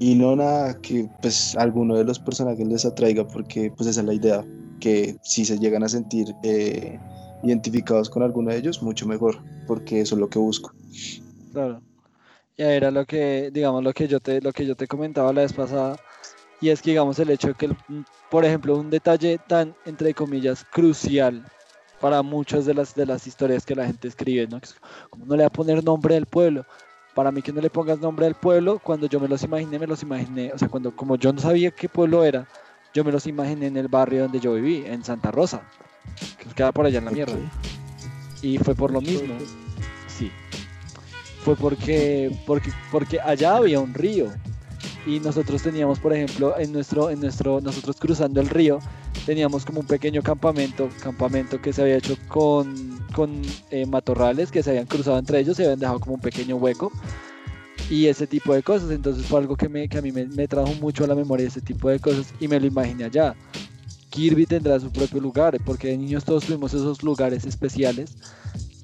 y no nada que pues alguno de los personajes les atraiga porque pues esa es la idea, que si se llegan a sentir eh, identificados con alguno de ellos, mucho mejor, porque eso es lo que busco. Claro. Y ahí era lo que, digamos, lo que yo te, lo que yo te comentaba la vez pasada, y es que, digamos, el hecho de que, el- por ejemplo, un detalle tan, entre comillas, crucial para muchas de las, de las historias que la gente escribe, ¿no? Como no le va a poner nombre del pueblo. Para mí que no le pongas nombre al pueblo, cuando yo me los imaginé, me los imaginé, o sea, cuando como yo no sabía qué pueblo era, yo me los imaginé en el barrio donde yo viví, en Santa Rosa, que queda por allá en la mierda. Y fue por lo mismo. Sí. Fue porque, porque, porque allá había un río. Y nosotros teníamos, por ejemplo, en nuestro, en nuestro, nosotros cruzando el río, teníamos como un pequeño campamento, campamento que se había hecho con, con eh, matorrales que se habían cruzado entre ellos, se habían dejado como un pequeño hueco. Y ese tipo de cosas. Entonces fue algo que, me, que a mí me, trajo mucho a la memoria ese tipo de cosas. Y me lo imaginé allá. Kirby tendrá su propio lugar, porque de niños todos tuvimos esos lugares especiales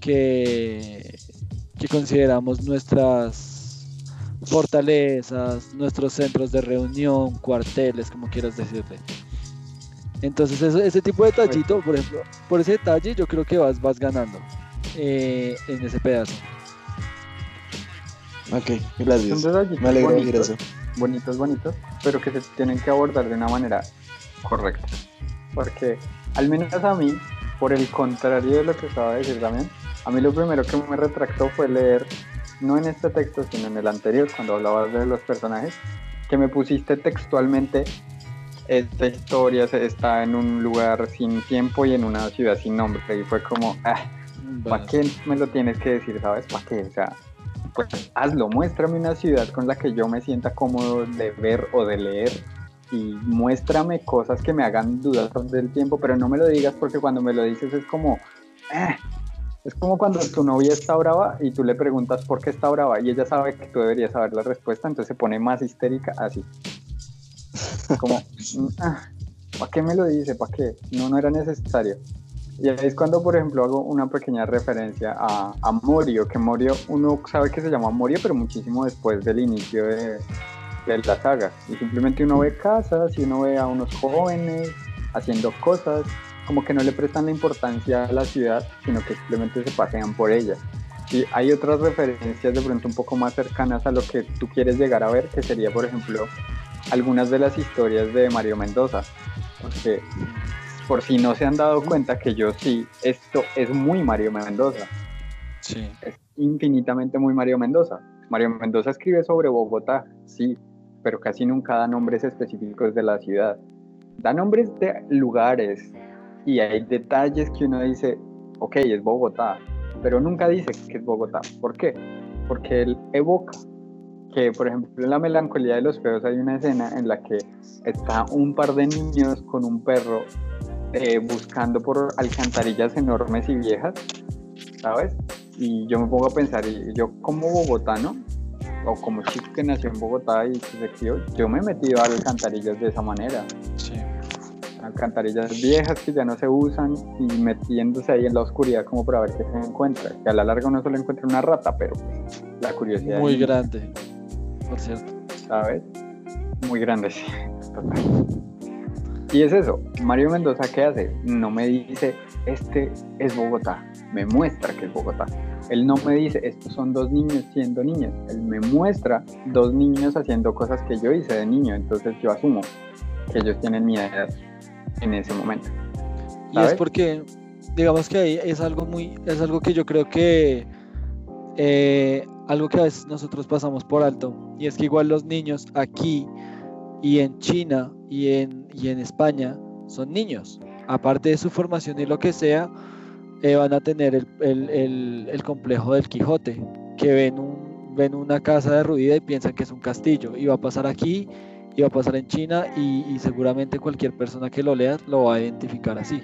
que, que consideramos nuestras fortalezas, nuestros centros de reunión, cuarteles, como quieras decirle. Entonces eso- ese tipo de detallito, por ejemplo, por ese detalle yo creo que vas, vas ganando eh, en ese pedazo. Ok, Son gracias. detallitos Me alegra oír bonitos, eso. bonitos, bonitos, pero que se tienen que abordar de una manera correcta. Porque, al menos a mí, por el contrario de lo que estaba a decir también, a mí lo primero que me retractó fue leer, no en este texto, sino en el anterior, cuando hablabas de los personajes, que me pusiste textualmente, esta historia se- está en un lugar sin tiempo y en una ciudad sin nombre. Y fue como, ah, ¿Para qué me lo tienes que decir, sabes? ¿Para qué? O sea, pues hazlo, muéstrame una ciudad con la que yo me sienta cómodo de ver o de leer y muéstrame cosas que me hagan dudar del tiempo, pero no me lo digas porque cuando me lo dices es como, eh, es como cuando tu novia está brava y tú le preguntas por qué está brava y ella sabe que tú deberías saber la respuesta, entonces se pone más histérica así. Como, mm, ah, ¿para qué me lo dice? ¿Para qué? No, no era necesario. Y ahí es cuando, por ejemplo, hago una pequeña referencia a, a Morio, que Morio, uno sabe que se llama Morio, pero muchísimo después del inicio de, de la saga. Y simplemente uno ve casas y uno ve a unos jóvenes haciendo cosas, como que no le prestan la importancia a la ciudad, sino que simplemente se pasean por ella. Y hay otras referencias de pronto un poco más cercanas a lo que tú quieres llegar a ver, que sería, por ejemplo, algunas de las historias de Mario Mendoza. Porque por si no se han dado cuenta que yo sí, esto es muy Mario Mendoza. Sí. Es infinitamente muy Mario Mendoza. Mario Mendoza escribe sobre Bogotá, sí, pero casi nunca da nombres específicos de la ciudad. Da nombres de lugares y hay detalles que uno dice, ok, es Bogotá, pero nunca dice que es Bogotá. ¿Por qué? Porque él evoca que, por ejemplo, en la melancolía de los feos hay una escena en la que está un par de niños con un perro eh, buscando por alcantarillas enormes y viejas, ¿sabes? Y yo me pongo a pensar, y yo como bogotano, o como chico que nació en Bogotá y se crió, yo me he metido a alcantarillas de esa manera. Sí. Alcantarillas viejas que ya no se usan y metiéndose ahí en la oscuridad como para ver qué se encuentra. Que a la larga uno solo encuentra una rata, pero pues, la curiosidad. Muy es- grande, por cierto. ¿sabes? Muy grande, sí. Total. Y es eso, Mario Mendoza, ¿qué hace? No me dice, este es Bogotá, me muestra que es Bogotá. Él no me dice, estos son dos niños siendo niños. Él me muestra dos niños haciendo cosas que yo hice de niño, entonces yo asumo que ellos tienen mi edad en ese momento. Y es porque, digamos que ahí es algo muy, es algo que yo creo que, eh, algo que a veces nosotros pasamos por alto, y es que igual los niños aquí y en China y en, y en España son niños. Aparte de su formación y lo que sea, eh, van a tener el, el- el- complejo del Quijote, que ven, un, ven una casa derruida y piensan que es un castillo, y va a pasar aquí, y va a pasar en China, y, seguramente cualquier persona que lo lea lo va a identificar así.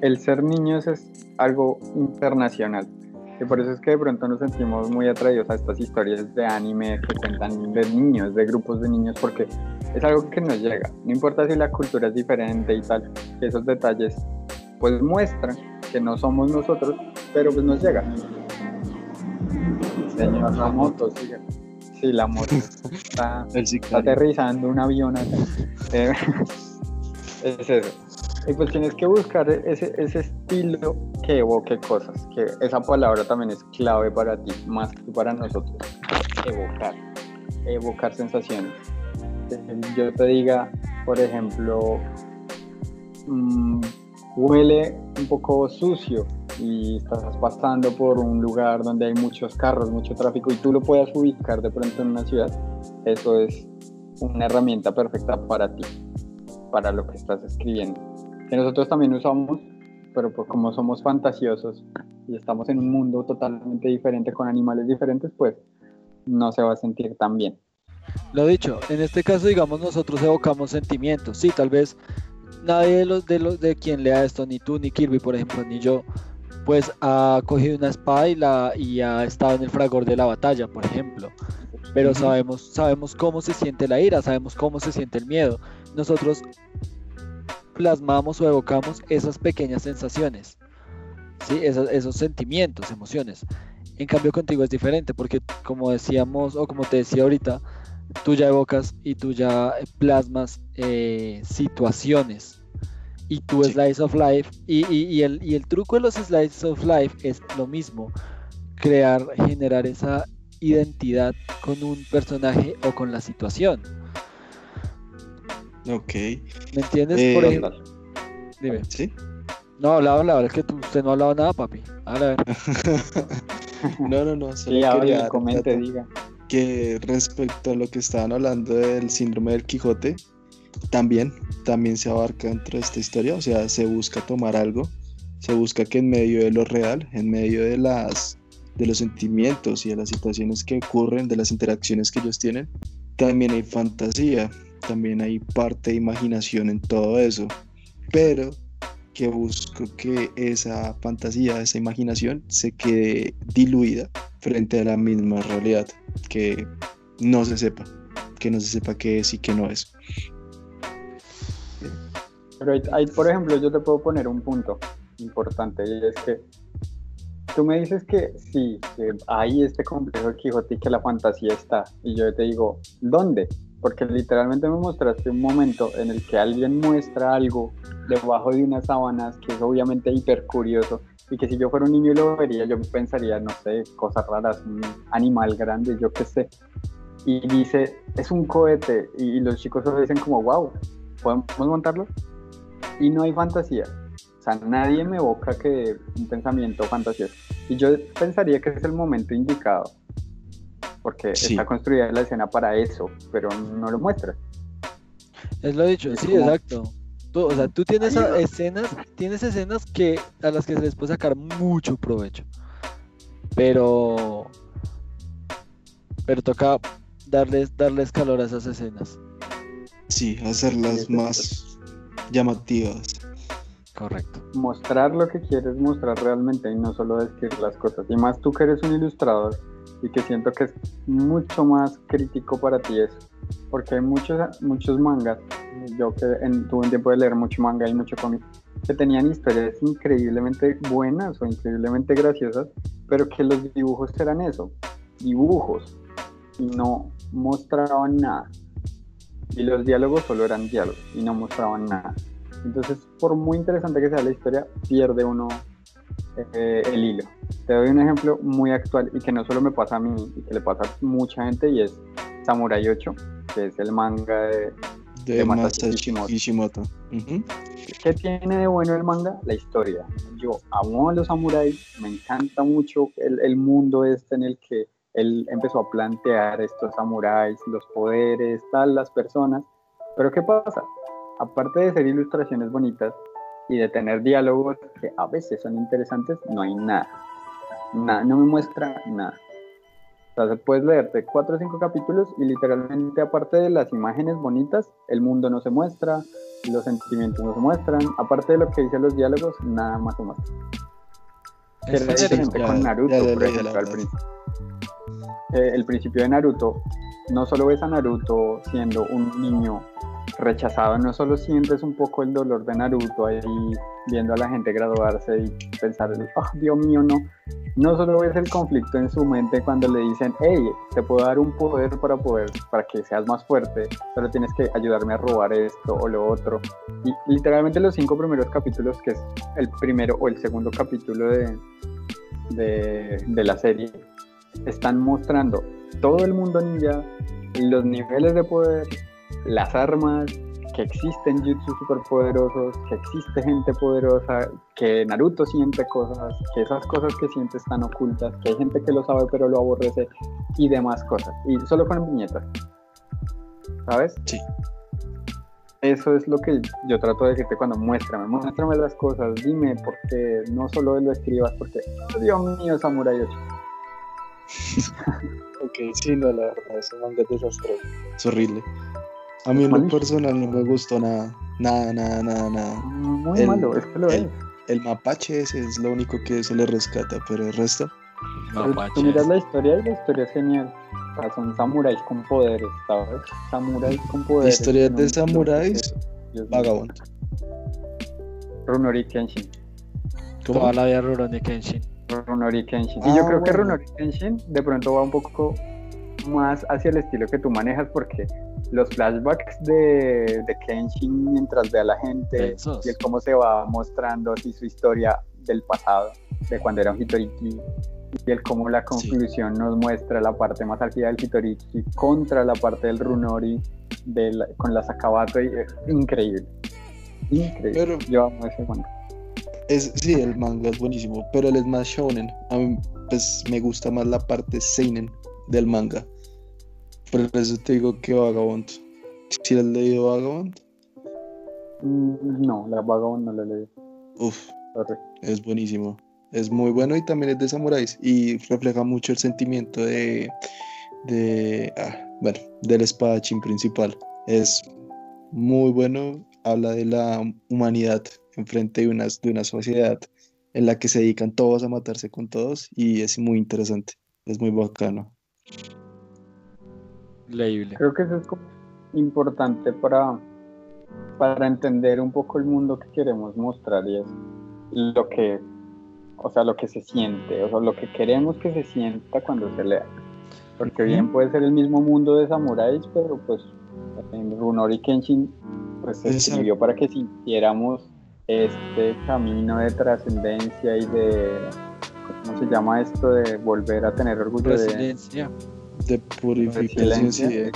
El ser niños es algo internacional. Y por eso es que de pronto nos sentimos muy atraídos a estas historias de anime que cuentan de niños, de grupos de niños, porque es algo que nos llega. No importa si la cultura es diferente y tal, que esos detalles pues muestran que no somos nosotros, pero pues nos llega. Señor, la moto, sigue. Sí, la moto. Está, aterrizando un avión acá. Eh, es eso. Y pues tienes que buscar ese, ese estilo que evoque cosas, que esa palabra también es clave para ti, más que para nosotros. Evocar, evocar sensaciones. Yo te diga, por ejemplo, mm, huele un poco sucio y estás pasando por un lugar donde hay muchos carros, mucho tráfico y tú lo puedas ubicar de pronto en una ciudad, eso es una herramienta perfecta para ti, para lo que estás escribiendo. Que nosotros también usamos, pero pues como somos fantasiosos y estamos en un mundo totalmente diferente con animales diferentes, pues no se va a sentir tan bien. Lo dicho, en este caso, digamos, nosotros evocamos sentimientos. Sí, tal vez nadie de los de los de quien lea esto, ni tú, ni Kirby, por ejemplo, ni yo, pues ha cogido una espada y la y ha estado en el fragor de la batalla, por ejemplo. Pero sabemos, sabemos cómo se siente la ira, sabemos cómo se siente el miedo. Nosotros plasmamos o evocamos esas pequeñas sensaciones, ¿sí? esos, esos sentimientos, emociones. En cambio contigo es diferente porque como decíamos o como te decía ahorita, tú ya evocas y tú ya eh, plasmas eh, situaciones y tu Sí. slice of life y, y- y el, y el truco de los slices of life es lo mismo, crear, generar esa identidad con un personaje o con la situación. Ok. ¿Me entiendes? Eh, Por ejemplo, dime. ¿Sí? No, hablaba, hablaba, es que tú- usted no ha hablado nada, papi. Ahora, a ver. No, no, no. Solo Sí, quería hable, dar un comente, dato diga. que respecto a lo que estaban hablando del síndrome del Quijote, también, también se abarca dentro de esta historia. O sea, se busca tomar algo, se busca que en medio de lo real, en medio de las de los sentimientos y de las situaciones que ocurren, de las interacciones que ellos tienen, también hay fantasía, también hay parte de imaginación en todo eso, pero que busco que esa fantasía, esa imaginación se quede diluida frente a la misma realidad, que no se sepa, que no se sepa qué es y qué no es. Pero hay, por ejemplo, yo te puedo poner un punto importante y es que tú me dices que sí, que hay este complejo de Quijote que la fantasía está. Y yo te digo, ¿dónde? Porque literalmente me mostraste un momento en el que alguien muestra algo debajo de unas sábanas que es obviamente hiper curioso y que si yo fuera un niño y lo vería, yo pensaría, no sé, cosas raras, un animal grande, yo qué sé. Y dice, es un cohete. Y los chicos solo dicen como, wow, ¿podemos montarlo? Y no hay fantasía o sea, nadie me evoca que un pensamiento fantasioso. Y yo pensaría que es el momento indicado, porque está construida la escena para eso, pero no lo muestra. Es lo dicho, sí, exacto. Tú, o sea, tú tienes escenas, tienes escenas que a las que se les puede sacar mucho provecho. Pero pero toca darles darles calor a esas escenas. Sí, hacerlas más llamativas. Correcto. Mostrar lo que quieres mostrar realmente y no solo describir las cosas. Y más tú que eres un ilustrador y que siento que es mucho más crítico para ti eso. Porque hay muchos, muchos mangas, yo que tuve un tiempo de leer mucho manga y mucho cómic, que tenían historias increíblemente buenas o increíblemente graciosas, pero que los dibujos eran eso, dibujos, y no mostraban nada. Y los diálogos solo eran diálogos y no mostraban nada. Entonces, por muy interesante que sea la historia, pierde uno eh, el hilo. Te doy un ejemplo muy actual y que no solo me pasa a mí, y que le pasa a mucha gente, y es Samurai 8, que es el manga de, de, Masashi Kishimoto. ¿Qué tiene de bueno el manga? La historia. Yo amo a los samuráis, me encanta mucho el, el mundo este en el que él empezó a plantear estos samuráis, los poderes, tal, las personas. Pero ¿qué pasa? aparte de ser ilustraciones bonitas y de tener diálogos que a veces son interesantes, no hay nada. nada no me muestra nada. O sea, puedes leerte cuatro o cinco capítulos y literalmente aparte de las imágenes bonitas, el mundo no se muestra, los sentimientos no se muestran, aparte de lo que dicen los diálogos, nada más se muestra. Es diferente con Naruto, por ejemplo, al principio. Eh, el principio de Naruto, no solo ves a Naruto siendo un niño rechazado, no solo sientes un poco el dolor de Naruto ahí viendo a la gente graduarse y pensar, oh, Dios mío, no. No solo ves el conflicto en su mente cuando le dicen, hey, te puedo dar un poder para poder, para que seas más fuerte, pero tienes que ayudarme a robar esto o lo otro. Y literalmente los cinco primeros capítulos, que es el primero o el segundo capítulo de, de, de la serie, están mostrando todo el mundo ninja, los niveles de poder, las armas, que existen jutsu superpoderosos, que existe gente poderosa, que Naruto siente cosas, que esas cosas que siente están ocultas, que hay gente que lo sabe pero lo aborrece y demás cosas. Y solo con viñetas. ¿Sabes? Sí. Eso es lo que yo trato de decirte cuando muéstrame, muéstrame las cosas, dime, porque no solo lo escribas, porque, oh, Dios mío, Samurai 8. ok, sí, no, la verdad, ese manga es desastroso. Es horrible. A mí en lo personal no me gustó nada. Nada, nada, nada, nada. Muy malo, es que lo el, El mapache ese es lo único que se le rescata, pero el resto. Mapache. Tú miras la historia y la historia es genial. son samuráis con poderes, ¿sabes? Samuráis con poderes. Historia de samuráis, vagabundo. Runori Kenshin. ¿Cómo? Toda la vida Runori Kenshin. Runori Kenshin. y yo ah, creo que Runori Kenshin de pronto va un poco más hacia el estilo que tú manejas porque los flashbacks de, de Kenshin mientras ve a la gente y el cómo se va mostrando así su historia del pasado, de cuando era un Hitoriki y el cómo la conclusión nos muestra la parte más álgida del Hitoriki contra la parte del Runori con la Sakabato y, increíble. Increíble. Yo amo ese manga. Es, sí, el manga es buenísimo, pero él es más shonen. A mí pues, me gusta más la parte seinen del manga. Por eso te digo que Vagabond. ¿Sí has leído Vagabond? Mm, no, la Vagabond no la he leído. Uf, es buenísimo. Es muy bueno y también es de samuráis y refleja mucho el sentimiento de, de, ah, bueno, del espadachín principal. Es muy bueno, habla de la humanidad enfrente de una, de una sociedad en la que se dedican todos a matarse con todos y es muy interesante, es muy bacano. Leíble. Creo que eso es como importante para, para entender un poco el mundo que queremos mostrar y es lo que, o sea, lo que se siente, o sea, lo que queremos que se sienta cuando se lea. Porque bien puede ser el mismo mundo de samuráis, pero pues en Runori Kenshin pues se escribió para que sintiéramos este camino de trascendencia y de ¿cómo se llama esto? de volver a tener orgullo Resiliencia. De purificación, sí, de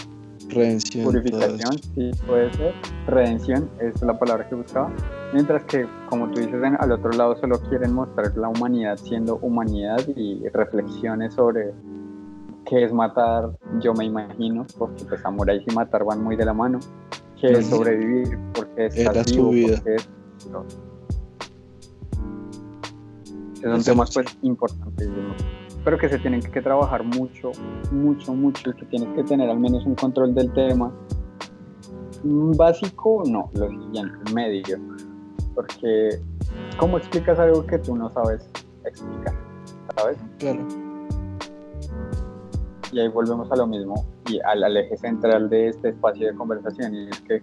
redención. Purificación, sí, puede ser. Redención es la palabra que buscaba. Mientras que, como tú dices, al otro lado solo quieren mostrar la humanidad siendo humanidad y reflexiones sobre qué es matar, yo me imagino, porque pues samuráis y matar van muy de la mano, qué es sobrevivir, porque estás vivo, porque es... Son temas pues importantes, pero que se tienen que trabajar mucho, mucho, mucho, y que tienes que tener al menos un control del tema. Básico, no, lo siguiente, medio, porque ¿cómo explicas algo que tú no sabes explicar? ¿Sabes? Claro y ahí volvemos a lo mismo y al, eje central de este espacio de conversación y es que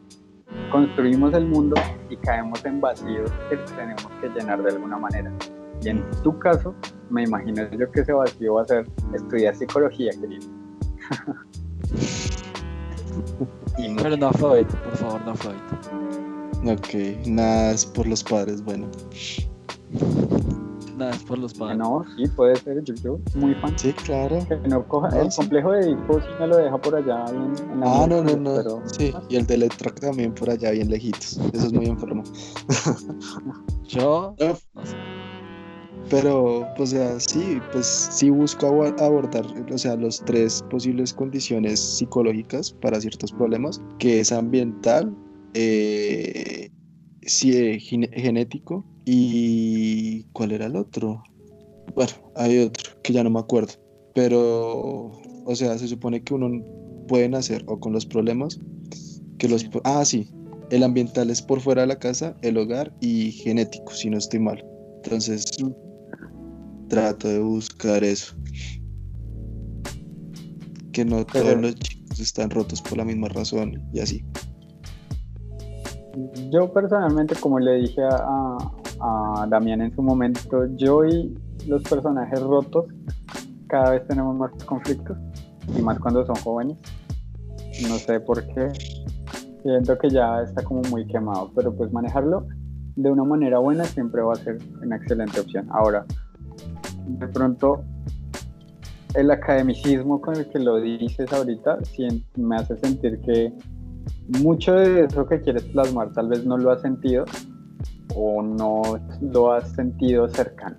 construimos el mundo y caemos en vacíos que tenemos que llenar de alguna manera. Y en tu caso, me imagino yo que ese vacío va a ser estudiar psicología, querido. Pero no Freud, por favor, no Freud. Ok, nada es por los padres, bueno. Nada, es por los padres. No, sí, puede ser, yo, yo muy fan. Sí, claro. Que no coja, el complejo de Edipo sí me lo deja por allá bien en la Ah, no, no, no. Pero... Sí, y el de también por allá bien lejitos. Eso es muy enfermo. yo no sé. Pero, pues, o sea, sí, pues sí busco abordar, o sea, los tres posibles condiciones psicológicas para ciertos problemas, que es ambiental, eh, sí, genético y ¿cuál era el otro? Bueno, hay otro que ya no me acuerdo. Pero, o sea, se supone que uno puede nacer o con los problemas que los... Ah, sí. El ambiental es por fuera de la casa, el hogar y genético, si no estoy mal. Entonces, trato de buscar eso. Que no todos los chicos están rotos por la misma razón y así. Yo personalmente, como le dije a, a Damián en su momento, yo y los personajes rotos cada vez tenemos más conflictos y más cuando son jóvenes. No sé por qué. Siento que ya está como muy quemado, pero pues manejarlo de una manera buena siempre va a ser una excelente opción. Ahora, de pronto, el academicismo con el que lo dices ahorita me hace sentir que mucho de eso que quieres plasmar tal vez no lo has sentido o no lo has sentido cercano.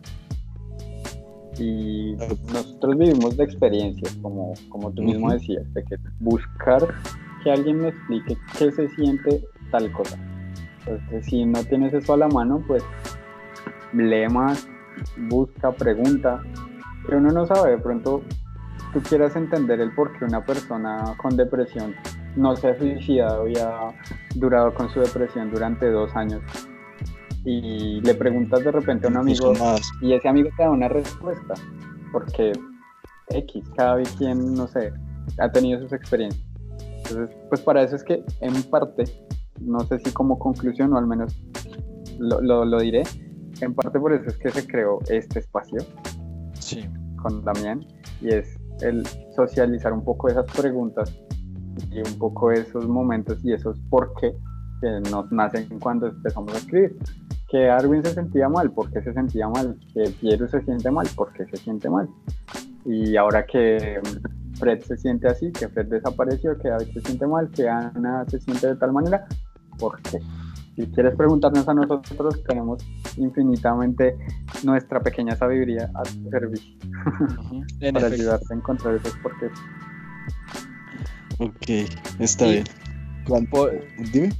Y nosotros vivimos de experiencias, como, como tú mismo decías, de que buscar que alguien me explique qué se siente tal cosa. Entonces, si no tienes eso a la mano, pues lee más, busca, pregunta. Pero uno no sabe, de pronto tú quieras entender el por qué una persona con depresión no se ha suicidado y ha durado con su depresión durante dos años y le preguntas de repente a un amigo y ese amigo te da una respuesta, porque X, cada quien, no sé, ha tenido sus experiencias. Entonces, pues para eso es que en parte, no sé si como conclusión o al menos lo, lo, diré, en parte por eso es que se creó este espacio sí. con Damián y es el socializar un poco esas preguntas y un poco esos momentos y esos por qué que nos nacen cuando empezamos a escribir que Arwin se sentía mal, porque se sentía mal, que Piero se siente mal, porque se siente mal. Y ahora que Fred se siente así, que Fred desapareció, que David se siente mal, que Ana se siente de tal manera, ¿por qué? Si quieres preguntarnos a nosotros, tenemos infinitamente nuestra pequeña sabiduría a tu servicio para ayudarte a encontrar esos porqués. Ok, está bien. Dime.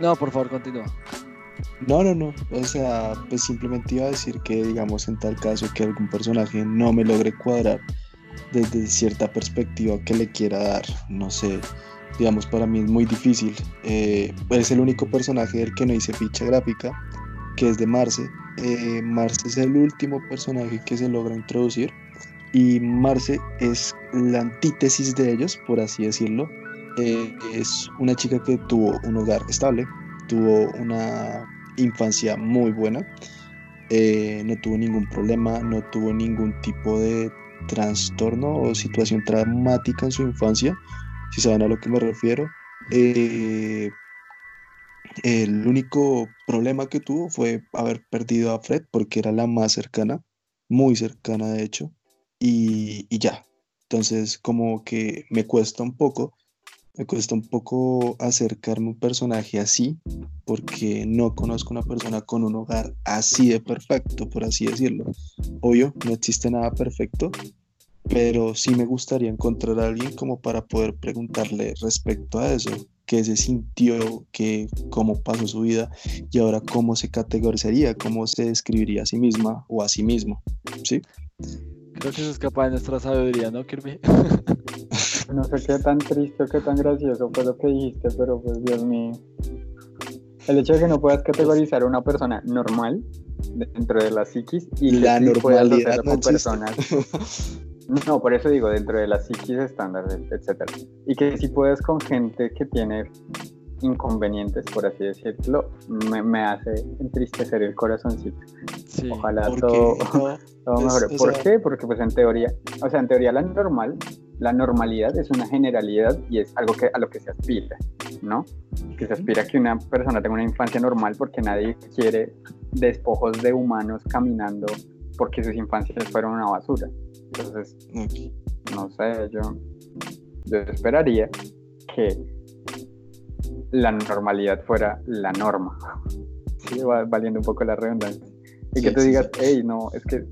No, por favor, continúa. No, no, no. O sea, pues simplemente iba a decir que, digamos, en tal caso que algún personaje no me logre cuadrar desde cierta perspectiva que le quiera dar. No sé, digamos, para mí es muy difícil. Eh, es el único personaje del que no hice ficha gráfica, que es de Marce. Eh, Marce es el último personaje que se logra introducir y Marce es la antítesis de ellos, por así decirlo. Eh, es una chica que tuvo un hogar estable, tuvo una infancia muy buena, no tuvo ningún problema, no tuvo ningún tipo de trastorno o situación traumática en su infancia, si saben a lo que me refiero. Eh, el único problema que tuvo fue haber perdido a Fred porque era la más cercana, muy cercana de hecho, y, y ya. Entonces como que me cuesta un poco, me cuesta un poco acercarme a un personaje así, porque no conozco una persona con un hogar así de perfecto, por así decirlo. Obvio, no existe nada perfecto, pero sí me gustaría encontrar a alguien como para poder preguntarle respecto a eso, qué se sintió, qué, cómo pasó su vida y ahora cómo se categorizaría, cómo se describiría a sí misma o a sí mismo, ¿sí? Creo que eso escapa de nuestra sabiduría, ¿no, Kirby? no sé qué tan triste o qué tan gracioso fue lo que dijiste, pero pues Dios mío. El hecho de que no puedas categorizar a una persona normal dentro de la psiquis y la que sí normalidad con personas No, por eso digo, dentro de la psiquis estándar, etcétera. Y que si puedes con gente que tiene inconvenientes, por así decirlo, me, hace entristecer el corazoncito. Ojalá todo, todo mejore. ¿Por qué? Porque pues en teoría, o sea, en teoría la normal, la normalidad es una generalidad y es algo que, a lo que se aspira, ¿no? Que se aspira a que una persona tenga una infancia normal porque nadie quiere despojos de humanos caminando porque sus infancias fueron una basura. Entonces, no sé, yo, yo esperaría que la normalidad fuera la norma. Sí, va valiendo un poco la redundancia. Y que te digas, hey, no, es que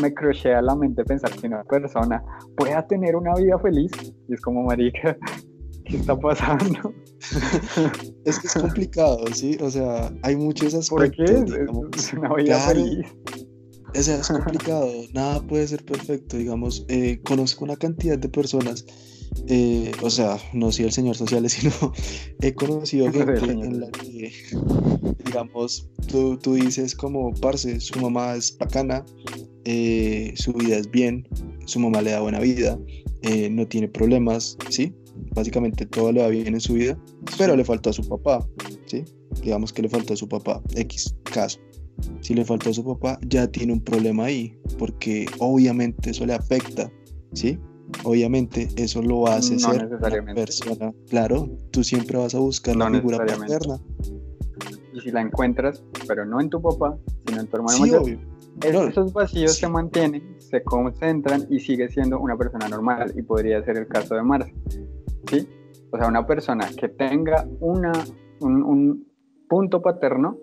me crochea la mente pensar que una persona pueda tener una vida feliz. Y es como, marica, ¿qué está pasando? es que es complicado, ¿sí? O sea, hay muchos aspectos. ¿Por qué? es una vida feliz. O sea, es complicado, nada puede ser perfecto, digamos, eh, conozco una cantidad de personas, eh, o sea, no soy el señor sociales, sino he conocido gente en la que, digamos, tú, tú dices como, parce, su mamá es bacana, eh, su vida es bien, su mamá le da buena vida, no tiene problemas, ¿sí? Básicamente todo le va bien en su vida, pero le faltó a su papá, ¿sí? Digamos que le faltó a su papá, X caso si le faltó a su papá, ya tiene un problema ahí, porque obviamente eso le afecta, ¿sí? Obviamente eso lo hace ser una persona. Claro, tú siempre vas a buscar la figura paterna. Y si la encuentras, pero no en tu papá, sino en tu hermano mayor, esos vacíos se mantienen, se concentran y sigue siendo una persona normal. Y podría ser el caso de Marce, ¿sí? O sea, una persona que tenga una, un punto paterno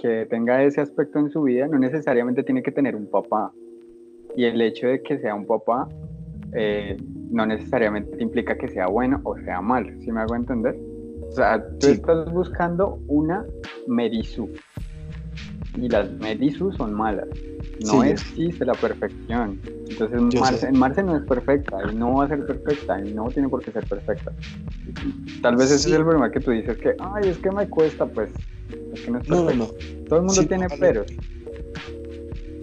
que tenga ese aspecto en su vida no necesariamente tiene que tener un papá. Y el hecho de que sea un papá eh, no necesariamente implica que sea bueno o sea malo, ¿sí me hago entender? O sea, tú estás buscando una Merisu y las Merisu son malas. No existe la perfección. Entonces, Marce, Marce, no es perfecta y no va a ser perfecta y no tiene por qué ser perfecta. Tal vez ese es el problema que tú dices que, ay, es que me cuesta, pues no, no, no, Todo el mundo tiene peros.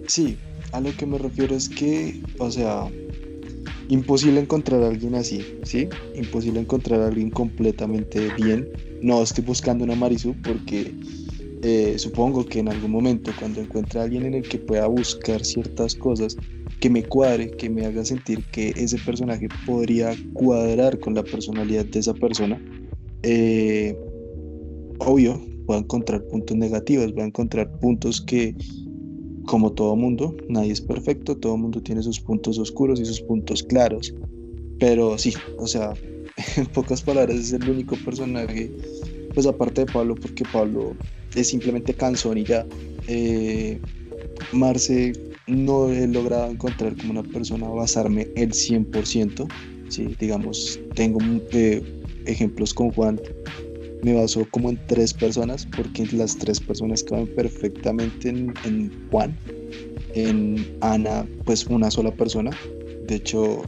Sí, a lo que me refiero es que, o sea, imposible encontrar a alguien así, ¿sí? Imposible encontrar a alguien completamente bien. No estoy buscando una Marisu porque eh, supongo que en algún momento cuando encuentre a alguien en el que pueda buscar ciertas cosas que me cuadre, que me haga sentir que ese personaje podría cuadrar con la personalidad de esa persona, eh, obvio, va a encontrar puntos negativos, va a encontrar puntos que, como todo mundo, nadie es perfecto, todo mundo tiene sus puntos oscuros y sus puntos claros. Pero sí, o sea, en pocas palabras es el único personaje, pues aparte de Pablo, porque Pablo es simplemente cansón y ya. Eh, Marce no he logrado encontrar como una persona basarme el 100%, ¿sí? digamos, tengo eh, ejemplos con Juan me baso como en tres personas, porque las tres personas caben perfectamente en, Juan. En Ana, pues una sola persona. De hecho,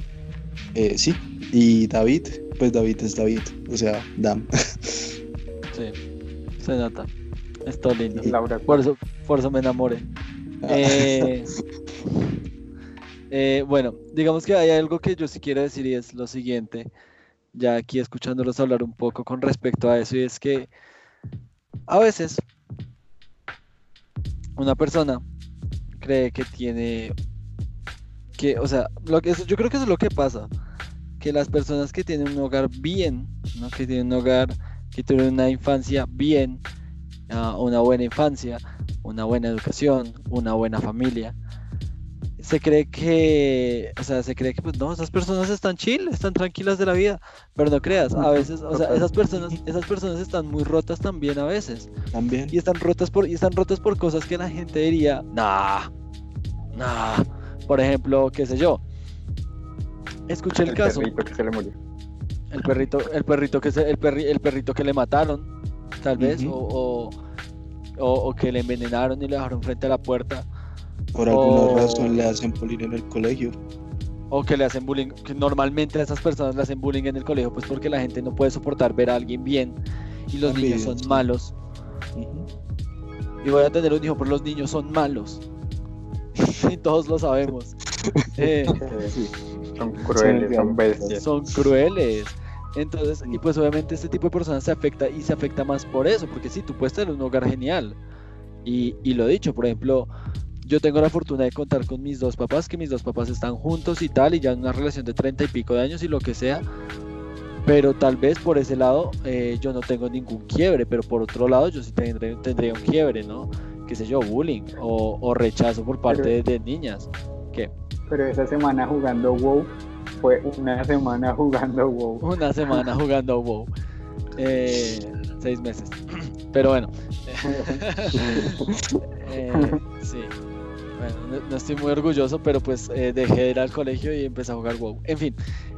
eh, sí. Y David, pues David es David. O sea, Dam. Sí, se nota. Está lindo. Laura, Por eso, por eso me enamoré. Eh, eh, bueno, digamos que hay algo que yo sí quiero decir y es lo siguiente, ya aquí escuchándolos hablar un poco con respecto a eso, y es que a veces una persona cree que tiene que, o sea, lo que yo creo que eso es lo que pasa, que las personas que tienen un hogar bien, ¿no? que tienen un hogar, que tienen una infancia bien, ah, una buena infancia, una buena educación, una buena familia, se cree que, o sea, se cree que pues no, esas personas están chill, están tranquilas de la vida, pero no creas, a veces, o sea, esas personas, esas personas están muy rotas también a veces. También. y están rotas por y están rotas por cosas que la gente diría nah nah por ejemplo qué sé yo. Escuché el, caso. perrito que se le murió. el perrito el perrito que se, el, perri- el perrito que le mataron tal vez o, o, o- o que le envenenaron y le dejaron frente a la puerta Por alguna razón le hacen bullying en el colegio. o que le hacen bullying que normalmente a esas personas le hacen bullying en el colegio pues porque la gente no puede soportar ver a alguien bien y los niños También, son sí. malos y voy a tener un hijo pero los niños son malos y todos lo sabemos Eh, Sí. son crueles, son bestias. son crueles. Entonces, y pues obviamente este tipo de personas se afecta y se afecta más por eso, porque sí, tú puedes tener un hogar genial. Y, y lo dicho, por ejemplo, yo tengo la fortuna de contar con mis dos papás, que mis dos papás están juntos y tal, y ya en una relación de treinta y pico de años y lo que sea. Pero tal vez por ese lado eh, yo no tengo ningún quiebre, pero por otro lado yo sí tendré, tendría un quiebre, ¿no? Qué sé yo, bullying o, o rechazo por parte de, de niñas. ¿Qué? Pero esa semana jugando WoW fue una semana jugando WoW. Una semana jugando WoW. Eh, seis meses. Pero bueno. Eh, sí. Bueno, no, no estoy muy orgulloso, pero pues eh, dejé de ir al colegio y empecé a jugar WoW. En fin,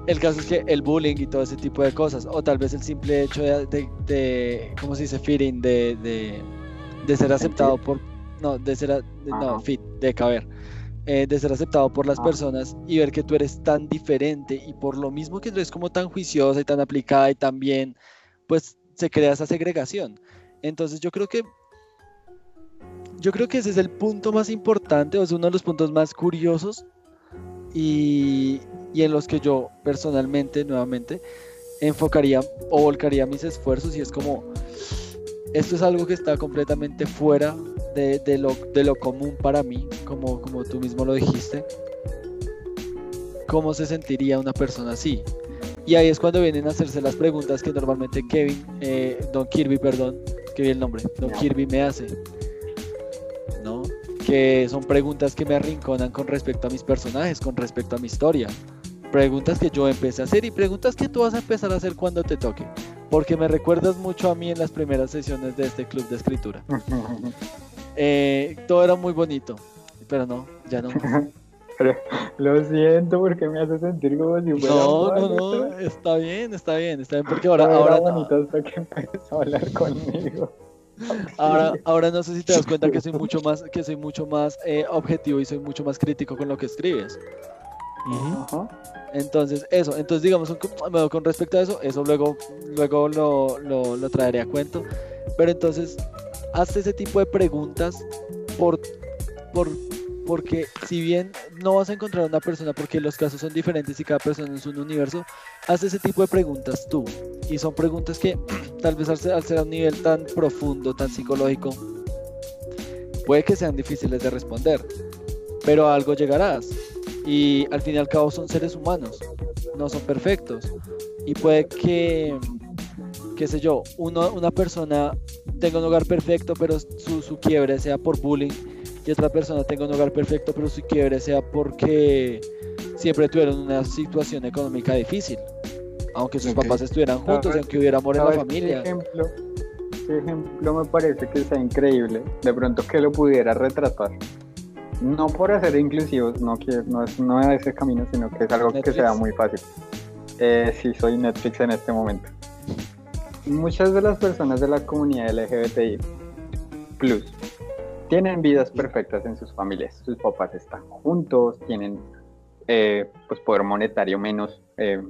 el caso es que el bullying y todo ese tipo de cosas, o tal vez el simple hecho de, de, de- ¿cómo se dice? Feeling, de, de, de ser aceptado por... No, de ser... no, fit, de caber. eh, de ser aceptado por las Ah. personas y ver que tú eres tan diferente y por lo mismo que tú eres como tan juiciosa y tan aplicada y tan bien, pues se crea esa segregación. Entonces yo creo que yo creo que ese es el punto más importante, o es uno de los puntos más curiosos y, y en los que yo personalmente, nuevamente, enfocaría o volcaría mis esfuerzos y es como, esto es algo que está completamente fuera de, de lo, de lo común para mí, como, como tú mismo lo dijiste. ¿Cómo se sentiría una persona así? Y ahí es cuando vienen a hacerse las preguntas que normalmente Kevin, eh, Don Kirby, perdón, que vi el nombre, Don Kirby me hace. ¿No? Que son preguntas que me arrinconan con respecto a mis personajes, con respecto a mi historia. Preguntas que yo empecé a hacer y preguntas que tú vas a empezar a hacer cuando te toque. Porque me recuerdas mucho a mí en las primeras sesiones de este club de escritura. Eh, todo era muy bonito, pero no, ya no. Pero lo siento porque me hace sentir como si fuera No, no, no, está bien, está bien, está bien, porque ahora, Todo ahora, no- hasta que empezó a hablar conmigo. Ahora, ahora no sé si te das cuenta que soy mucho más, que soy mucho más eh, objetivo y soy mucho más crítico con lo que escribes. Entonces, eso, entonces digamos, con respecto a eso, eso luego, luego lo, lo, lo traeré a cuento. Pero entonces, hazte ese tipo de preguntas por, por, porque si bien no vas a encontrar una persona, porque los casos son diferentes y cada persona es un universo, haz ese tipo de preguntas tú. Y son preguntas que tal vez al ser a un nivel tan profundo, tan psicológico, puede que sean difíciles de responder. Pero a algo llegarás. Y al fin y al cabo son seres humanos, no son perfectos. Y puede que, qué sé yo, uno, una persona tenga un hogar perfecto, pero su, su quiebre sea por bullying, y otra persona tenga un hogar perfecto, pero su quiebre sea porque siempre tuvieron una situación económica difícil. Aunque sus papás estuvieran juntos, ¿Sabes- aunque hubiera amor en la ¿Sabes familia. ¿Qué ejemplo, qué ejemplo me parece que sea increíble? De pronto que lo pudiera retratar. No por hacer inclusivos, no, que, no, es, no es ese camino, sino que es algo que sea muy fácil. Eh, sí, soy Netflix en este momento. Muchas de las personas de la comunidad LGBTI plus tienen vidas perfectas en sus familias. Sus papás están juntos, tienen eh, pues poder monetario menos, eh,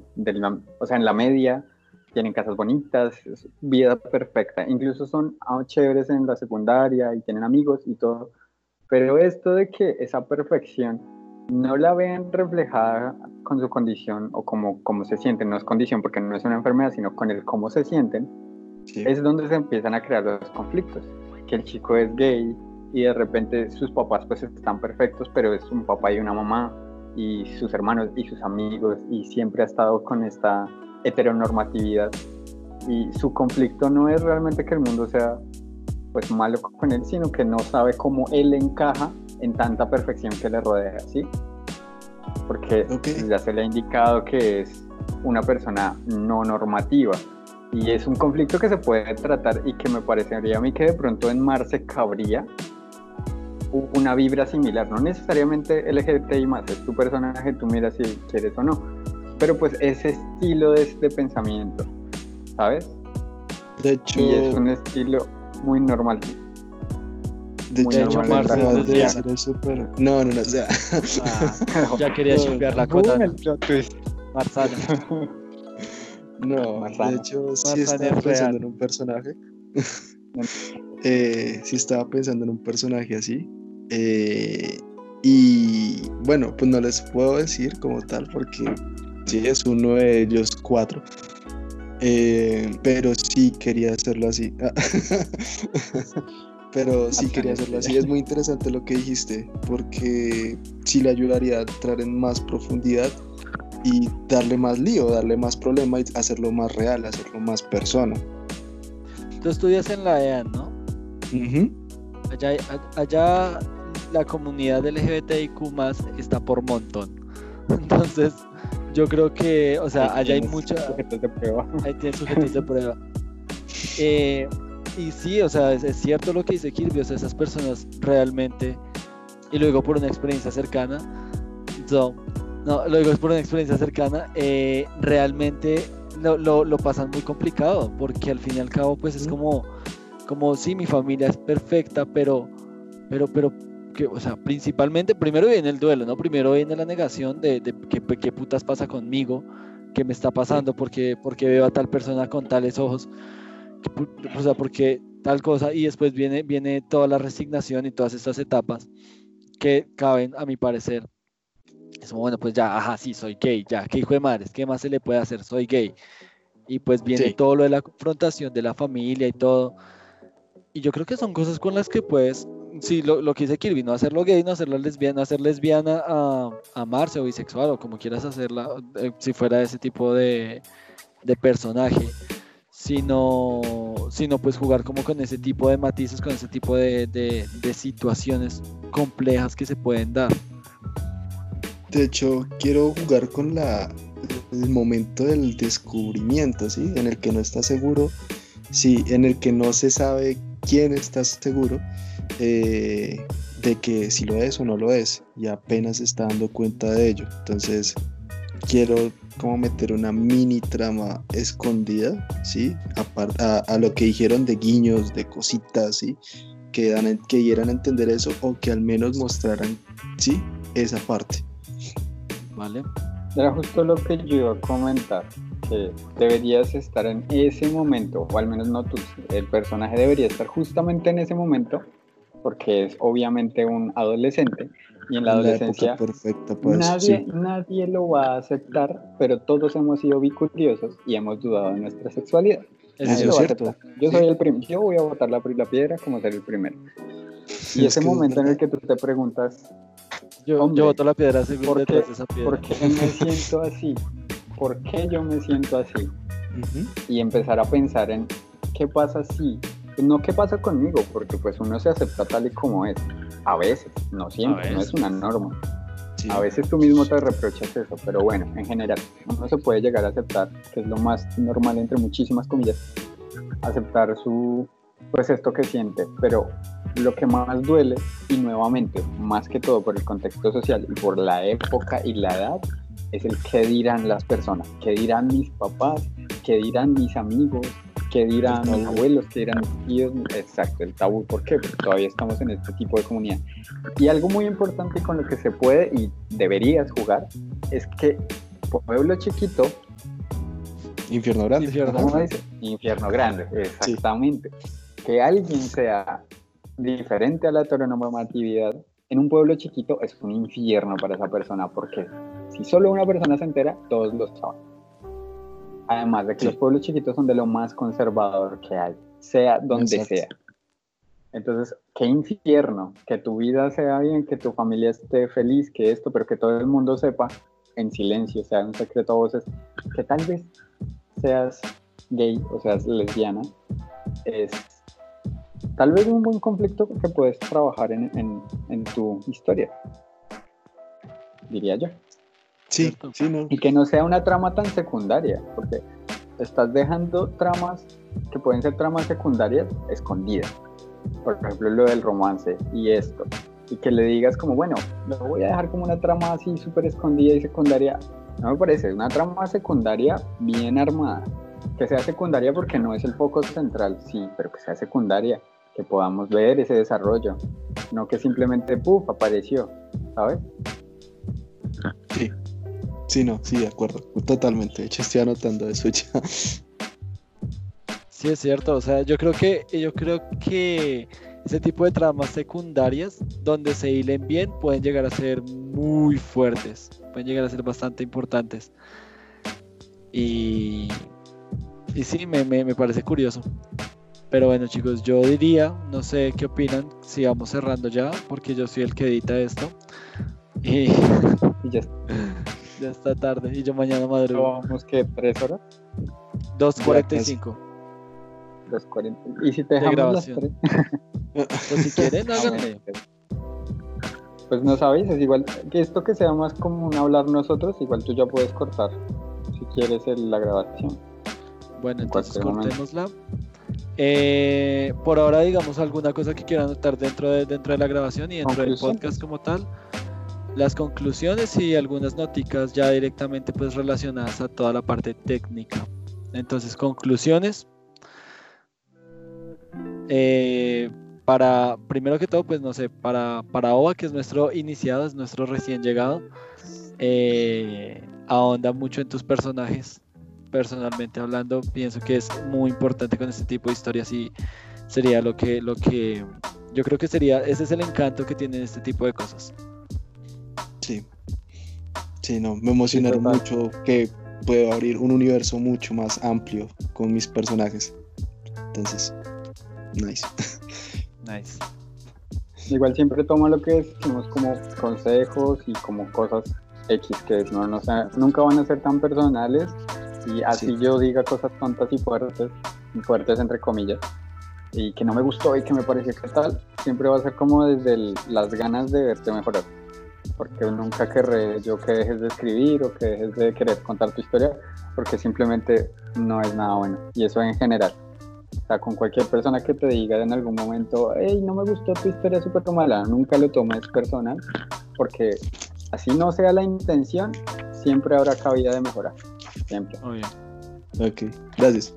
o sea, en la media, tienen casas bonitas, vida perfecta, incluso son ah, chéveres en la secundaria y tienen amigos y todo, pero esto de que esa perfección no la ven reflejada con su condición o como, como se sienten, no es condición porque no es una enfermedad, sino con el cómo se sienten, es donde se empiezan a crear los conflictos. Que el chico es gay y de repente sus papás pues están perfectos, pero es un papá y una mamá y sus hermanos y sus amigos y siempre ha estado con esta heteronormatividad. Y su conflicto no es realmente que el mundo sea pues malo con él, sino que no sabe cómo él encaja en tanta perfección que le rodea, ¿sí? Porque ya se le ha indicado que es una persona no normativa y es un conflicto que se puede tratar y que me parecería a mí que de pronto en Marce cabría una vibra similar, no necesariamente LGBTI más, es tu personaje, tú miras si quieres o no, pero pues ese estilo de, de pensamiento, ¿sabes? De hecho, y es un estilo muy normal. De hecho, Marce No, no, no, o sea. Ah, ya quería chimpear la cuota. Marzana. No, de hecho, sí estaba pensando en un personaje. eh, sí estaba pensando en un personaje así. Eh, y bueno, pues no les puedo decir como tal porque sí es uno de ellos cuatro. Eh, pero sí quería hacerlo así. Pero sí quería hacerlo así. Es muy interesante lo que dijiste, porque sí le ayudaría a entrar en más profundidad y darle más lío, darle más problema y hacerlo más real, hacerlo más persona. Tú estudias en la EAN, ¿no? allá, allá la comunidad LGBTIQ más está por montón. Entonces, yo creo que, o sea, allá hay muchos sujetos de prueba. Ahí tiene sujetos de prueba. Eh, y sí, o sea, es, cierto lo que dice Kirby, o sea, esas personas realmente, y luego por una experiencia cercana, no, luego es por una experiencia cercana, eh, realmente lo, lo, lo, pasan muy complicado, porque al fin y al cabo, pues es como, como sí, mi familia es perfecta, pero, pero, pero que, o sea, principalmente, primero viene el duelo, ¿no? Primero viene la negación de, de qué, putas pasa conmigo, qué me está pasando, porque, porque veo a tal persona con tales ojos, o sea, porque tal cosa, y después viene, viene toda la resignación y todas estas etapas que caben, a mi parecer. Es como, bueno, pues ya, ajá, sí, soy gay, ya, qué hijo de madres, ¿qué más se le puede hacer? Soy gay. Y pues viene todo lo de la confrontación de la familia y todo. Y yo creo que son cosas con las que puedes sí, lo, lo, que dice Kirby, no hacerlo gay, no hacerlo lesbiana, hacer lesbiana a amarse o bisexual o como quieras hacerla, eh, si fuera ese tipo de, de personaje, sino, sino pues jugar como con ese tipo de matices, con ese tipo de, de, situaciones complejas que se pueden dar. De hecho, quiero jugar con la, el momento del descubrimiento, ¿sí? En el que no está seguro, sí, en el que no se sabe quién está seguro eh, de que si lo es o no lo es y apenas está dando cuenta de ello. Entonces quiero como meter una mini trama escondida, ¿sí? A, a, lo que dijeron de guiños, de cositas, ¿sí? Que, dan, que dieran a entender eso o que al menos mostraran, ¿sí? Esa parte. Vale. Era justo lo que yo iba a comentar, que deberías estar en ese momento, o al menos no tú, el personaje debería estar justamente en ese momento porque es obviamente un adolescente y en la, adolescencia nadie, nadie lo va a aceptar, pero todos hemos sido bicuriosos y hemos dudado de nuestra sexualidad. Eso es cierto. Yo soy el primero, yo voy a botar la, la piedra como ser el primero. Y ese momento en el que tú te preguntas, yo, yo boto la piedra según ¿por qué, esa piedra. ¿por qué me siento así? ¿Por qué yo me siento así? Y empezar a pensar en qué pasa si no qué pasa conmigo, porque pues uno se acepta tal y como es. A veces, no siempre, no es una norma. A veces tú mismo te reprochas eso, pero bueno, en general, uno se puede llegar a aceptar, que es lo más normal entre muchísimas comillas, aceptar su, pues esto que siente, pero lo que más duele, y nuevamente, más que todo por el contexto social y por la época y la edad, es el qué dirán las personas, qué dirán mis papás, qué dirán mis amigos, ¿Qué dirán mis abuelos? ¿Qué dirán mis tíos? Exacto, el tabú. ¿Por qué? Porque todavía estamos en este tipo de comunidad. Y algo muy importante con lo que se puede y deberías jugar es que pueblo chiquito. Infierno grande. Infierno, dice? Infierno grande, exactamente. Que alguien sea diferente a la heteronormatividad en un pueblo chiquito es un infierno para esa persona, porque si solo una persona se entera, todos lo saben. Además de que los pueblos chiquitos son de lo más conservador que hay, sea donde sea. Entonces, qué infierno, que tu vida sea bien, que tu familia esté feliz, que esto, pero que todo el mundo sepa en silencio, sea un secreto a voces, que tal vez seas gay o seas lesbiana, es tal vez un buen conflicto que puedes trabajar en, en, tu historia, diría yo. Sí, sí, no. Y que no sea una trama tan secundaria, porque estás dejando tramas que pueden ser tramas secundarias escondidas. Por ejemplo, lo del romance y esto. Y que le digas como, bueno, lo voy a dejar como una trama así súper escondida y secundaria. No me parece, una trama secundaria bien armada. Que sea secundaria porque no es el foco central, sí, pero que sea secundaria que podamos ver ese desarrollo, no que simplemente, puff, apareció, ¿sabes? Sí, sí, no, sí, de acuerdo, totalmente, de hecho estoy anotando eso ya. Sí, es cierto, o sea, yo creo que, yo creo que ese tipo de tramas secundarias, donde se hilen bien, pueden llegar a ser muy fuertes, pueden llegar a ser bastante importantes. Y, y sí, me, me, me parece curioso. Pero bueno, chicos, yo diría, no sé qué opinan, si vamos cerrando ya, porque yo soy el que edita esto. Y, ya, ya, está tarde, y yo mañana madrugo. ¿Vamos que ¿Tres horas? 2.45. 2.40. ¿Y si te dejamos las tres? pues si quieren, ah, háganle. Pues no sabéis, es igual que esto que sea más común hablar nosotros, igual tú ya puedes cortar si quieres la grabación. Bueno, entonces cortémosla. Eh, por ahora, digamos, alguna cosa que quiera anotar dentro de, dentro de la grabación y dentro del podcast como tal. Las conclusiones y algunas noticas ya directamente pues relacionadas a toda la parte técnica. Entonces, conclusiones. Eh, para, primero que todo, pues no sé, para, para OVA, que es nuestro iniciado, es nuestro recién llegado, eh, ahonda mucho en tus personajes, personalmente hablando, pienso que es muy importante con este tipo de historias y sería lo que, lo que yo creo que sería, ese es el encanto que tienen este tipo de cosas. Sí, sí, no, me emocionaron mucho que puedo abrir un universo mucho más amplio con mis personajes. Entonces, nice. Nice. Igual siempre tomo lo que decimos como consejos y como cosas X que no, no nunca van a ser tan personales y así yo diga cosas tontas y fuertes, fuertes entre comillas, y que no me gustó y que me pareció que tal, siempre va a ser como desde las ganas de verte mejorar. Porque nunca querré yo que dejes de escribir o que dejes de querer contar tu historia, porque simplemente no es nada bueno. Y eso en general. O sea, con cualquier persona que te diga en algún momento, hey, no me gustó tu historia súper mala, nunca lo tomes personal, porque así no sea la intención, siempre habrá cabida de mejorar. Siempre. Muy bien. Ok, gracias.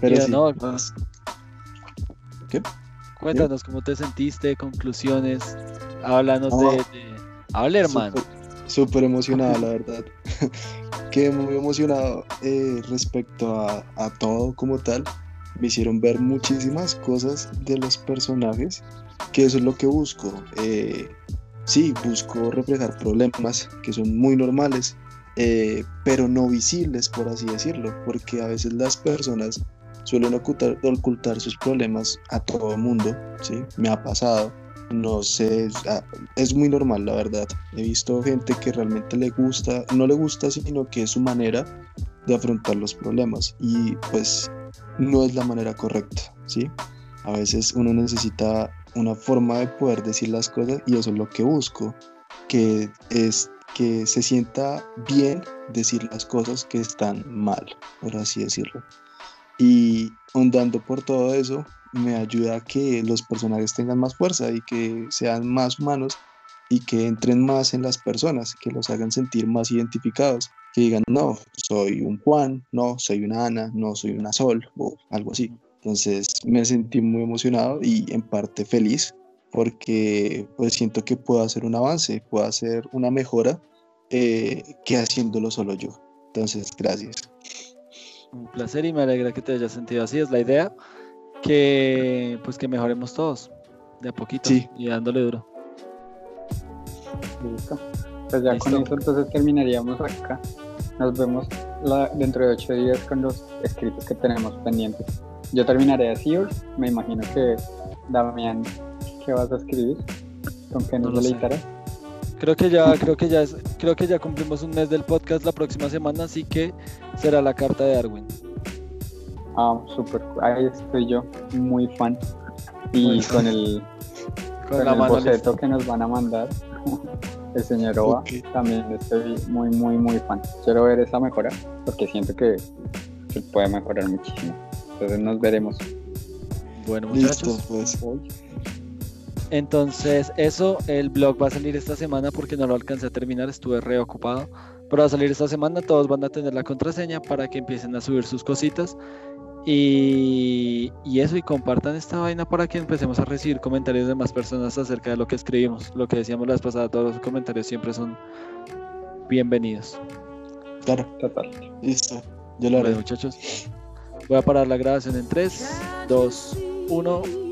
Pero sí, no, ¿Qué? Cuéntanos cómo te sentiste, conclusiones, háblanos de, Habla, hermano. Súper emocionado, la verdad. Quedé muy emocionado eh, respecto a, a todo como tal. Me hicieron ver muchísimas cosas de los personajes, que eso es lo que busco. Eh, sí, busco reflejar problemas que son muy normales, eh, pero no visibles, por así decirlo, porque a veces las personas suelen ocultar, ocultar sus problemas a todo el mundo, ¿sí? Me ha pasado, no sé, ah, es, muy normal, la verdad. He visto gente que realmente le gusta, no le gusta, sino que es su manera de afrontar los problemas y pues no es la manera correcta, ¿sí? A veces uno necesita una forma de poder decir las cosas y eso es lo que busco, que es que se sienta bien decir las cosas que están mal, por así decirlo. Y ondando por todo eso, me ayuda a que los personajes tengan más fuerza y que sean más humanos y que entren más en las personas, que los hagan sentir más identificados, que digan, no, soy un Juan, no, soy una Ana, no, soy una Sol, o algo así. Entonces me sentí muy emocionado y en parte feliz porque pues siento que puedo hacer un avance, puedo hacer una mejora eh, que haciéndolo solo yo. Entonces, gracias. Un placer y me alegra que te hayas sentido así. Es la idea que pues que mejoremos todos de a poquito Sí. y dándole duro. Listo. Pues ya con eso entonces terminaríamos acá. Nos vemos la- dentro de ocho días con los escritos que tenemos pendientes. Yo terminaré así, me imagino que Damián, ¿qué vas a escribir? ¿Con qué No nos sé. deleitarás? Creo que ya, creo que ya es, creo que ya cumplimos un mes del podcast la próxima semana, así que será la carta de Darwin. Ah, súper. Ahí estoy yo, muy fan. Y con el, Con con la el mano boceto lista. que nos van a mandar, el señor Oba, también estoy muy, muy, muy fan. Quiero ver esa mejora porque siento que, que puede mejorar muchísimo. Entonces nos veremos. Bueno, Listo, muchachos. pues. Entonces, eso, el blog va a salir esta semana porque no lo alcancé a terminar, estuve reocupado. Pero va a salir esta semana, todos van a tener la contraseña para que empiecen a subir sus cositas. Y, y eso, y compartan esta vaina para que empecemos a recibir comentarios de más personas acerca de lo que escribimos. Lo que decíamos la vez pasada, todos los comentarios siempre son bienvenidos. Claro, Total. listo. Yo lo haré. Bueno, muchachos, voy a parar la grabación en 3, 2, 1.